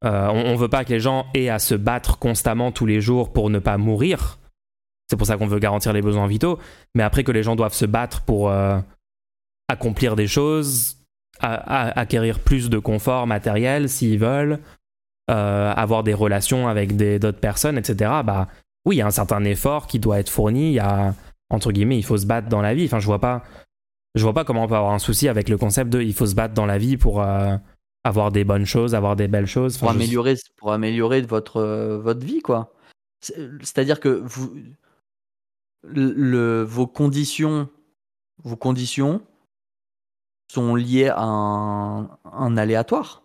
Euh, on, veut pas que les gens aient à se battre constamment tous les jours pour ne pas mourir. C'est pour ça qu'on veut garantir les besoins vitaux. Mais après que les gens doivent se battre pour euh, accomplir des choses, acquérir plus de confort matériel s'ils veulent, avoir des relations avec d'autres personnes, etc. Bah, oui, il y a un certain effort qui doit être fourni. Il entre guillemets, il faut se battre dans la vie. Enfin, je vois pas, je vois pas comment on peut avoir un souci avec le concept de il faut se battre dans la vie pour euh, avoir des bonnes choses, avoir des belles choses. pour, améliorer, pour améliorer votre, euh, votre vie, quoi. C'est-à-dire que vous, le, vos conditions, vos conditions sont liées à un, un aléatoire.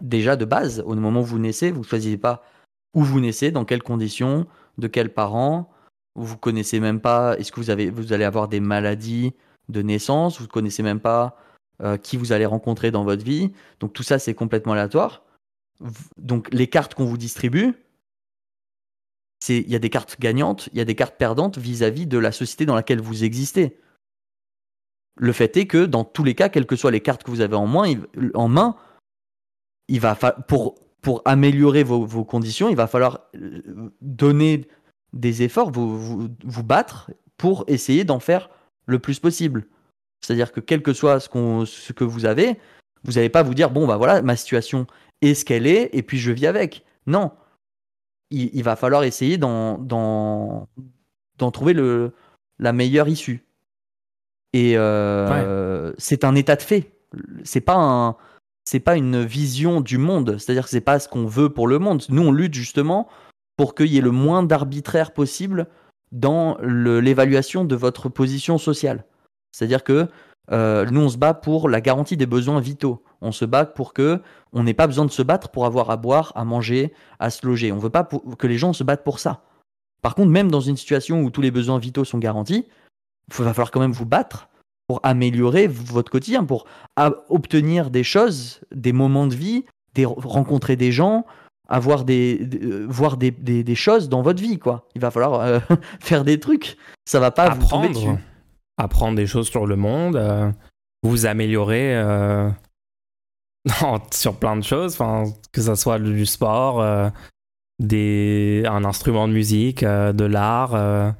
Déjà de base, au moment où vous naissez, vous ne choisissez pas où vous naissez, dans quelles conditions, de quels parents. Vous connaissez même pas, est-ce que vous, avez, vous allez avoir des maladies de naissance, vous ne connaissez même pas euh, qui vous allez rencontrer dans votre vie. Donc tout ça, c'est complètement aléatoire. Donc les cartes qu'on vous distribue, il y a des cartes gagnantes, il y a des cartes perdantes vis-à-vis de la société dans laquelle vous existez. Le fait est que dans tous les cas, quelles que soient les cartes que vous avez en, main, en main, il va pour pour améliorer vos, conditions, il va falloir euh, donner des efforts, vous, vous, battre pour essayer d'en faire le plus possible. C'est-à-dire que quel que soit ce, ce que vous avez, vous n'allez pas vous dire, bon, bah voilà, ma situation est ce qu'elle est, et puis je vis avec. Non. Il, va falloir essayer d'en, d'en, trouver le, la meilleure issue. Et euh, c'est un état de fait. C'est pas un, c'est pas une vision du monde, c'est-à-dire que c'est pas ce qu'on veut pour le monde. Nous, on lutte justement pour qu'il y ait le moins d'arbitraire possible dans l'évaluation de votre position sociale. C'est-à-dire que euh, nous, on se bat pour la garantie des besoins vitaux. On se bat pour que on n'ait pas besoin de se battre pour avoir à boire, à manger, à se loger. On veut pas que les gens se battent pour ça. Par contre, même dans une situation où tous les besoins vitaux sont garantis, il va falloir quand même vous battre pour améliorer votre quotidien, pour obtenir des choses, des moments de vie, des, rencontrer des gens, avoir des, euh, voir des, des, choses dans votre vie quoi. Il va falloir euh, faire des trucs. Ça va pas apprendre, vous dessus. Apprendre des choses sur le monde, euh, vous améliorer sur plein de choses, que ce soit du sport, des, un instrument de musique, de l'art,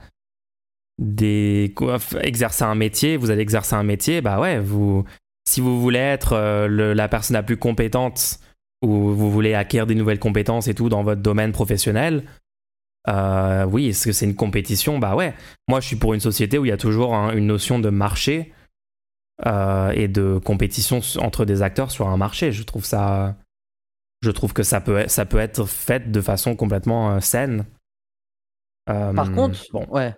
des exercer un métier, vous allez exercer un métier, bah ouais, vous si vous voulez être la personne la plus compétente ou vous voulez acquérir des nouvelles compétences et tout dans votre domaine professionnel, euh, oui, est-ce que c'est une compétition? Bah ouais. Moi, je suis pour une société où il y a toujours une notion de marché euh, et de compétition entre des acteurs sur un marché. Je trouve ça, je trouve que ça peut, ça peut être fait de façon complètement saine. Par euh, contre, bon, ouais.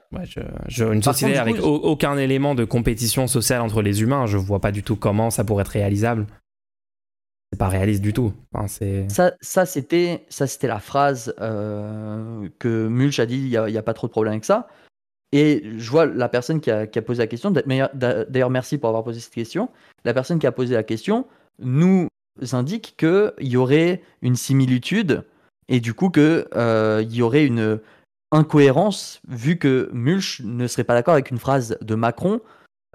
je, une société avec aucun élément de compétition sociale entre les humains, je vois pas du tout comment ça pourrait être réalisable. C'est pas réaliste du tout. ça, c'était, ça c'était la phrase euh, que Mulch a dit. Il n'y a, pas trop de problème avec ça. Et je vois la personne qui a, qui a posé la question, d'ailleurs merci pour avoir posé cette question, la personne qui a posé la question nous indique qu'il y aurait une similitude et du coup qu'il euh, y aurait une incohérence vu que Mulch ne serait pas d'accord avec une phrase de Macron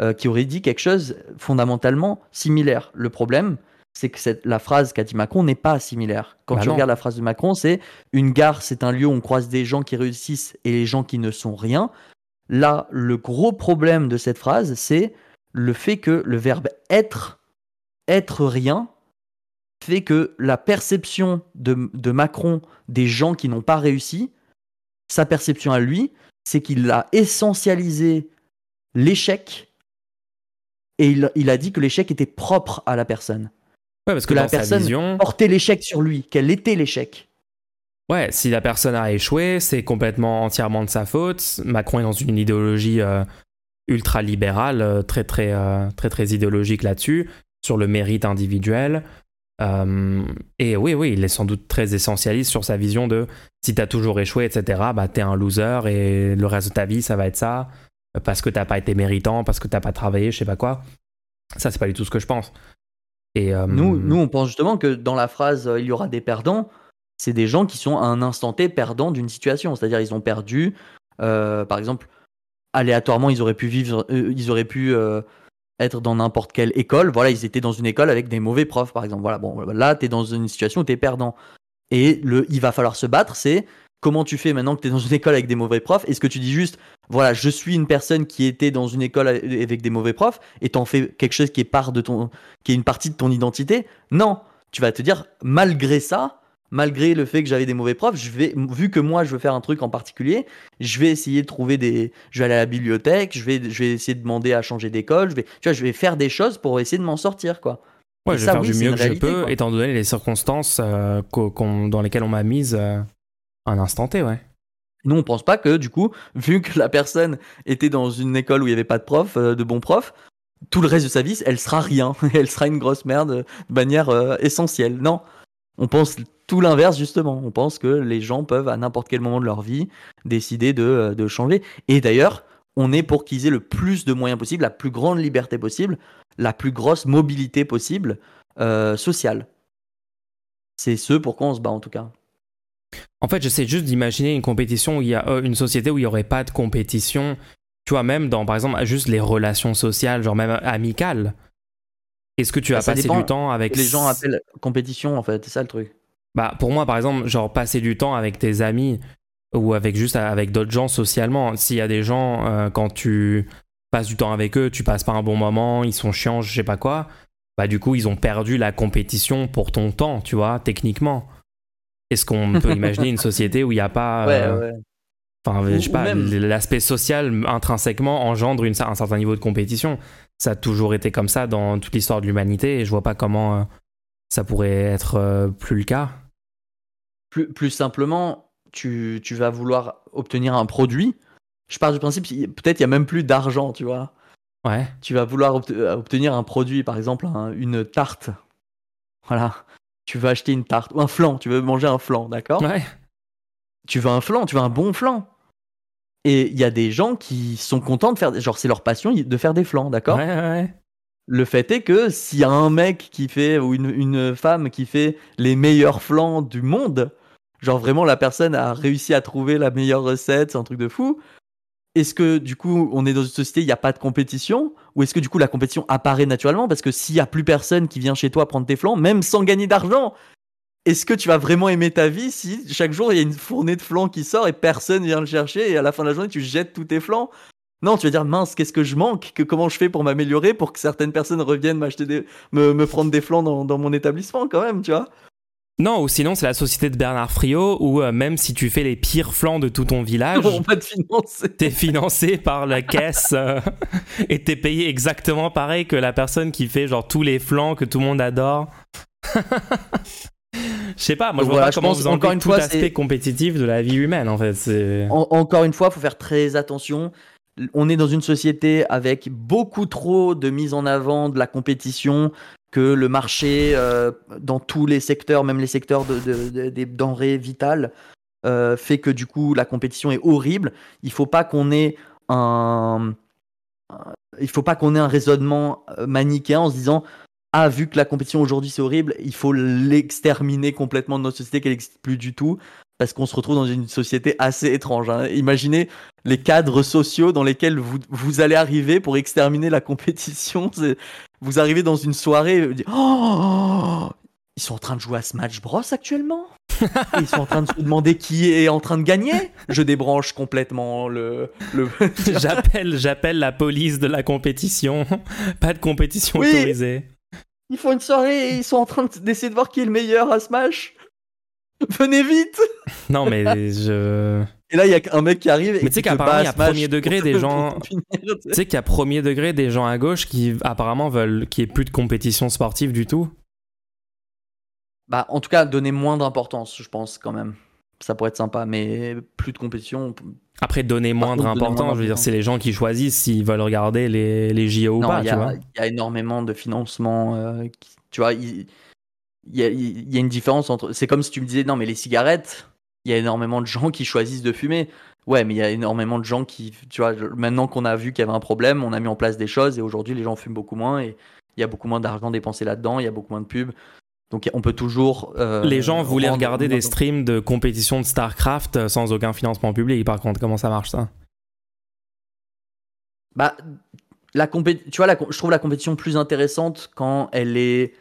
euh, qui aurait dit quelque chose fondamentalement similaire. Le problème, c'est que cette, la phrase qu'a dit Macron n'est pas similaire. Quand Bah tu non. regardes la phrase de Macron, c'est une gare, c'est un lieu où on croise des gens qui réussissent et les gens qui ne sont rien. Là, le gros problème de cette phrase, c'est le fait que le verbe être, être rien, fait que la perception de, de Macron des gens qui n'ont pas réussi, sa perception à lui, c'est qu'il a essentialisé l'échec et il, il a dit que l'échec était propre à la personne. Ouais, parce que, Que la personne vision, Porter l'échec sur lui, quel était l'échec ouais, si la personne a échoué, c'est complètement entièrement de sa faute. Macron est dans une idéologie euh, ultra libérale, euh, très très euh, très très idéologique là-dessus, sur le mérite individuel. Euh, et oui, oui, il est sans doute très essentialiste sur sa vision de si t'as toujours échoué, etc., bah t'es un loser et le reste de ta vie, ça va être ça, parce que t'as pas été méritant, parce que t'as pas travaillé, je sais pas quoi. Ça, c'est pas du tout ce que je pense. Et euh, nous, nous, on pense justement que dans la phrase euh, il y aura des perdants, c'est des gens qui sont à un instant T perdants d'une situation. C'est-à-dire ils ont perdu, euh, par exemple, aléatoirement, ils auraient pu vivre, ils auraient pu être dans n'importe quelle école. Voilà, ils étaient dans une école avec des mauvais profs, par exemple. Voilà, bon, là, tu es dans une situation où tu es perdant. Et le, il va falloir se battre, c'est comment tu fais maintenant que tu es dans une école avec des mauvais profs? Est-ce que tu dis juste, voilà, je suis une personne qui était dans une école avec des mauvais profs et t'en fais quelque chose qui est part de ton, qui est une partie de ton identité? Non, tu vas te dire, malgré ça, malgré le fait que j'avais des mauvais profs, je vais, vu que moi je veux faire un truc en particulier, je vais essayer de trouver des, je vais aller à la bibliothèque, je vais, je vais essayer de demander à changer d'école, je vais, tu vois, je vais faire des choses pour essayer de m'en sortir, quoi. Ouais, Et je vais ça, faire oui, du mieux que je peux, quoi. étant donné les circonstances euh, dans lesquelles on m'a mise euh, un instant T, ouais. Nous, on pense pas que, du coup, vu que la personne était dans une école où il n'y avait pas de prof, euh, de bons profs, tout le reste de sa vie, elle sera rien. elle sera une grosse merde euh, de manière euh, essentielle. Non. On pense tout l'inverse, justement. On pense que les gens peuvent, à n'importe quel moment de leur vie, décider de, changer. Et d'ailleurs, on est pour qu'ils aient le plus de moyens possible, la plus grande liberté possible, la plus grosse mobilité possible sociale. C'est ce pour quoi on se bat, en tout cas. En fait, j'essaie juste d'imaginer une compétition où il y a euh, une société où il n'y aurait pas de compétition. Tu vois, même dans, par exemple, juste les relations sociales, genre même amicales. Est-ce que tu Bah, passer dépend. du temps avec Les gens appellent compétition, en fait. C'est ça le truc. Bah, pour moi, par exemple, genre passer du temps avec tes amis ou avec juste avec d'autres gens socialement. S'il y a des gens, euh, quand tu passes du temps avec eux, tu passes pas un bon moment, ils sont chiants, je sais pas quoi, bah du coup, ils ont perdu la compétition pour ton temps, tu vois, techniquement. Est-ce qu'on peut imaginer une société où il n'y a pas. Ouais, euh, ouais. Enfin, je sais pas, même- l'aspect social intrinsèquement engendre une, un certain niveau de compétition. Ça a toujours été comme ça dans toute l'histoire de l'humanité et je vois pas comment euh, ça pourrait être euh, plus le cas. Plus, plus simplement, tu, tu vas vouloir obtenir un produit. Je pars du principe, peut-être il y a même plus d'argent, tu vois. Ouais. Tu vas vouloir obt- obtenir un produit, par exemple un- une tarte. Voilà. Tu veux acheter une tarte ou un flan. Tu veux manger un flan, d'accord? Ouais. Tu veux un flan, tu veux un bon flan. Et il y a des gens qui sont contents de faire, genre c'est leur passion de faire des flans, d'accord? Ouais, ouais, ouais. Le fait est que s'il y a un mec qui fait, ou une, une femme qui fait les meilleurs flans du monde, genre vraiment la personne a réussi à trouver la meilleure recette, c'est un truc de fou. Est-ce que du coup on est dans une société, il n'y a pas de compétition? Ou est-ce que du coup la compétition apparaît naturellement? Parce que s'il n'y a plus personne qui vient chez toi prendre tes flans, même sans gagner d'argent, est-ce que tu vas vraiment aimer ta vie si chaque jour il y a une fournée de flans qui sort et personne vient le chercher et à la fin de la journée tu jettes tous tes flans non, tu vas dire mince, qu'est-ce que je manque? Que, Comment je fais pour m'améliorer pour que certaines personnes reviennent m'acheter des, me, me prendre des flans dans, dans mon établissement quand même, tu vois? Non, ou sinon c'est la société de Bernard Friot où euh, même si tu fais les pires flancs de tout ton village, t'es financé par la caisse euh, et t'es payé exactement pareil que la personne qui fait genre tous les flancs que tout le monde adore. Je sais pas, moi je vois voilà, pas je comment vous encore une tout fois, aspect c'est- compétitif de la vie humaine en fait. En- encore une fois, faut faire très attention. On est dans une société avec beaucoup trop de mise en avant de la compétition, que le marché, euh, dans tous les secteurs, même les secteurs de, de- de- des denrées vitales, euh, fait que du coup la compétition est horrible. Il faut pas qu'on ait un, il faut pas qu'on ait un raisonnement euh, manichéen en se disant ah vu que la compétition aujourd'hui c'est horrible, il faut l'exterminer complètement de notre société qu'elle n'existe plus du tout parce qu'on se retrouve dans une société assez étrange. Hein. Imaginez les cadres sociaux dans lesquels vous, vous allez arriver pour exterminer la compétition. Vous arrivez dans une soirée, et vous dites, oh, ils sont en train de jouer à Smash Bros actuellement Ils sont en train de se demander qui est en train de gagner Je débranche complètement le. le... j'appelle, j'appelle la police de la compétition. Pas de compétition autorisée. Ils font une soirée et ils sont en train d'essayer de voir qui est le meilleur à Smash. Venez vite Non mais je... Et là, il y a un mec qui arrive. Mais tu sais qu'apparemment, il y a premier degré des gens. Tu sais qu'il y a premier degré des gens à gauche qui apparemment veulent qu'il n'y ait plus de compétition sportive du tout. Bah, en tout cas, donner moins d'importance, je pense quand même. Ça pourrait être sympa, mais plus de compétition. Après, donner moins d'importance, je veux dire, c'est les gens qui choisissent s'ils veulent regarder les, les JO ou pas. Il y, a énormément de financement. Euh, tu vois, il il y, a, une différence entre. C'est comme si tu me disais, non, mais les cigarettes, il y a énormément de gens qui choisissent de fumer. Ouais, mais il y a énormément de gens qui, tu vois, maintenant qu'on a vu qu'il y avait un problème, on a mis en place des choses et aujourd'hui les gens fument beaucoup moins et il y a beaucoup moins d'argent dépensé là-dedans, il y a beaucoup moins de pubs. Donc on peut toujours. Euh, les gens voulaient regarder des streams de compétition de StarCraft euh, sans aucun financement public, par contre. Comment ça marche ça? Bah, la compé... tu vois, la... je trouve la compétition plus intéressante quand elle est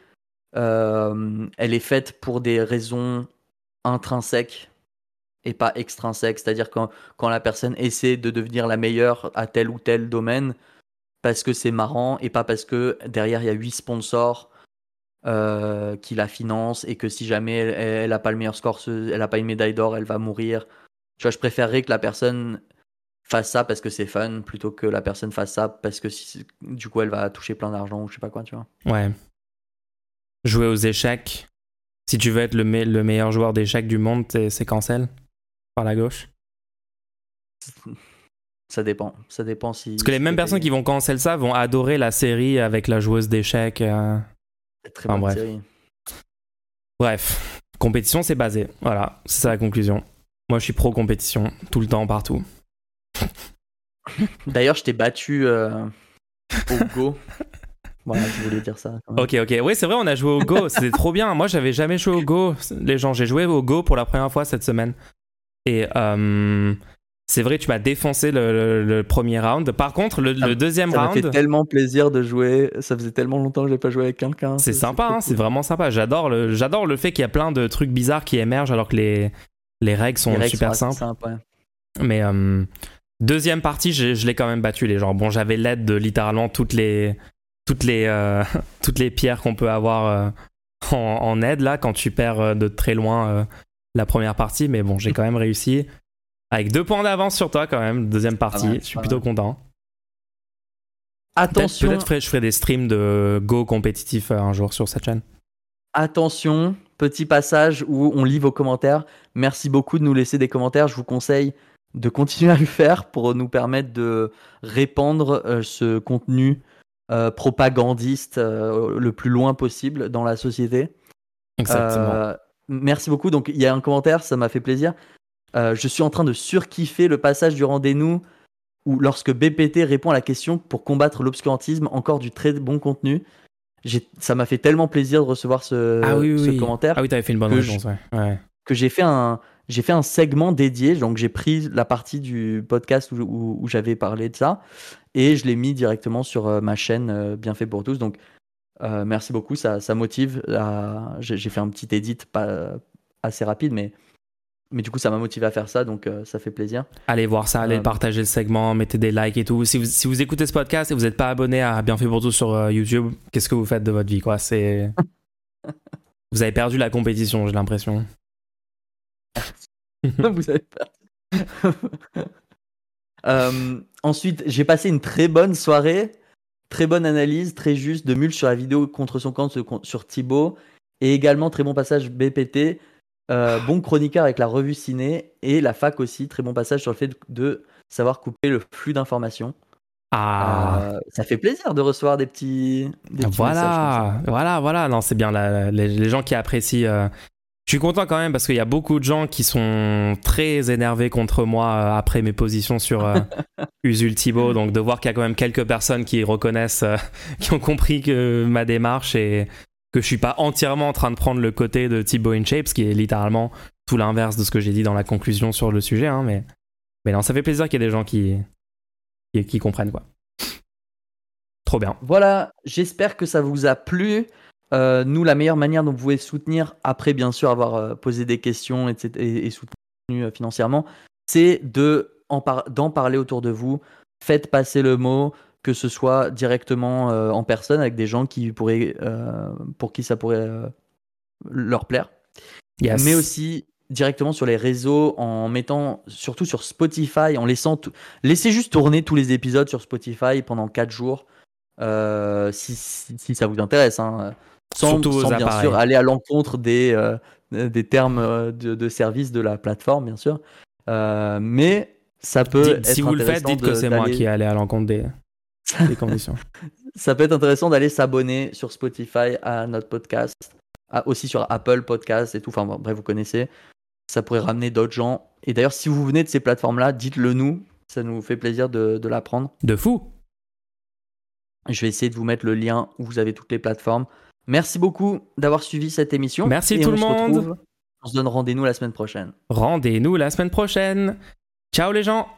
euh, elle est faite pour des raisons intrinsèques et pas extrinsèques. C'est-à-dire quand, quand la personne essaie de devenir la meilleure à tel ou tel domaine, parce que c'est marrant et pas parce que derrière il y a huit sponsors euh, qui la financent et que si jamais elle, n'a pas le meilleur score, elle n'a pas une médaille d'or, elle va mourir. Tu vois, je préférerais que la personne fasse ça parce que c'est fun plutôt que la personne fasse ça parce que du coup elle va toucher plein d'argent ou je sais pas quoi, tu vois. Ouais jouer aux échecs, si tu veux être le, le meilleur joueur d'échecs du monde, c'est cancel par la gauche? Ça dépend. Ça dépend si. Parce que les mêmes personnes qui vont cancel ça vont adorer la série avec la joueuse d'échecs. Euh... Très bonne bref. série. Bref, compétition, c'est basé. Voilà, c'est ça la conclusion. Moi, je suis pro compétition, tout le temps, partout. D'ailleurs, je t'ai battu euh, au Go voilà, je voulais dire ça. Ok, ok. Oui, c'est vrai, on a joué au Go. C'était trop bien. Moi, j'avais jamais joué au Go. Les gens, j'ai joué au Go pour la première fois cette semaine. Et euh, c'est vrai, tu m'as défoncé le, premier round. Par contre, le, deuxième round. Ça fait tellement plaisir de jouer. Ça faisait tellement longtemps que j'ai pas joué avec quelqu'un. C'est sympa, hein, c'est vraiment sympa. J'adore le, j'adore le fait qu'il y a plein de trucs bizarres qui émergent alors que les, les règles sont super simples. Mais euh, deuxième partie, je, je l'ai quand même battu les gens. Bon, j'avais l'aide de littéralement toutes les toutes les, euh, toutes les pierres qu'on peut avoir euh, en, aide là quand tu perds euh, de très loin la première partie. Mais bon, j'ai quand même réussi. Avec deux points d'avance sur toi quand même, deuxième partie. je suis plutôt content. Attention. Peut-être je ferai des streams de Go compétitif un jour sur cette chaîne. Attention, petit passage où on lit vos commentaires. Merci beaucoup de nous laisser des commentaires. Je vous conseille de continuer à le faire pour nous permettre de répandre ce contenu euh, propagandiste euh, le plus loin possible dans la société. Exactement. Euh, merci beaucoup. Donc, il y a un commentaire, ça m'a fait plaisir. je suis en train de surkiffer le passage du rendez-nous où, lorsque BPT répond à la question pour combattre l'obscurantisme, encore du très bon contenu. Ça m'a fait tellement plaisir de recevoir ce, ah ce commentaire. Ah oui, t'avais fait une bonne réponse, ouais. Que j'ai fait un, j'ai fait un segment dédié, donc j'ai pris la partie du podcast où, où j'avais parlé de ça et je l'ai mis directement sur euh, ma chaîne euh, Bien fait pour tous. Donc euh, merci beaucoup, ça, ça motive. J'ai fait un petit edit pas assez rapide, mais mais du coup, ça m'a motivé à faire ça, donc ça fait plaisir. Allez voir ça, allez partager le segment, mettez des likes et tout. Si vous, si vous écoutez ce podcast et vous n'êtes pas abonné à Bienfait pour tous sur YouTube, qu'est-ce que vous faites de votre vie, quoi? C'est vous avez perdu la compétition, j'ai l'impression. Vous avez perdu. Euh, ensuite, j'ai passé une très bonne soirée, très bonne analyse, très juste de Mul sur la vidéo contre son camp sur Thibaut, et également très bon passage BPT, euh, bon chroniqueur avec la revue ciné, et la fac aussi, très bon passage sur le fait de savoir couper le flux d'informations. Ah. Euh, ça fait plaisir de recevoir des petits. voilà, voilà, voilà. Non, c'est bien. les, gens qui apprécient Je suis content quand même parce qu'il y a beaucoup de gens qui sont très énervés contre moi euh, après mes positions sur euh, Usul Thibaut. Donc de voir qu'il y a quand même quelques personnes qui reconnaissent, euh, qui ont compris que ma démarche et que je suis pas entièrement en train de prendre le côté de Thibaut InShape, ce qui est littéralement tout l'inverse de ce que j'ai dit dans la conclusion sur le sujet. Hein, mais, mais non, ça fait plaisir qu'il y ait des gens qui, qui, qui comprennent quoi. Trop bien. Voilà, j'espère que ça vous a plu. Euh, nous, la meilleure manière dont vous pouvez soutenir, après bien sûr avoir euh, posé des questions etc., et, et soutenu euh, financièrement, c'est de en par- d'en parler autour de vous. Faites passer le mot, que ce soit directement en personne avec des gens qui pourraient, pour qui ça pourrait leur plaire, Yes. mais aussi directement sur les réseaux en mettant surtout sur Spotify en laissant laissez juste tourner tous les épisodes sur Spotify pendant 4 jours si, si, si ça vous intéresse hein. Sans, bien appareils. sûr aller à l'encontre des, euh, des termes euh, de, de service de la plateforme bien sûr Euh, mais ça peut Dites- être si vous le faites, dites que c'est moi qui est allé à l'encontre des, des conditions. ça peut être intéressant d'aller s'abonner sur Spotify à notre podcast, à- aussi sur Apple Podcast et tout. Enfin bref, vous connaissez. Ça pourrait ramener d'autres gens. Et d'ailleurs, si vous venez de ces plateformes-là, dites-le nous. Ça nous fait plaisir de, de l'apprendre. De fou. Je vais essayer de vous mettre le lien où vous avez toutes les plateformes. Merci beaucoup d'avoir suivi cette émission. Merci Et tout on le se monde. retrouve- on se donne rendez-vous la semaine prochaine. Rendez-nous la semaine prochaine. Ciao les gens